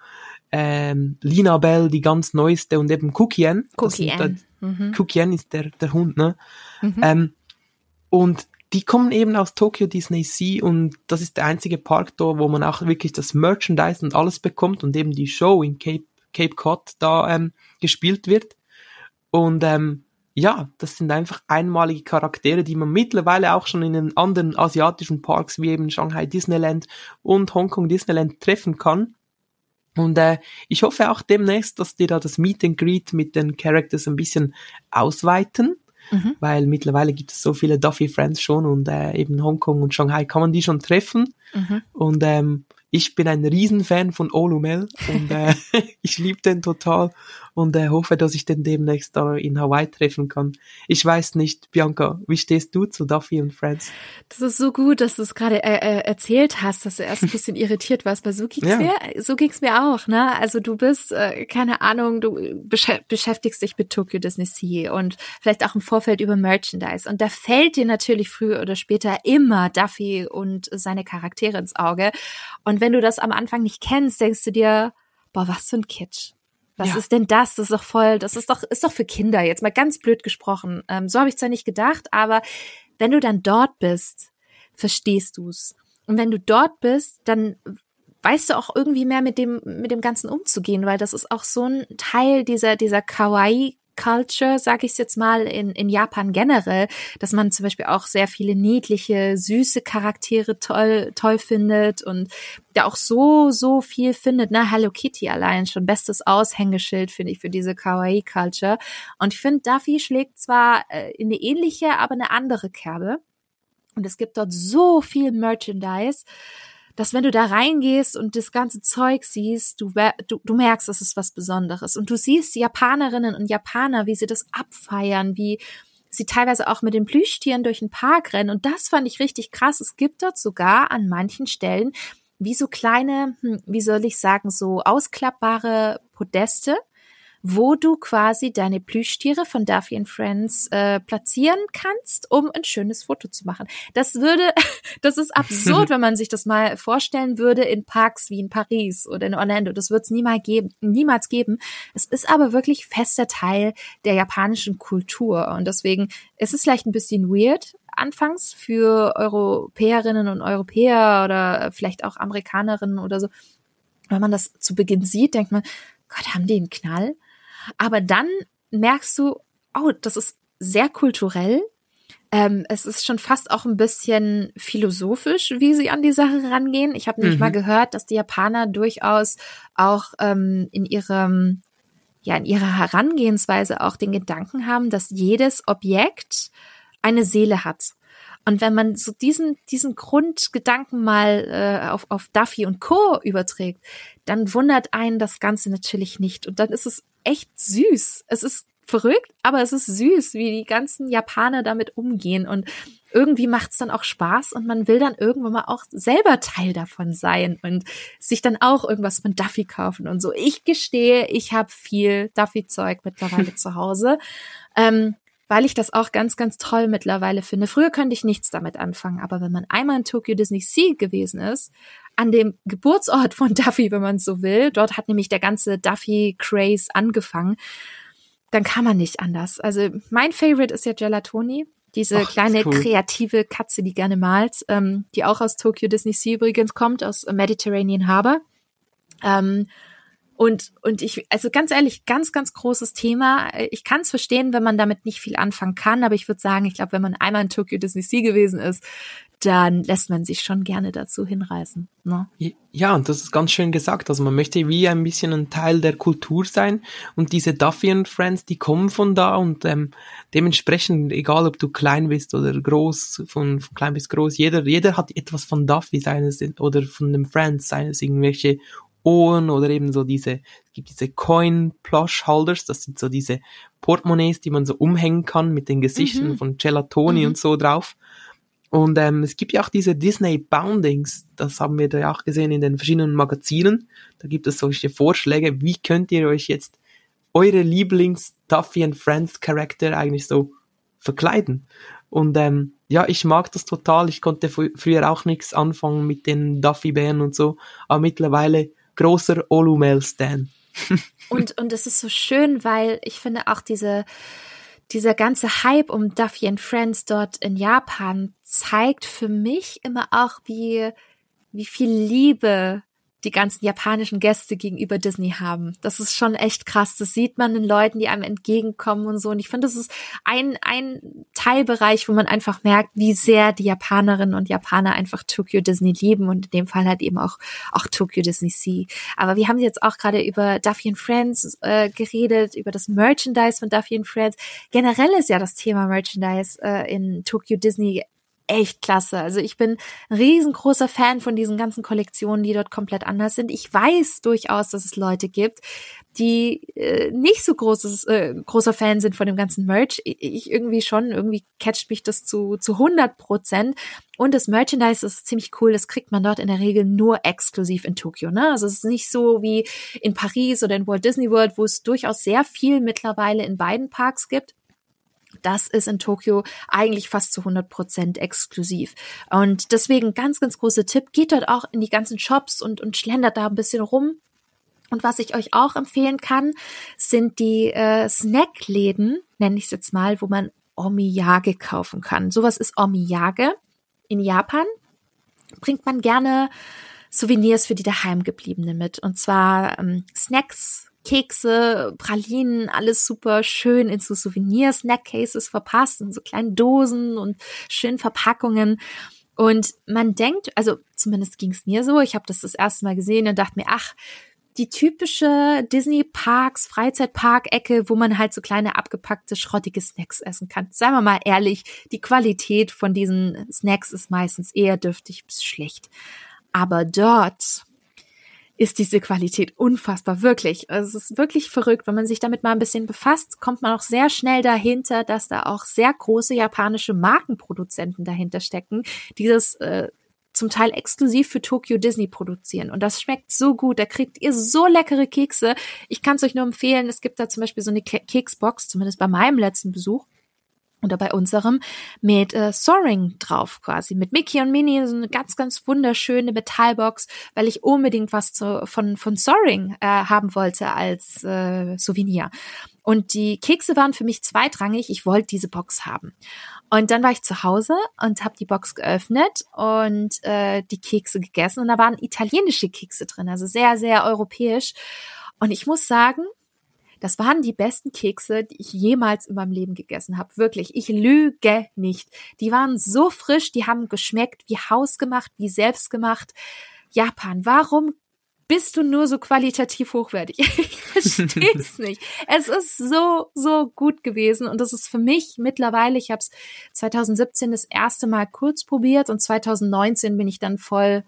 S2: Ähm, Lina Bell, die ganz neueste und eben Cookien.
S1: Cookien.
S2: Mhm. Cookien ist der, der Hund, ne? Mhm. Ähm, und die kommen eben aus Tokyo Disney Sea und das ist der einzige Park da, wo man auch wirklich das Merchandise und alles bekommt und eben die Show in Cape Cape Cod da ähm, gespielt wird. Und ähm, ja, das sind einfach einmalige Charaktere, die man mittlerweile auch schon in den anderen asiatischen Parks wie eben Shanghai Disneyland und Hongkong Disneyland treffen kann. Und äh, ich hoffe auch demnächst, dass die da das Meet and Greet mit den Characters ein bisschen ausweiten, mhm. weil mittlerweile gibt es so viele Duffy Friends schon und äh, eben Hongkong und Shanghai kann man die schon treffen. Mhm. Und ähm, ich bin ein Riesenfan von Olumel und äh, ich liebe den total und äh, hoffe, dass ich den demnächst da in Hawaii treffen kann. Ich weiß nicht, Bianca, wie stehst du zu Duffy und Friends?
S1: Das ist so gut, dass du es gerade äh, äh, erzählt hast, dass du erst ein bisschen irritiert warst, weil so ging's ja. mir, so ging's mir auch, ne? Also du bist, äh, keine Ahnung, du besch beschäftigst dich mit Tokyo Disney Sea und vielleicht auch im Vorfeld über Merchandise und da fällt dir natürlich früher oder später immer Duffy und seine Charaktere ins Auge und wenn du das am Anfang nicht kennst, denkst du dir, boah, was für ein Kitsch. Was ja. ist denn das? Das ist doch voll, das ist doch, ist doch für Kinder, jetzt mal ganz blöd gesprochen. Ähm, so habe ich zwar nicht gedacht, aber wenn du dann dort bist, verstehst du's. Und wenn du dort bist, dann weißt du auch irgendwie mehr mit dem, mit dem Ganzen umzugehen, weil das ist auch so ein Teil dieser, dieser Kawaii Culture, sage ich jetzt mal, in, in Japan generell, dass man zum Beispiel auch sehr viele niedliche, süße Charaktere toll, toll findet und ja auch so, so viel findet. Ne? Hello Kitty allein schon bestes Aushängeschild, finde ich, für diese Kawaii-Culture. Und ich finde, Duffy schlägt zwar äh, in eine ähnliche, aber eine andere Kerbe. Und es gibt dort so viel Merchandise dass wenn du da reingehst und das ganze Zeug siehst, du, du, du merkst, das ist was Besonderes. Und du siehst Japanerinnen und Japaner, wie sie das abfeiern, wie sie teilweise auch mit den Plüschtieren durch den Park rennen. Und das fand ich richtig krass. Es gibt dort sogar an manchen Stellen wie so kleine, hm, wie soll ich sagen, so ausklappbare Podeste, wo du quasi deine Plüschtiere von Duffy and Friends äh, platzieren kannst, um ein schönes Foto zu machen. Das würde, das ist absurd, wenn man sich das mal vorstellen würde in Parks wie in Paris oder in Orlando. Das wird es niemals geben, niemals geben. Es ist aber wirklich fester Teil der japanischen Kultur und deswegen ist es vielleicht ein bisschen weird, anfangs für Europäerinnen und Europäer oder vielleicht auch Amerikanerinnen oder so. Wenn man das zu Beginn sieht, denkt man, Gott, haben die einen Knall? Aber dann merkst du, oh, das ist sehr kulturell. Ähm, es ist schon fast auch ein bisschen philosophisch, wie sie an die Sache rangehen. Ich habe nämlich mhm. mal gehört, dass die Japaner durchaus auch ähm, in ihrem ja in ihrer Herangehensweise auch den Gedanken haben, dass jedes Objekt eine Seele hat. Und wenn man so diesen, diesen Grundgedanken mal äh, auf, auf Duffy und Co. überträgt, dann wundert einen das Ganze natürlich nicht. Und dann ist es echt süß. Es ist verrückt, aber es ist süß, wie die ganzen Japaner damit umgehen. Und irgendwie macht es dann auch Spaß und man will dann irgendwann mal auch selber Teil davon sein und sich dann auch irgendwas von Duffy kaufen und so. Ich gestehe, ich habe viel Duffy-Zeug mittlerweile zu Hause. Ähm, weil ich das auch ganz, ganz toll mittlerweile finde. Früher könnte ich nichts damit anfangen, aber wenn man einmal in Tokyo Disney Sea gewesen ist, an dem Geburtsort von Duffy, wenn man so will, dort hat nämlich der ganze Duffy-Craze angefangen, dann kann man nicht anders. Also mein Favorite ist ja Gelatoni, diese Ach, kleine cool. kreative Katze, die gerne malt, ähm, die auch aus Tokyo Disney Sea übrigens kommt, aus Mediterranean Harbor. Ähm, und, und ich, also ganz ehrlich, ganz, ganz großes Thema. Ich kann es verstehen, wenn man damit nicht viel anfangen kann, aber ich würde sagen, ich glaube, wenn man einmal in Tokyo Disney Sea gewesen ist, dann lässt man sich schon gerne dazu hinreißen. Ne?
S2: Ja, und das ist ganz schön gesagt. Also man möchte wie ein bisschen ein Teil der Kultur sein und diese Duffy und Friends, die kommen von da und ähm, dementsprechend, egal ob du klein bist oder groß, von, von klein bis groß, jeder, jeder hat etwas von Duffy seines oder von dem Friends seines irgendwelche Ohren oder eben so diese, es gibt diese Coin-Plush-Holders, das sind so diese Portemonnaies, die man so umhängen kann mit den Gesichtern mhm. von Gelatoni mhm. und so drauf. Und ähm, es gibt ja auch diese Disney Boundings, das haben wir da ja auch gesehen in den verschiedenen Magazinen. Da gibt es solche Vorschläge, wie könnt ihr euch jetzt eure Lieblings Duffy and Friends Charakter eigentlich so verkleiden. Und ähm, ja, ich mag das total. Ich konnte fr früher auch nichts anfangen mit den Duffy-Bären und so, aber mittlerweile großer Olumel-Stan.
S1: und, und es ist so schön, weil ich finde auch diese, dieser ganze Hype um Duffy and Friends dort in Japan zeigt für mich immer auch, wie, wie viel Liebe die ganzen japanischen Gäste gegenüber Disney haben. Das ist schon echt krass. Das sieht man den Leuten, die einem entgegenkommen und so. Und ich finde, das ist ein, ein Teilbereich, wo man einfach merkt, wie sehr die Japanerinnen und Japaner einfach Tokyo Disney lieben und in dem Fall halt eben auch, auch Tokyo Disney Sea. Aber wir haben jetzt auch gerade über Duffy and Friends äh, geredet, über das Merchandise von Duffy and Friends. Generell ist ja das Thema Merchandise äh, in Tokyo Disney echt klasse. Also ich bin ein riesengroßer Fan von diesen ganzen Kollektionen, die dort komplett anders sind. Ich weiß durchaus, dass es Leute gibt, die äh, nicht so großes, äh, großer Fan sind von dem ganzen Merch. Ich, irgendwie schon, irgendwie catcht mich das zu, zu 100 Prozent. Und das Merchandise ist ziemlich cool. Das kriegt man dort in der Regel nur exklusiv in Tokio. Ne? Also es ist nicht so wie in Paris oder in Walt Disney World, wo es durchaus sehr viel mittlerweile in beiden Parks gibt das ist in Tokio eigentlich fast zu 100 Prozent exklusiv. Und deswegen ganz, ganz großer Tipp, geht dort auch in die ganzen Shops und, und schlendert da ein bisschen rum. Und was ich euch auch empfehlen kann, sind die äh, Snackläden, nenne ich es jetzt mal, wo man Omiyage kaufen kann. Sowas ist Omiyage in Japan. Bringt man gerne Souvenirs für die daheimgebliebenen mit. Und zwar ähm, Snacks, Kekse, Pralinen, alles super schön in so Souvenir-Snack-Cases verpasst, in so kleinen Dosen und schönen Verpackungen. Und man denkt, also zumindest ging es mir so, ich habe das das erste Mal gesehen und dachte mir, ach, die typische Disney Parks, Freizeitpark-Ecke, wo man halt so kleine abgepackte, schrottige Snacks essen kann. Seien wir mal ehrlich, die Qualität von diesen Snacks ist meistens eher dürftig bis schlecht. Aber dort ist diese Qualität unfassbar, wirklich. Also es ist wirklich verrückt. Wenn man sich damit mal ein bisschen befasst, kommt man auch sehr schnell dahinter, dass da auch sehr große japanische Markenproduzenten dahinter stecken, die das äh, zum Teil exklusiv für Tokyo Disney produzieren. Und das schmeckt so gut. Da kriegt ihr so leckere Kekse. Ich kann es euch nur empfehlen. Es gibt da zum Beispiel so eine Keksbox, zumindest bei meinem letzten Besuch oder bei unserem mit äh, Soaring drauf quasi mit Mickey und Minnie so eine ganz ganz wunderschöne Metallbox, weil ich unbedingt was zu, von von Soaring äh, haben wollte als äh, Souvenir. Und die Kekse waren für mich zweitrangig. Ich wollte diese Box haben. Und dann war ich zu Hause und habe die Box geöffnet und äh, die Kekse gegessen und da waren italienische Kekse drin, also sehr sehr europäisch. Und ich muss sagen, Das waren die besten Kekse, die ich jemals in meinem Leben gegessen habe. Wirklich, ich lüge nicht. Die waren so frisch, die haben geschmeckt wie hausgemacht, wie selbstgemacht. Japan, warum bist du nur so qualitativ hochwertig? Ich verstehe es nicht. Es ist so, so gut gewesen und das ist für mich mittlerweile, ich habe es 2017 das erste Mal kurz probiert und 2019 bin ich dann voll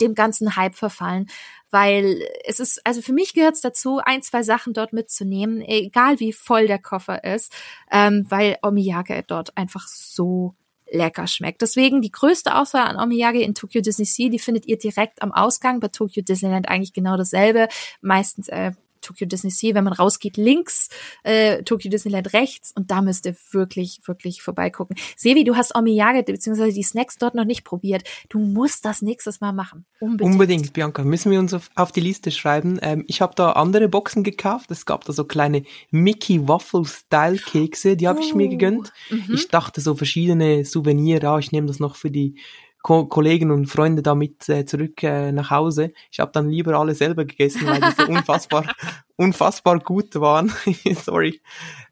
S1: dem ganzen Hype verfallen, weil es ist, also für mich gehört es dazu, ein, zwei Sachen dort mitzunehmen, egal wie voll der Koffer ist, ähm, weil Omiyage dort einfach so lecker schmeckt. Deswegen die größte Auswahl an Omiyage in Tokyo Disney Sea, die findet ihr direkt am Ausgang. Bei Tokyo Disneyland eigentlich genau dasselbe. Meistens äh, Tokyo Disney Sea, wenn man rausgeht, links, äh, Tokyo Disneyland rechts und da müsst ihr wirklich, wirklich vorbeigucken. Sevi, du hast Omiyage bzw. die Snacks dort noch nicht probiert. Du musst das nächstes Mal machen.
S2: Unbedingt. Unbedingt, Bianca. Müssen wir uns auf, auf die Liste schreiben. Ähm, ich habe da andere Boxen gekauft. Es gab da so kleine Mickey Waffle Style Kekse, die habe oh. ich mir oh, gegönnt. Mhm. Ich dachte so verschiedene Souvenir, ja, ich nehme das noch für die Ko Kollegen und Freunde damit äh, zurück äh, nach Hause. Ich habe dann lieber alle selber gegessen, weil die so unfassbar, unfassbar gut waren. Sorry.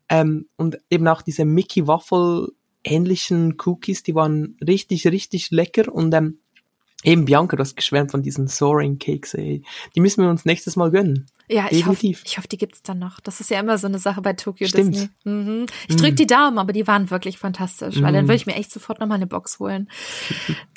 S2: Ähm, und eben auch diese Mickey Waffle ähnlichen Cookies, die waren richtig, richtig lecker und ähm, Eben Bianca, du hast geschwärmt von diesen Soaring Cakes, ey. Die müssen wir uns nächstes Mal gönnen.
S1: Ja, ich hoffe, ich hoffe, die gibt's dann noch. Das ist ja immer so eine Sache bei Tokyo Stimmt. Disney. Mhm. Ich drück mhm. die Daumen, aber die waren wirklich fantastisch, weil dann mhm. würde ich mir echt sofort nochmal eine Box holen.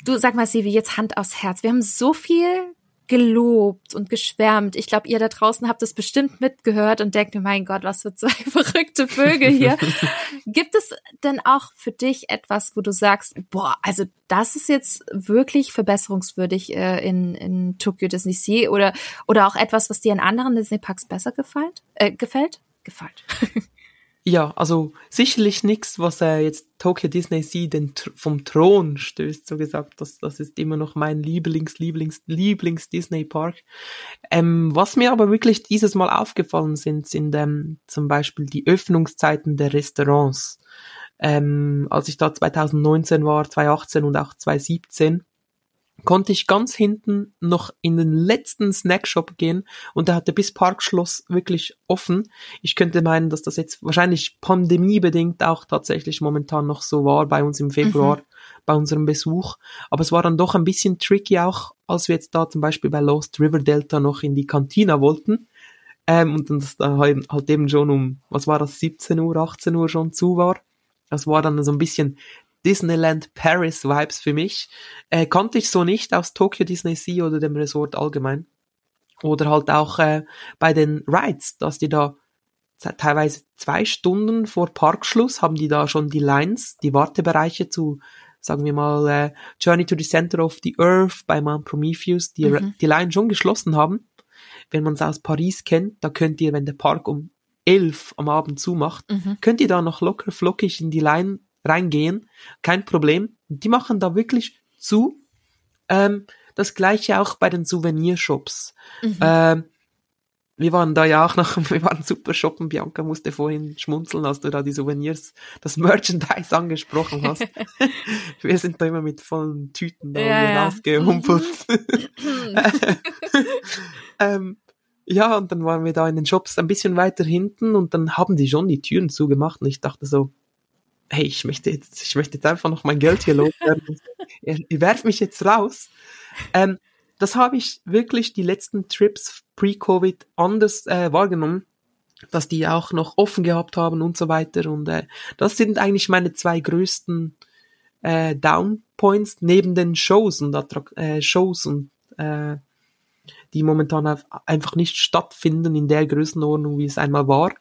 S1: Du sag mal, Sivi, jetzt Hand aufs Herz. Wir haben so viel gelobt und geschwärmt. Ich glaube, ihr da draußen habt es bestimmt mitgehört und denkt mir, mein Gott, was für zwei verrückte Vögel hier. Gibt es denn auch für dich etwas, wo du sagst, boah, also das ist jetzt wirklich verbesserungswürdig äh, in, in Tokyo Disney Sea oder, oder auch etwas, was dir in anderen Disney Parks besser gefällt? Äh, gefällt? Gefällt.
S2: Ja, also sicherlich nichts, was äh, jetzt Tokyo Disney Sea den, vom Thron stößt, so gesagt. Das, das ist immer noch mein Lieblings, Lieblings, Lieblings Disney Park. Ähm, was mir aber wirklich dieses Mal aufgefallen sind, sind ähm, zum Beispiel die Öffnungszeiten der Restaurants. Ähm, als ich da 2019 war, 2018 und auch 2017, konnte ich ganz hinten noch in den letzten Snackshop gehen und der hatte bis Parkschloss wirklich offen. Ich könnte meinen, dass das jetzt wahrscheinlich pandemiebedingt auch tatsächlich momentan noch so war bei uns im Februar, mhm. bei unserem Besuch. Aber es war dann doch ein bisschen tricky auch, als wir jetzt da zum Beispiel bei Lost River Delta noch in die Kantina wollten. Ähm, und dann das da halt, halt eben schon um, was war das, 17 Uhr, 18 Uhr schon zu war. Das war dann so ein bisschen Disneyland Paris Vibes für mich. Äh, kannte ich so nicht aus Tokyo Disney Sea oder dem Resort allgemein. Oder halt auch äh, bei den Rides, dass die da teilweise zwei Stunden vor Parkschluss haben die da schon die Lines, die Wartebereiche zu, sagen wir mal, äh, Journey to the Center of the Earth bei Mount Prometheus, die, mhm. die Line schon geschlossen haben. Wenn man es aus Paris kennt, da könnt ihr, wenn der Park um elf am Abend zumacht, mhm. könnt ihr da noch locker flockig in die Line reingehen, kein Problem. Die machen da wirklich zu. Ähm, das gleiche auch bei den Souvenirshops. Mhm. Ähm, wir waren da ja auch noch, wir waren super shoppen. Bianca musste vorhin schmunzeln, als du da die Souvenirs, das Merchandise angesprochen hast. wir sind da immer mit vollen Tüten da ja, rausgehumpelt. ähm, ja, und dann waren wir da in den Shops ein bisschen weiter hinten und dann haben die schon die Türen zugemacht und ich dachte so, hey, ich möchte jetzt, ich möchte jetzt einfach noch mein Geld hier loswerden. ihr, ihr werft mich jetzt raus. Ähm, das habe ich wirklich die letzten Trips pre-Covid anders äh, wahrgenommen, dass die auch noch offen gehabt haben und so weiter. Und äh, das sind eigentlich meine zwei größten äh, Downpoints neben den Shows und Attrakt äh, Shows und äh, die momentan einfach nicht stattfinden in der Größenordnung, wie es einmal war.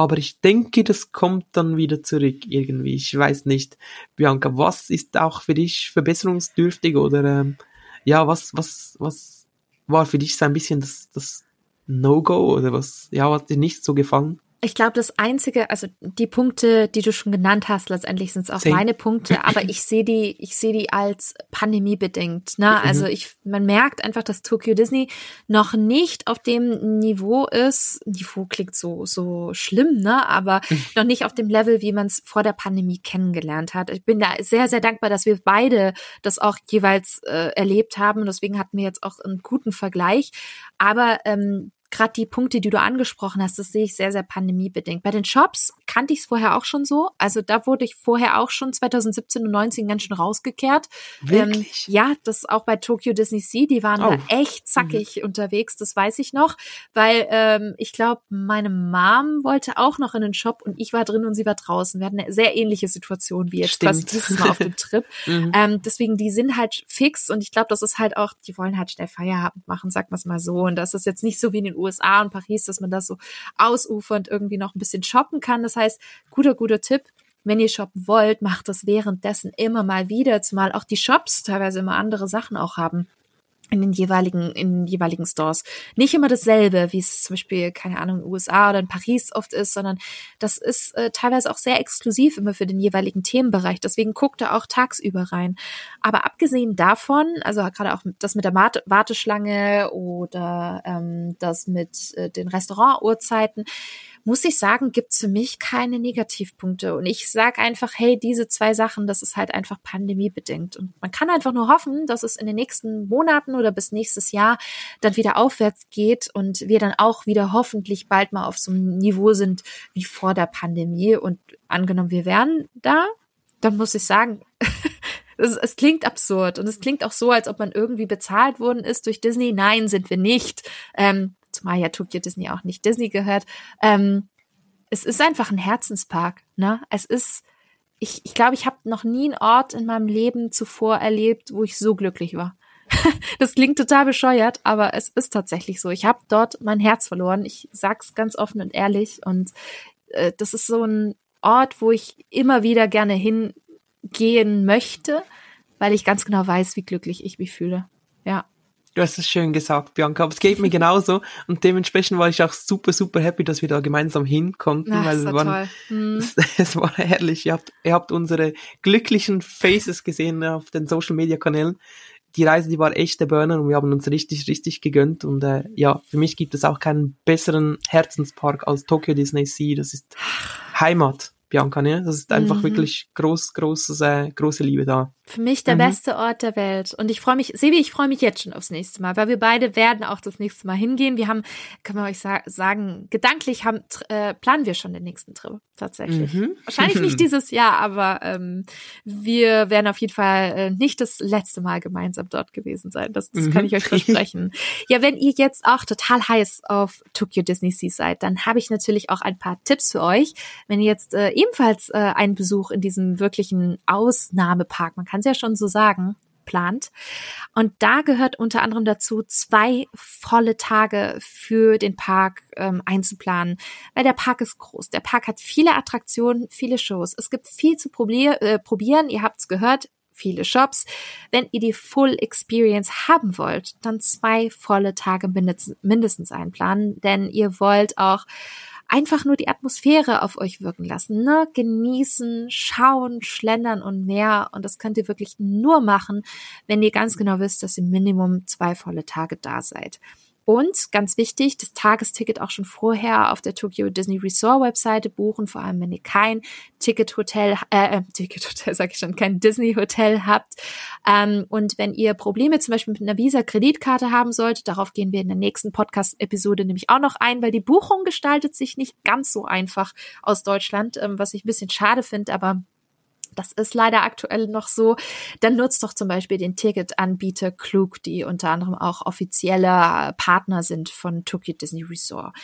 S2: Aber ich denke, das kommt dann wieder zurück irgendwie. Ich weiß nicht. Bianca, was ist auch für dich verbesserungsdürftig oder ähm, ja, was, was, was war für dich so ein bisschen das, das No-Go oder was, ja, hat dir nicht so gefallen?
S1: Ich glaube, das einzige, also die Punkte, die du schon genannt hast, letztendlich sind es auch Zehn. meine Punkte, aber ich sehe die, ich sehe die als pandemiebedingt. Ne? Mhm. Also ich, man merkt einfach, dass Tokyo Disney noch nicht auf dem Niveau ist. Niveau klingt so so schlimm, ne? Aber mhm. noch nicht auf dem Level, wie man es vor der Pandemie kennengelernt hat. Ich bin da sehr sehr dankbar, dass wir beide das auch jeweils äh, erlebt haben. Deswegen hatten wir jetzt auch einen guten Vergleich. Aber ähm, gerade die Punkte, die du angesprochen hast, das sehe ich sehr, sehr pandemiebedingt. Bei den Shops kannte ich es vorher auch schon so. Also da wurde ich vorher auch schon 2017 und 19 ganz schön rausgekehrt.
S2: Wirklich?
S1: Ähm, ja, das auch bei Tokyo Disney Sea, die waren oh. da echt zackig mhm. unterwegs, das weiß ich noch. Weil ähm, ich glaube, meine Mom wollte auch noch in den Shop und ich war drin und sie war draußen. Wir hatten eine sehr ähnliche Situation wie jetzt
S2: Stimmt.
S1: quasi dieses Mal auf dem Trip. mhm. ähm, deswegen, die sind halt fix und ich glaube, das ist halt auch, die wollen halt schnell Feierabend machen, sagt man es mal so. Und das ist jetzt nicht so wie in den USA und Paris, dass man das so ausufernd irgendwie noch ein bisschen shoppen kann. Das heißt, guter, guter Tipp. Wenn ihr shoppen wollt, macht das währenddessen immer mal wieder, zumal auch die Shops teilweise immer andere Sachen auch haben in den jeweiligen, in den jeweiligen Stores. Nicht immer dasselbe, wie es zum Beispiel, keine Ahnung, in den USA oder in Paris oft ist, sondern das ist äh, teilweise auch sehr exklusiv immer für den jeweiligen Themenbereich. Deswegen guckt er auch tagsüber rein. Aber abgesehen davon, also gerade auch das mit der Warteschlange oder ähm, das mit äh, den Restaurantuhrzeiten, muss ich sagen, gibt's für mich keine Negativpunkte. Und ich sage einfach, hey, diese zwei Sachen, das ist halt einfach pandemiebedingt. Und man kann einfach nur hoffen, dass es in den nächsten Monaten oder bis nächstes Jahr dann wieder aufwärts geht und wir dann auch wieder hoffentlich bald mal auf so einem Niveau sind wie vor der Pandemie. Und angenommen, wir wären da, dann muss ich sagen, es, es, klingt absurd und es klingt auch so, als ob man irgendwie bezahlt worden ist durch Disney. Nein, sind wir nicht. Ähm, zumal ja Tokyo Disney auch nicht Disney gehört. Ähm, es ist einfach ein Herzenspark. Ne? Es ist, ich, ich glaube, ich habe noch nie einen Ort in meinem Leben zuvor erlebt, wo ich so glücklich war. das klingt total bescheuert, aber es ist tatsächlich so. Ich habe dort mein Herz verloren. Ich sag's ganz offen und ehrlich. Und äh, das ist so ein Ort, wo ich immer wieder gerne hingehen möchte, weil ich ganz genau weiß, wie glücklich ich mich fühle. Ja.
S2: Du hast es schön gesagt, Bianca, aber es geht mir genauso und dementsprechend war ich auch super, super happy, dass wir da gemeinsam hin konnten, Ach, weil es, waren, hm. es, es, war herrlich. Ihr habt, ihr habt unsere glücklichen Faces gesehen auf den Social Media Kanälen. Die Reise, die war echt der Burner und wir haben uns richtig, richtig gegönnt und äh, ja, für mich gibt es auch keinen besseren Herzenspark als Tokyo Disney Sea. Das ist Heimat. Bianca, ne? Das ist einfach mhm. wirklich groß, großes, äh, große Liebe da.
S1: Für mich der mhm. beste Ort der Welt. Und ich freue mich, Sebi, ich freue mich jetzt schon aufs nächste Mal, weil wir beide werden auch das nächste Mal hingehen. Wir haben, kann man euch sa sagen, gedanklich haben, äh, planen wir schon den nächsten Trip tatsächlich. Mhm. Wahrscheinlich nicht dieses Jahr, aber ähm, wir werden auf jeden Fall äh, nicht das letzte Mal gemeinsam dort gewesen sein. Das, das mhm. kann ich euch versprechen. ja, wenn ihr jetzt auch total heiß auf Tokyo Disney Sea seid, dann habe ich natürlich auch ein paar Tipps für euch. Wenn ihr jetzt äh, ebenfalls äh, einen Besuch in diesem wirklichen Ausnahmepark, man kann kann es ja schon so sagen, plant. Und da gehört unter anderem dazu, zwei volle Tage für den Park ähm, einzuplanen, weil der Park ist groß. Der Park hat viele Attraktionen, viele Shows. Es gibt viel zu probier äh, probieren. Ihr habt es gehört, viele Shops. Wenn ihr die Full Experience haben wollt, dann zwei volle Tage mindestens einplanen, denn ihr wollt auch einfach nur die Atmosphäre auf euch wirken lassen, ne? Genießen, schauen, schlendern und mehr. Und das könnt ihr wirklich nur machen, wenn ihr ganz genau wisst, dass ihr Minimum zwei volle Tage da seid. Und ganz wichtig, das Tagesticket auch schon vorher auf der Tokyo Disney Resort Webseite buchen, vor allem wenn ihr kein Ticket Hotel, äh, äh Ticket Hotel sag ich schon, kein Disney Hotel habt. Ähm, und wenn ihr Probleme zum Beispiel mit einer Visa Kreditkarte haben solltet, darauf gehen wir in der nächsten Podcast-Episode nämlich auch noch ein, weil die Buchung gestaltet sich nicht ganz so einfach aus Deutschland, ähm, was ich ein bisschen schade finde, aber das ist leider aktuell noch so. Dann nutzt doch zum Beispiel den Ticketanbieter Klug, die unter anderem auch offizielle Partner sind von Tokyo Disney Resort.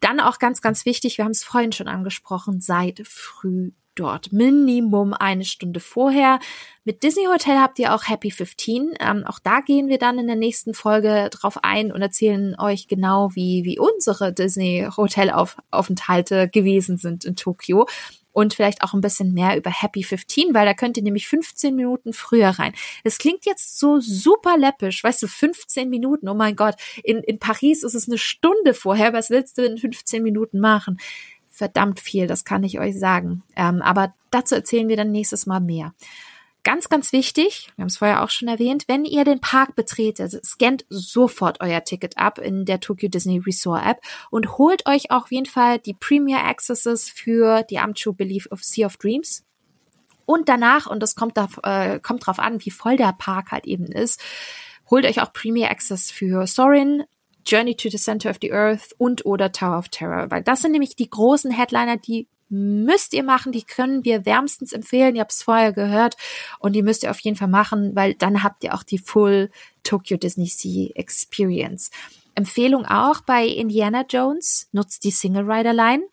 S1: Dann auch ganz, ganz wichtig, wir haben es vorhin schon angesprochen, seid früh dort. Minimum eine Stunde vorher. Mit Disney Hotel habt ihr auch Happy 15. Ähm, auch da gehen wir dann in der nächsten Folge drauf ein und erzählen euch genau, wie, wie unsere Disney Hotel Aufenthalte gewesen sind in Tokio und vielleicht auch ein bisschen mehr über Happy 15, weil da könnt ihr nämlich 15 Minuten früher rein. Es klingt jetzt so super läppisch, weißt du, 15 Minuten, oh mein Gott, in, in Paris ist es eine Stunde vorher, was willst du in 15 Minuten machen? Verdammt viel, das kann ich euch sagen. Ähm, aber dazu erzählen wir dann nächstes Mal mehr. Ganz, ganz wichtig, wir haben es vorher auch schon erwähnt, wenn ihr den Park betretet, scannt sofort euer Ticket ab in der Tokyo Disney Resort App und holt euch auch auf jeden Fall die Premier Accesses für die Amchu Belief of Sea of Dreams. Und danach, und das kommt, da, äh, kommt drauf an, wie voll der Park halt eben ist, holt euch auch Premier Access für Sorin, Journey to the Center of the Earth und oder Tower of Terror, weil das sind nämlich die großen Headliner, die müsst ihr machen, die können wir wärmstens empfehlen. Ihr habt es vorher gehört und die müsst ihr auf jeden Fall machen, weil dann habt ihr auch die Full Tokyo Disney Sea Experience. Empfehlung auch bei Indiana Jones, nutzt die Single Rider Line.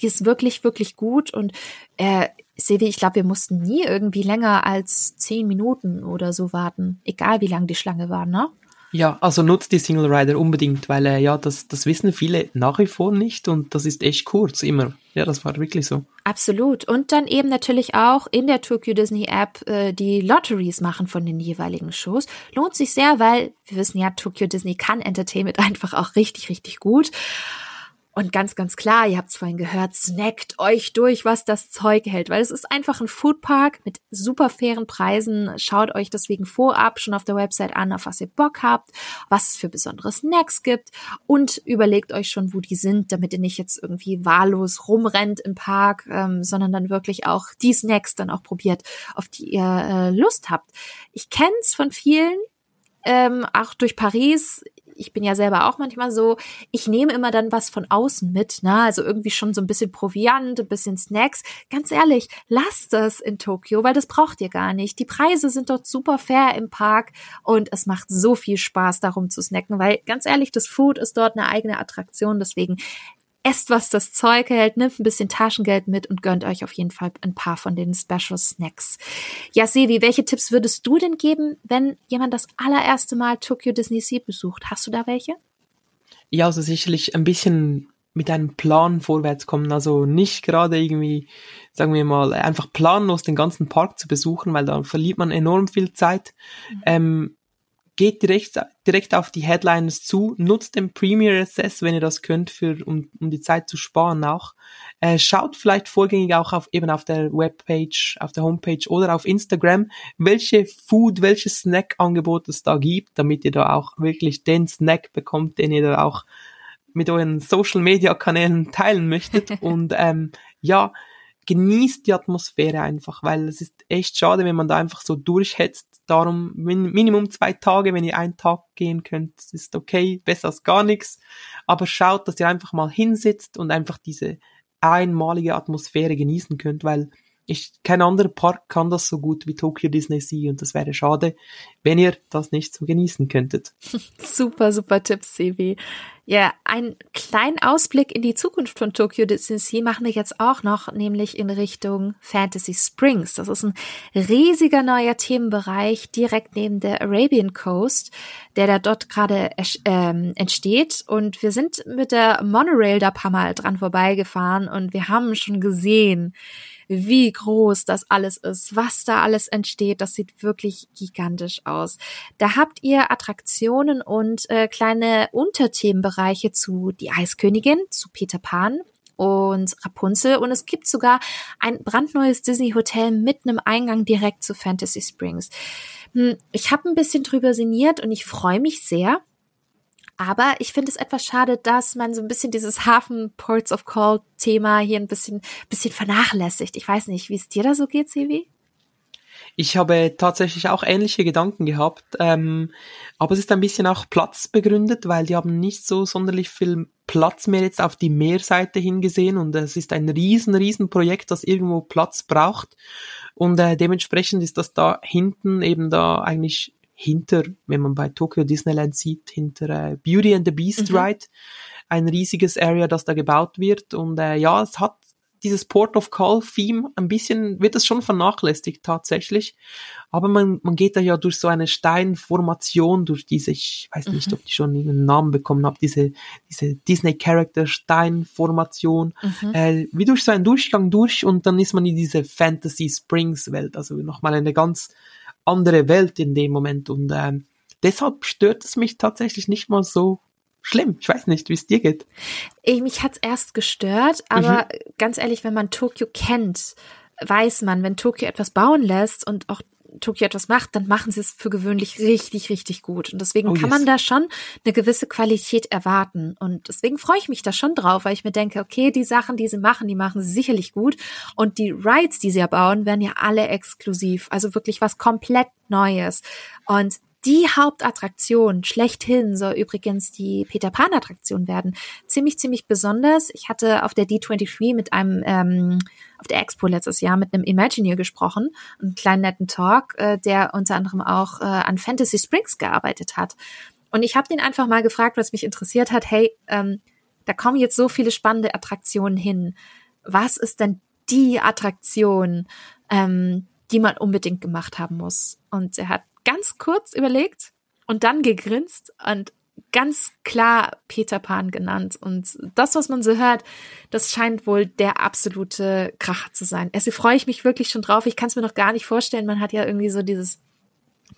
S1: Die ist wirklich, wirklich gut und äh, Sevi, ich glaube, wir mussten nie irgendwie länger als zehn Minuten oder so warten, egal wie lang die Schlange war, ne?
S2: Ja, also nutzt die Single Rider unbedingt, weil äh, ja, das, das wissen viele nach wie vor nicht und das ist echt kurz immer. Ja, das war wirklich so.
S1: Absolut. Und dann eben natürlich auch in der Tokyo Disney App äh, die Lotteries machen von den jeweiligen Shows. Lohnt sich sehr, weil wir wissen ja, Tokyo Disney kann Entertainment einfach auch richtig, richtig gut. Und ganz, ganz klar, ihr habt es vorhin gehört, snackt euch durch, was das Zeug hält, weil es ist einfach ein Foodpark mit super fairen Preisen. Schaut euch deswegen vorab schon auf der Website an, auf was ihr Bock habt, was es für besondere Snacks gibt und überlegt euch schon, wo die sind, damit ihr nicht jetzt irgendwie wahllos rumrennt im Park, ähm, sondern dann wirklich auch die Snacks dann auch probiert, auf die ihr äh, Lust habt. Ich kenne es von vielen, ähm, auch durch Paris ich bin ja selber auch manchmal so, ich nehme immer dann was von außen mit, ne? Also irgendwie schon so ein bisschen Proviant, ein bisschen Snacks. Ganz ehrlich, lasst das in Tokio, weil das braucht ihr gar nicht. Die Preise sind dort super fair im Park und es macht so viel Spaß, darum zu snacken, weil ganz ehrlich, das Food ist dort eine eigene Attraktion. Deswegen esst, was das Zeug hält, nimmt ein bisschen Taschengeld mit und gönnt euch auf jeden Fall ein paar von den Special Snacks. Ja, Sevi, welche Tipps würdest du denn geben, wenn jemand das allererste Mal Tokyo Disney Sea besucht? Hast du da welche?
S2: Ja, also sicherlich ein bisschen mit einem Plan vorwärts kommen. Also nicht gerade irgendwie, sagen wir mal, einfach planlos den ganzen Park zu besuchen, weil da verliert man enorm viel Zeit. Mhm. Ähm, geht direkt, direkt auf die Headlines zu, nutzt den Premier Access, wenn ihr das könnt, für, um, um die Zeit zu sparen auch. Äh, schaut vielleicht vorgängig auch auf, eben auf der Webpage, auf der Homepage oder auf Instagram, welche Food, welche Snack-Angebot es da gibt, damit ihr da auch wirklich den Snack bekommt, den ihr da auch mit euren Social Media Kanälen teilen möchtet. Und ähm, ja, genießt die Atmosphäre einfach, weil es ist echt schade, wenn man da einfach so durchhetzt. Darum Minimum zwei Tage, wenn ihr einen Tag gehen könnt, ist okay, besser als gar nichts. Aber schaut, dass ihr einfach mal hinsitzt und einfach diese einmalige Atmosphäre genießen könnt, weil ich, kein anderer Park kann das so gut wie Tokyo Disney Sea und das wäre schade, wenn ihr das nicht so genießen könntet.
S1: super, super Tipp, Sevi. Ja, einen kleinen Ausblick in die Zukunft von Tokyo Disney Sea machen wir jetzt auch noch, nämlich in Richtung Fantasy Springs. Das ist ein riesiger neuer Themenbereich direkt neben der Arabian Coast, der da dort gerade ähm, entsteht. Und wir sind mit der Monorail da paar Mal dran vorbeigefahren und wir haben schon gesehen, wie groß das alles ist, was da alles entsteht. Das sieht wirklich gigantisch aus. Da habt ihr Attraktionen und äh, kleine Unterthemenbereiche zu Die Eiskönigin, zu Peter Pan, und Rapunzel und es gibt sogar ein brandneues Disney Hotel mit einem Eingang direkt zu Fantasy Springs. Hm, ich habe ein bisschen drüber sinniert und ich freue mich sehr, aber ich finde es etwas schade, dass man so ein bisschen dieses Hafen Ports of Call Thema hier ein bisschen, bisschen vernachlässigt. Ich weiß nicht, wie es dir da so geht, Sevi?
S2: Ich habe tatsächlich auch ähnliche Gedanken gehabt, ähm, aber es ist ein bisschen auch Platz begründet, weil die haben nicht so sonderlich viel Platz mehr jetzt auf die Meerseite hingesehen und es ist ein riesen, riesen Projekt, das irgendwo Platz braucht und äh, dementsprechend ist das da hinten eben da eigentlich hinter, wenn man bei Tokyo Disneyland sieht, hinter äh, Beauty and the Beast mhm. Ride, ein riesiges Area, das da gebaut wird. Und äh, ja, es hat dieses Port of Call Theme, ein bisschen wird es schon vernachlässigt tatsächlich. Aber man, man geht da ja durch so eine Steinformation, durch diese, ich weiß nicht, mhm. ob die schon einen Namen bekommen haben, diese, diese Disney Character Steinformation, mhm. äh, wie durch so einen Durchgang durch und dann ist man in diese Fantasy Springs Welt, also nochmal eine ganz andere Welt in dem Moment und ähm, deshalb stört es mich tatsächlich nicht mal so schlimm. Ich weiß nicht, wie es dir geht.
S1: Ich, mich hat's erst gestört, aber mhm. ganz ehrlich, wenn man Tokio kennt, weiß man, wenn Tokio etwas bauen lässt und auch Tokio etwas macht, dann machen sie es für gewöhnlich richtig, richtig gut. Und deswegen oh, kann yes. man da schon eine gewisse Qualität erwarten. Und deswegen freue ich mich da schon drauf, weil ich mir denke, okay, die Sachen, die sie machen, die machen sie sicherlich gut. Und die Rides, die sie ja bauen, werden ja alle exklusiv. Also wirklich was komplett Neues. Und Die Hauptattraktion schlechthin soll übrigens die Peter Pan Attraktion werden. Ziemlich, ziemlich besonders. Ich hatte auf der D23 mit einem, ähm, auf der Expo letztes Jahr mit einem Imagineer gesprochen, einen kleinen netten Talk, äh, der unter anderem auch äh, an Fantasy Springs gearbeitet hat. Und ich habe den einfach mal gefragt, was mich interessiert hat, hey, ähm, da kommen jetzt so viele spannende Attraktionen hin. Was ist denn die Attraktion, ähm, die man unbedingt gemacht haben muss? Und er hat ganz kurz überlegt und dann gegrinst und ganz klar Peter Pan genannt. Und das, was man so hört, das scheint wohl der absolute Kracher zu sein. Also freue ich mich wirklich schon drauf. Ich kann es mir noch gar nicht vorstellen. Man hat ja irgendwie so dieses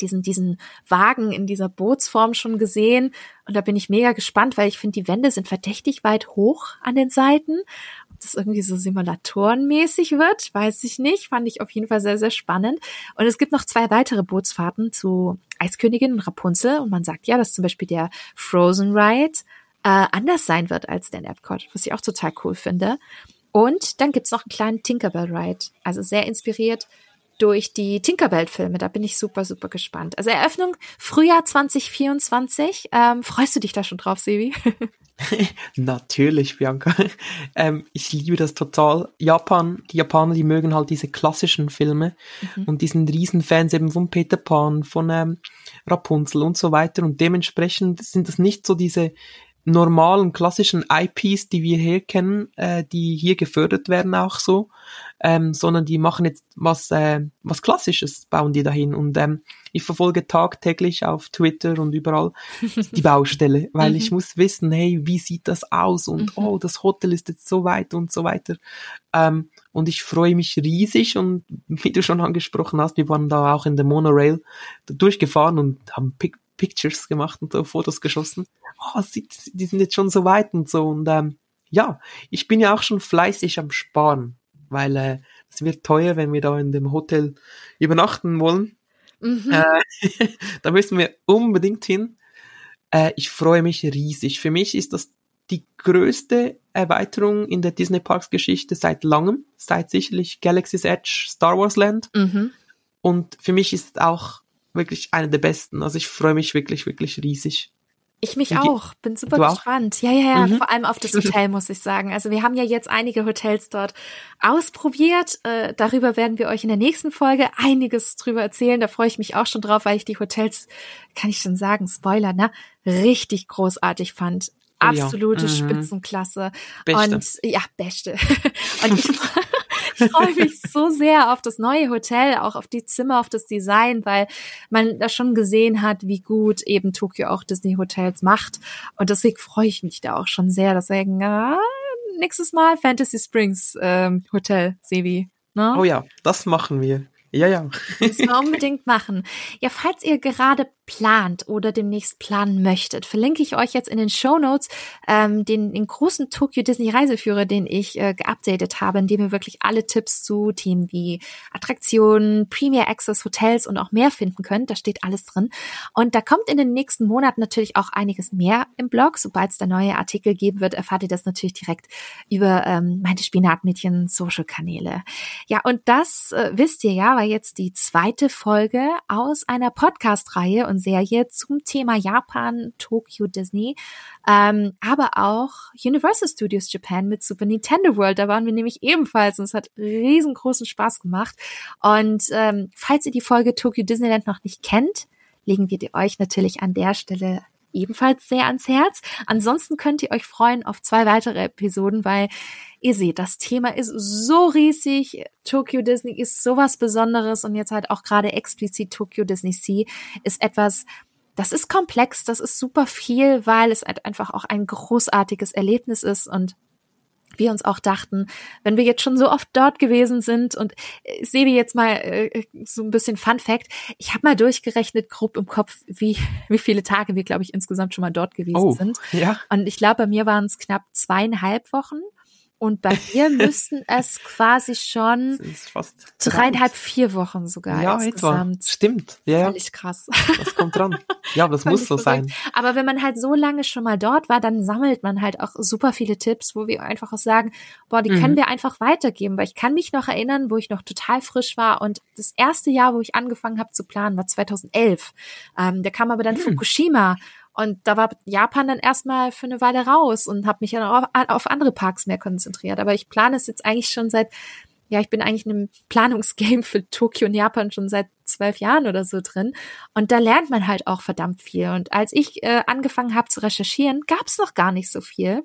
S1: diesen, diesen Wagen in dieser Bootsform schon gesehen. Und da bin ich mega gespannt, weil ich finde, die Wände sind verdächtig weit hoch an den Seiten. Das irgendwie so simulatorenmäßig wird, weiß ich nicht. Fand ich auf jeden Fall sehr, sehr spannend. Und es gibt noch zwei weitere Bootsfahrten zu Eiskönigin und Rapunzel. Und man sagt ja, dass zum Beispiel der Frozen Ride äh, anders sein wird als der Epcot, was ich auch total cool finde. Und dann gibt's noch einen kleinen Tinkerbell Ride, also sehr inspiriert durch die Tinkerbell-Filme. Da bin ich super, super gespannt. Also Eröffnung Frühjahr 2024. Ähm, freust du dich da schon drauf, Sevi?
S2: Natürlich, Bianca. Ähm, ich liebe das total. Japan, die Japaner, die mögen halt diese klassischen Filme mhm. und diesen Riesenfans eben von Peter Pan, von ähm, Rapunzel und so weiter. Und dementsprechend sind das nicht so diese normalen klassischen IPs, die wir hier kennen, äh, die hier gefördert werden auch so, ähm, sondern die machen jetzt was äh, was klassisches, bauen die dahin und ähm, ich verfolge tagtäglich auf Twitter und überall die Baustelle, weil mhm. ich muss wissen, hey, wie sieht das aus und mhm. oh, das Hotel ist jetzt so weit und so weiter ähm, und ich freue mich riesig und wie du schon angesprochen hast, wir waren da auch in der Monorail durchgefahren und haben Pick Pictures gemacht und so Fotos geschossen. Oh, die, die sind jetzt schon so weit und so. Und ähm, ja, ich bin ja auch schon fleißig am Sparen, weil äh, es wird teuer, wenn wir da in dem Hotel übernachten wollen. Mhm. Äh, da müssen wir unbedingt hin. Äh, ich freue mich riesig. Für mich ist das die größte Erweiterung in der Disney Parks Geschichte seit langem, seit sicherlich Galaxy's Edge Star Wars Land. Mhm. Und für mich ist auch wirklich eine der besten. Also ich freue mich wirklich, wirklich riesig.
S1: Ich mich auch, bin super du gespannt. Auch? Ja, ja, ja, mhm. vor allem auf das Hotel, muss ich sagen. Also wir haben ja jetzt einige Hotels dort ausprobiert. Äh, darüber werden wir euch in der nächsten Folge einiges drüber erzählen. Da freue ich mich auch schon drauf, weil ich die Hotels, kann ich schon sagen, Spoiler, ne, richtig großartig fand. Absolute oh ja. mhm. Spitzenklasse. Beste. Und ja, beste. Und ich ich freue mich so sehr auf das neue Hotel, auch auf die Zimmer, auf das Design, weil man da schon gesehen hat, wie gut eben Tokio auch Disney Hotels macht. Und deswegen freue ich mich da auch schon sehr. Deswegen, äh, nächstes Mal Fantasy Springs ähm, Hotel, Sevi.
S2: Ne? Oh ja, das machen wir. Ja, ja.
S1: Müssen wir unbedingt machen. Ja, falls ihr gerade plant oder demnächst planen möchtet, verlinke ich euch jetzt in den Show Notes ähm, den, den großen Tokyo Disney Reiseführer, den ich äh, geupdatet habe, in dem ihr wirklich alle Tipps zu Themen wie Attraktionen, Premier Access Hotels und auch mehr finden könnt. Da steht alles drin. Und da kommt in den nächsten Monaten natürlich auch einiges mehr im Blog. Sobald es da neue Artikel geben wird, erfahrt ihr das natürlich direkt über ähm, meine Spinatmädchen Social Kanäle. Ja, und das äh, wisst ihr ja, weil jetzt die zweite Folge aus einer Podcast-Reihe und Serie zum Thema Japan, Tokyo, Disney, ähm, aber auch Universal Studios Japan mit Super Nintendo World. Da waren wir nämlich ebenfalls und es hat riesengroßen Spaß gemacht. Und ähm, falls ihr die Folge Tokyo Disneyland noch nicht kennt, legen wir die euch natürlich an der Stelle ebenfalls sehr ans Herz. Ansonsten könnt ihr euch freuen auf zwei weitere Episoden, weil ihr seht, das Thema ist so riesig. Tokyo Disney ist sowas Besonderes und jetzt halt auch gerade explizit Tokyo Disney Sea ist etwas, das ist komplex, das ist super viel, weil es halt einfach auch ein großartiges Erlebnis ist und wir uns auch dachten, wenn wir jetzt schon so oft dort gewesen sind und ich äh, sehe jetzt mal äh, so ein bisschen Fun Fact, ich habe mal durchgerechnet grob im Kopf, wie wie viele Tage wir glaube ich insgesamt schon mal dort gewesen oh, sind. Ja. Und ich glaube, bei mir waren es knapp zweieinhalb Wochen. Und bei mir müssten es quasi schon dreieinhalb, vier Wochen sogar
S2: ja, insgesamt. Etwa. Stimmt. Ja, ja.
S1: Völlig krass.
S2: Das kommt dran. Ja, aber das muss so sein.
S1: Aber wenn man halt so lange schon mal dort war, dann sammelt man halt auch super viele Tipps, wo wir einfach auch sagen, boah, die mhm. können wir einfach weitergeben. Weil ich kann mich noch erinnern, wo ich noch total frisch war und das erste Jahr, wo ich angefangen habe zu planen, war 2011. Ähm, da kam aber dann mhm. Fukushima und da war Japan dann erstmal für eine Weile raus und habe mich dann auf, auf andere Parks mehr konzentriert. Aber ich plane es jetzt eigentlich schon seit, ja, ich bin eigentlich in einem Planungsgame für Tokio und Japan schon seit zwölf Jahren oder so drin. Und da lernt man halt auch verdammt viel. Und als ich äh, angefangen habe zu recherchieren, gab es noch gar nicht so viel.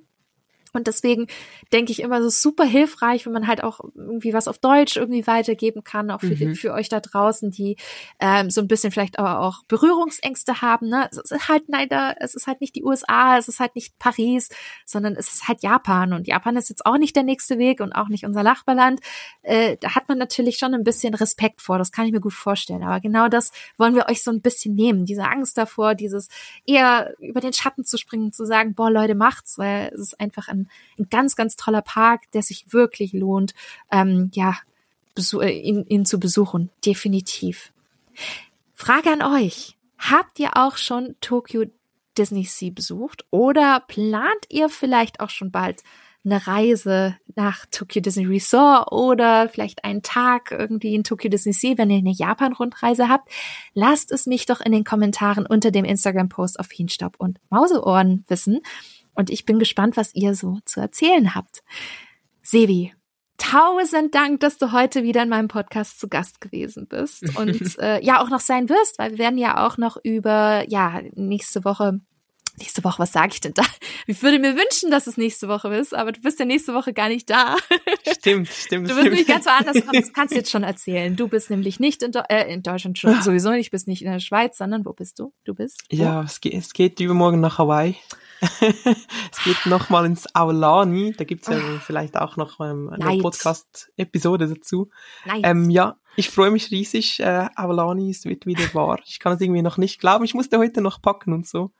S1: Und deswegen denke ich immer so super hilfreich, wenn man halt auch irgendwie was auf Deutsch irgendwie weitergeben kann, auch für, mhm. für euch da draußen, die ähm, so ein bisschen vielleicht aber auch Berührungsängste haben. Ne? Es ist halt leider, es ist halt nicht die USA, es ist halt nicht Paris, sondern es ist halt Japan. Und Japan ist jetzt auch nicht der nächste Weg und auch nicht unser Nachbarland. Äh, da hat man natürlich schon ein bisschen Respekt vor, das kann ich mir gut vorstellen. Aber genau das wollen wir euch so ein bisschen nehmen. Diese Angst davor, dieses eher über den Schatten zu springen, zu sagen, boah, Leute, macht's, weil es ist einfach ein ein, ganz, ganz toller Park, der sich wirklich lohnt, ähm, ja, äh, ihn, ihn zu besuchen. Definitiv. Frage an euch. Habt ihr auch schon Tokyo Disney Sea besucht oder plant ihr vielleicht auch schon bald eine Reise nach Tokyo Disney Resort oder vielleicht einen Tag irgendwie in Tokyo Disney Sea, wenn ihr eine Japan-Rundreise habt, lasst es mich doch in den Kommentaren unter dem Instagram-Post auf Feenstaub und Mauseohren wissen. Und ich bin gespannt, was ihr so zu erzählen habt. Sevi, tausend Dank, dass du heute wieder in meinem Podcast zu Gast gewesen bist und äh, ja auch noch sein wirst, weil wir werden ja auch noch über ja nächste Woche nächste Woche, was sage ich denn da? Ich würde mir wünschen, dass es nächste Woche ist, aber du bist ja nächste Woche gar nicht da.
S2: Stimmt, stimmt.
S1: Du wirst nämlich ganz woanders das kannst du jetzt schon erzählen. Du bist nämlich nicht in, äh, in Deutschland schon sowieso nicht, bist nicht in der Schweiz, sondern wo bist du? Du bist?
S2: Wo? Ja, es geht, es geht übermorgen nach Hawaii. es geht nochmal ins Aulani. Da gibt's ja oh. vielleicht auch noch ähm, eine Podcast-Episode dazu. Ähm, ja, ich freue mich riesig. Äh, Aulani ist wird wieder wahr. Ich kann es irgendwie noch nicht glauben. Ich musste heute noch packen und so.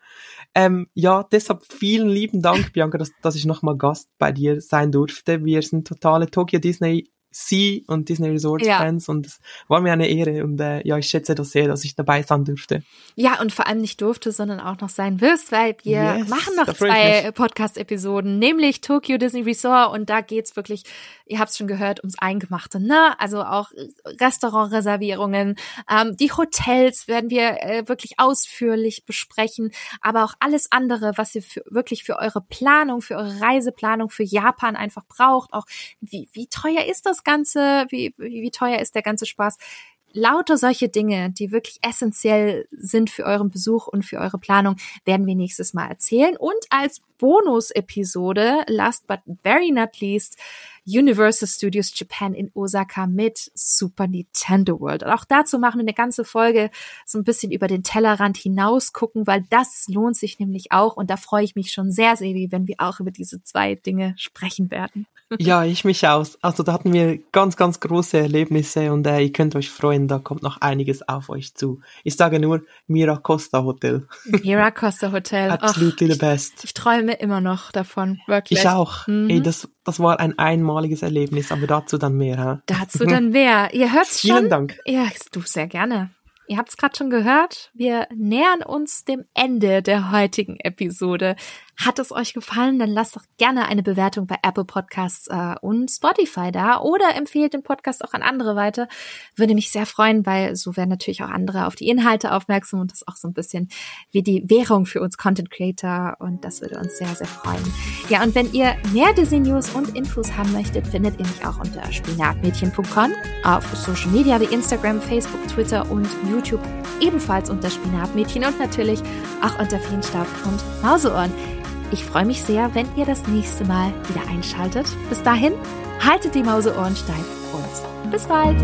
S2: Ähm, ja, deshalb vielen lieben Dank, Bianca, dass, dass ich nochmal Gast bei dir sein durfte. Wir sind totale Tokyo Disney Sie und Disney Resort ja. Fans und es war mir eine Ehre und äh, ja, ich schätze das sehr, dass ich dabei sein durfte.
S1: Ja, und vor allem nicht durfte, sondern auch noch sein wirst, weil wir yes, machen noch zwei Podcast-Episoden, nämlich Tokyo Disney Resort und da geht's wirklich, ihr habt es schon gehört, ums Eingemachte, ne? Also auch Restaurantreservierungen, ähm, die Hotels werden wir äh, wirklich ausführlich besprechen, aber auch alles andere, was ihr für, wirklich für eure Planung, für eure Reiseplanung für Japan einfach braucht, auch wie, wie teuer ist das das Ganze, wie, wie, wie teuer ist der ganze Spaß. Lauter solche Dinge, die wirklich essentiell sind für euren Besuch und für eure Planung, werden wir nächstes Mal erzählen. Und als Bonus-Episode, last but very not least, Universal Studios Japan in Osaka mit Super Nintendo World. Und auch dazu machen wir eine ganze Folge so ein bisschen über den Tellerrand hinaus gucken, weil das lohnt sich nämlich auch. Und da freue ich mich schon sehr, Sevi, wenn wir auch über diese zwei Dinge sprechen werden.
S2: Ja, ich mich aus. Also da hatten wir ganz, ganz große Erlebnisse und äh, ihr könnt euch freuen, da kommt noch einiges auf euch zu. Ich sage nur Miracosta Hotel.
S1: Miracosta Hotel.
S2: Absolutely
S1: Och,
S2: the best.
S1: Ich, ich, träume immer noch davon, wirklich.
S2: Ich auch. Mhm. Ey, das, das war ein einmaliges Erlebnis, aber dazu dann mehr. Ha?
S1: Dazu dann mehr. Ihr hört's schon.
S2: Vielen Dank.
S1: Ja, du sehr gerne. Ihr habt es gerade schon gehört, wir nähern uns dem Ende der heutigen Episode. Hat es euch gefallen, dann lasst doch gerne eine Bewertung bei Apple Podcasts äh, und Spotify da oder empfehlt den Podcast auch an andere weiter. Würde mich sehr freuen, weil so werden natürlich auch andere auf die Inhalte aufmerksam und das auch so ein bisschen wie die Währung für uns Content Creator und das würde uns sehr, sehr freuen. Ja, und wenn ihr mehr Disney News und Infos haben möchtet, findet ihr mich auch unter spinatmädchen.com auf Social Media wie Instagram, Facebook, Twitter und YouTube ebenfalls unter Spinatmädchen und natürlich auch unter Feenstaub und Mauseohren. Ich freue mich sehr, wenn ihr das nächste Mal wieder einschaltet. Bis dahin, haltet die Mauseohren steif und bis bald!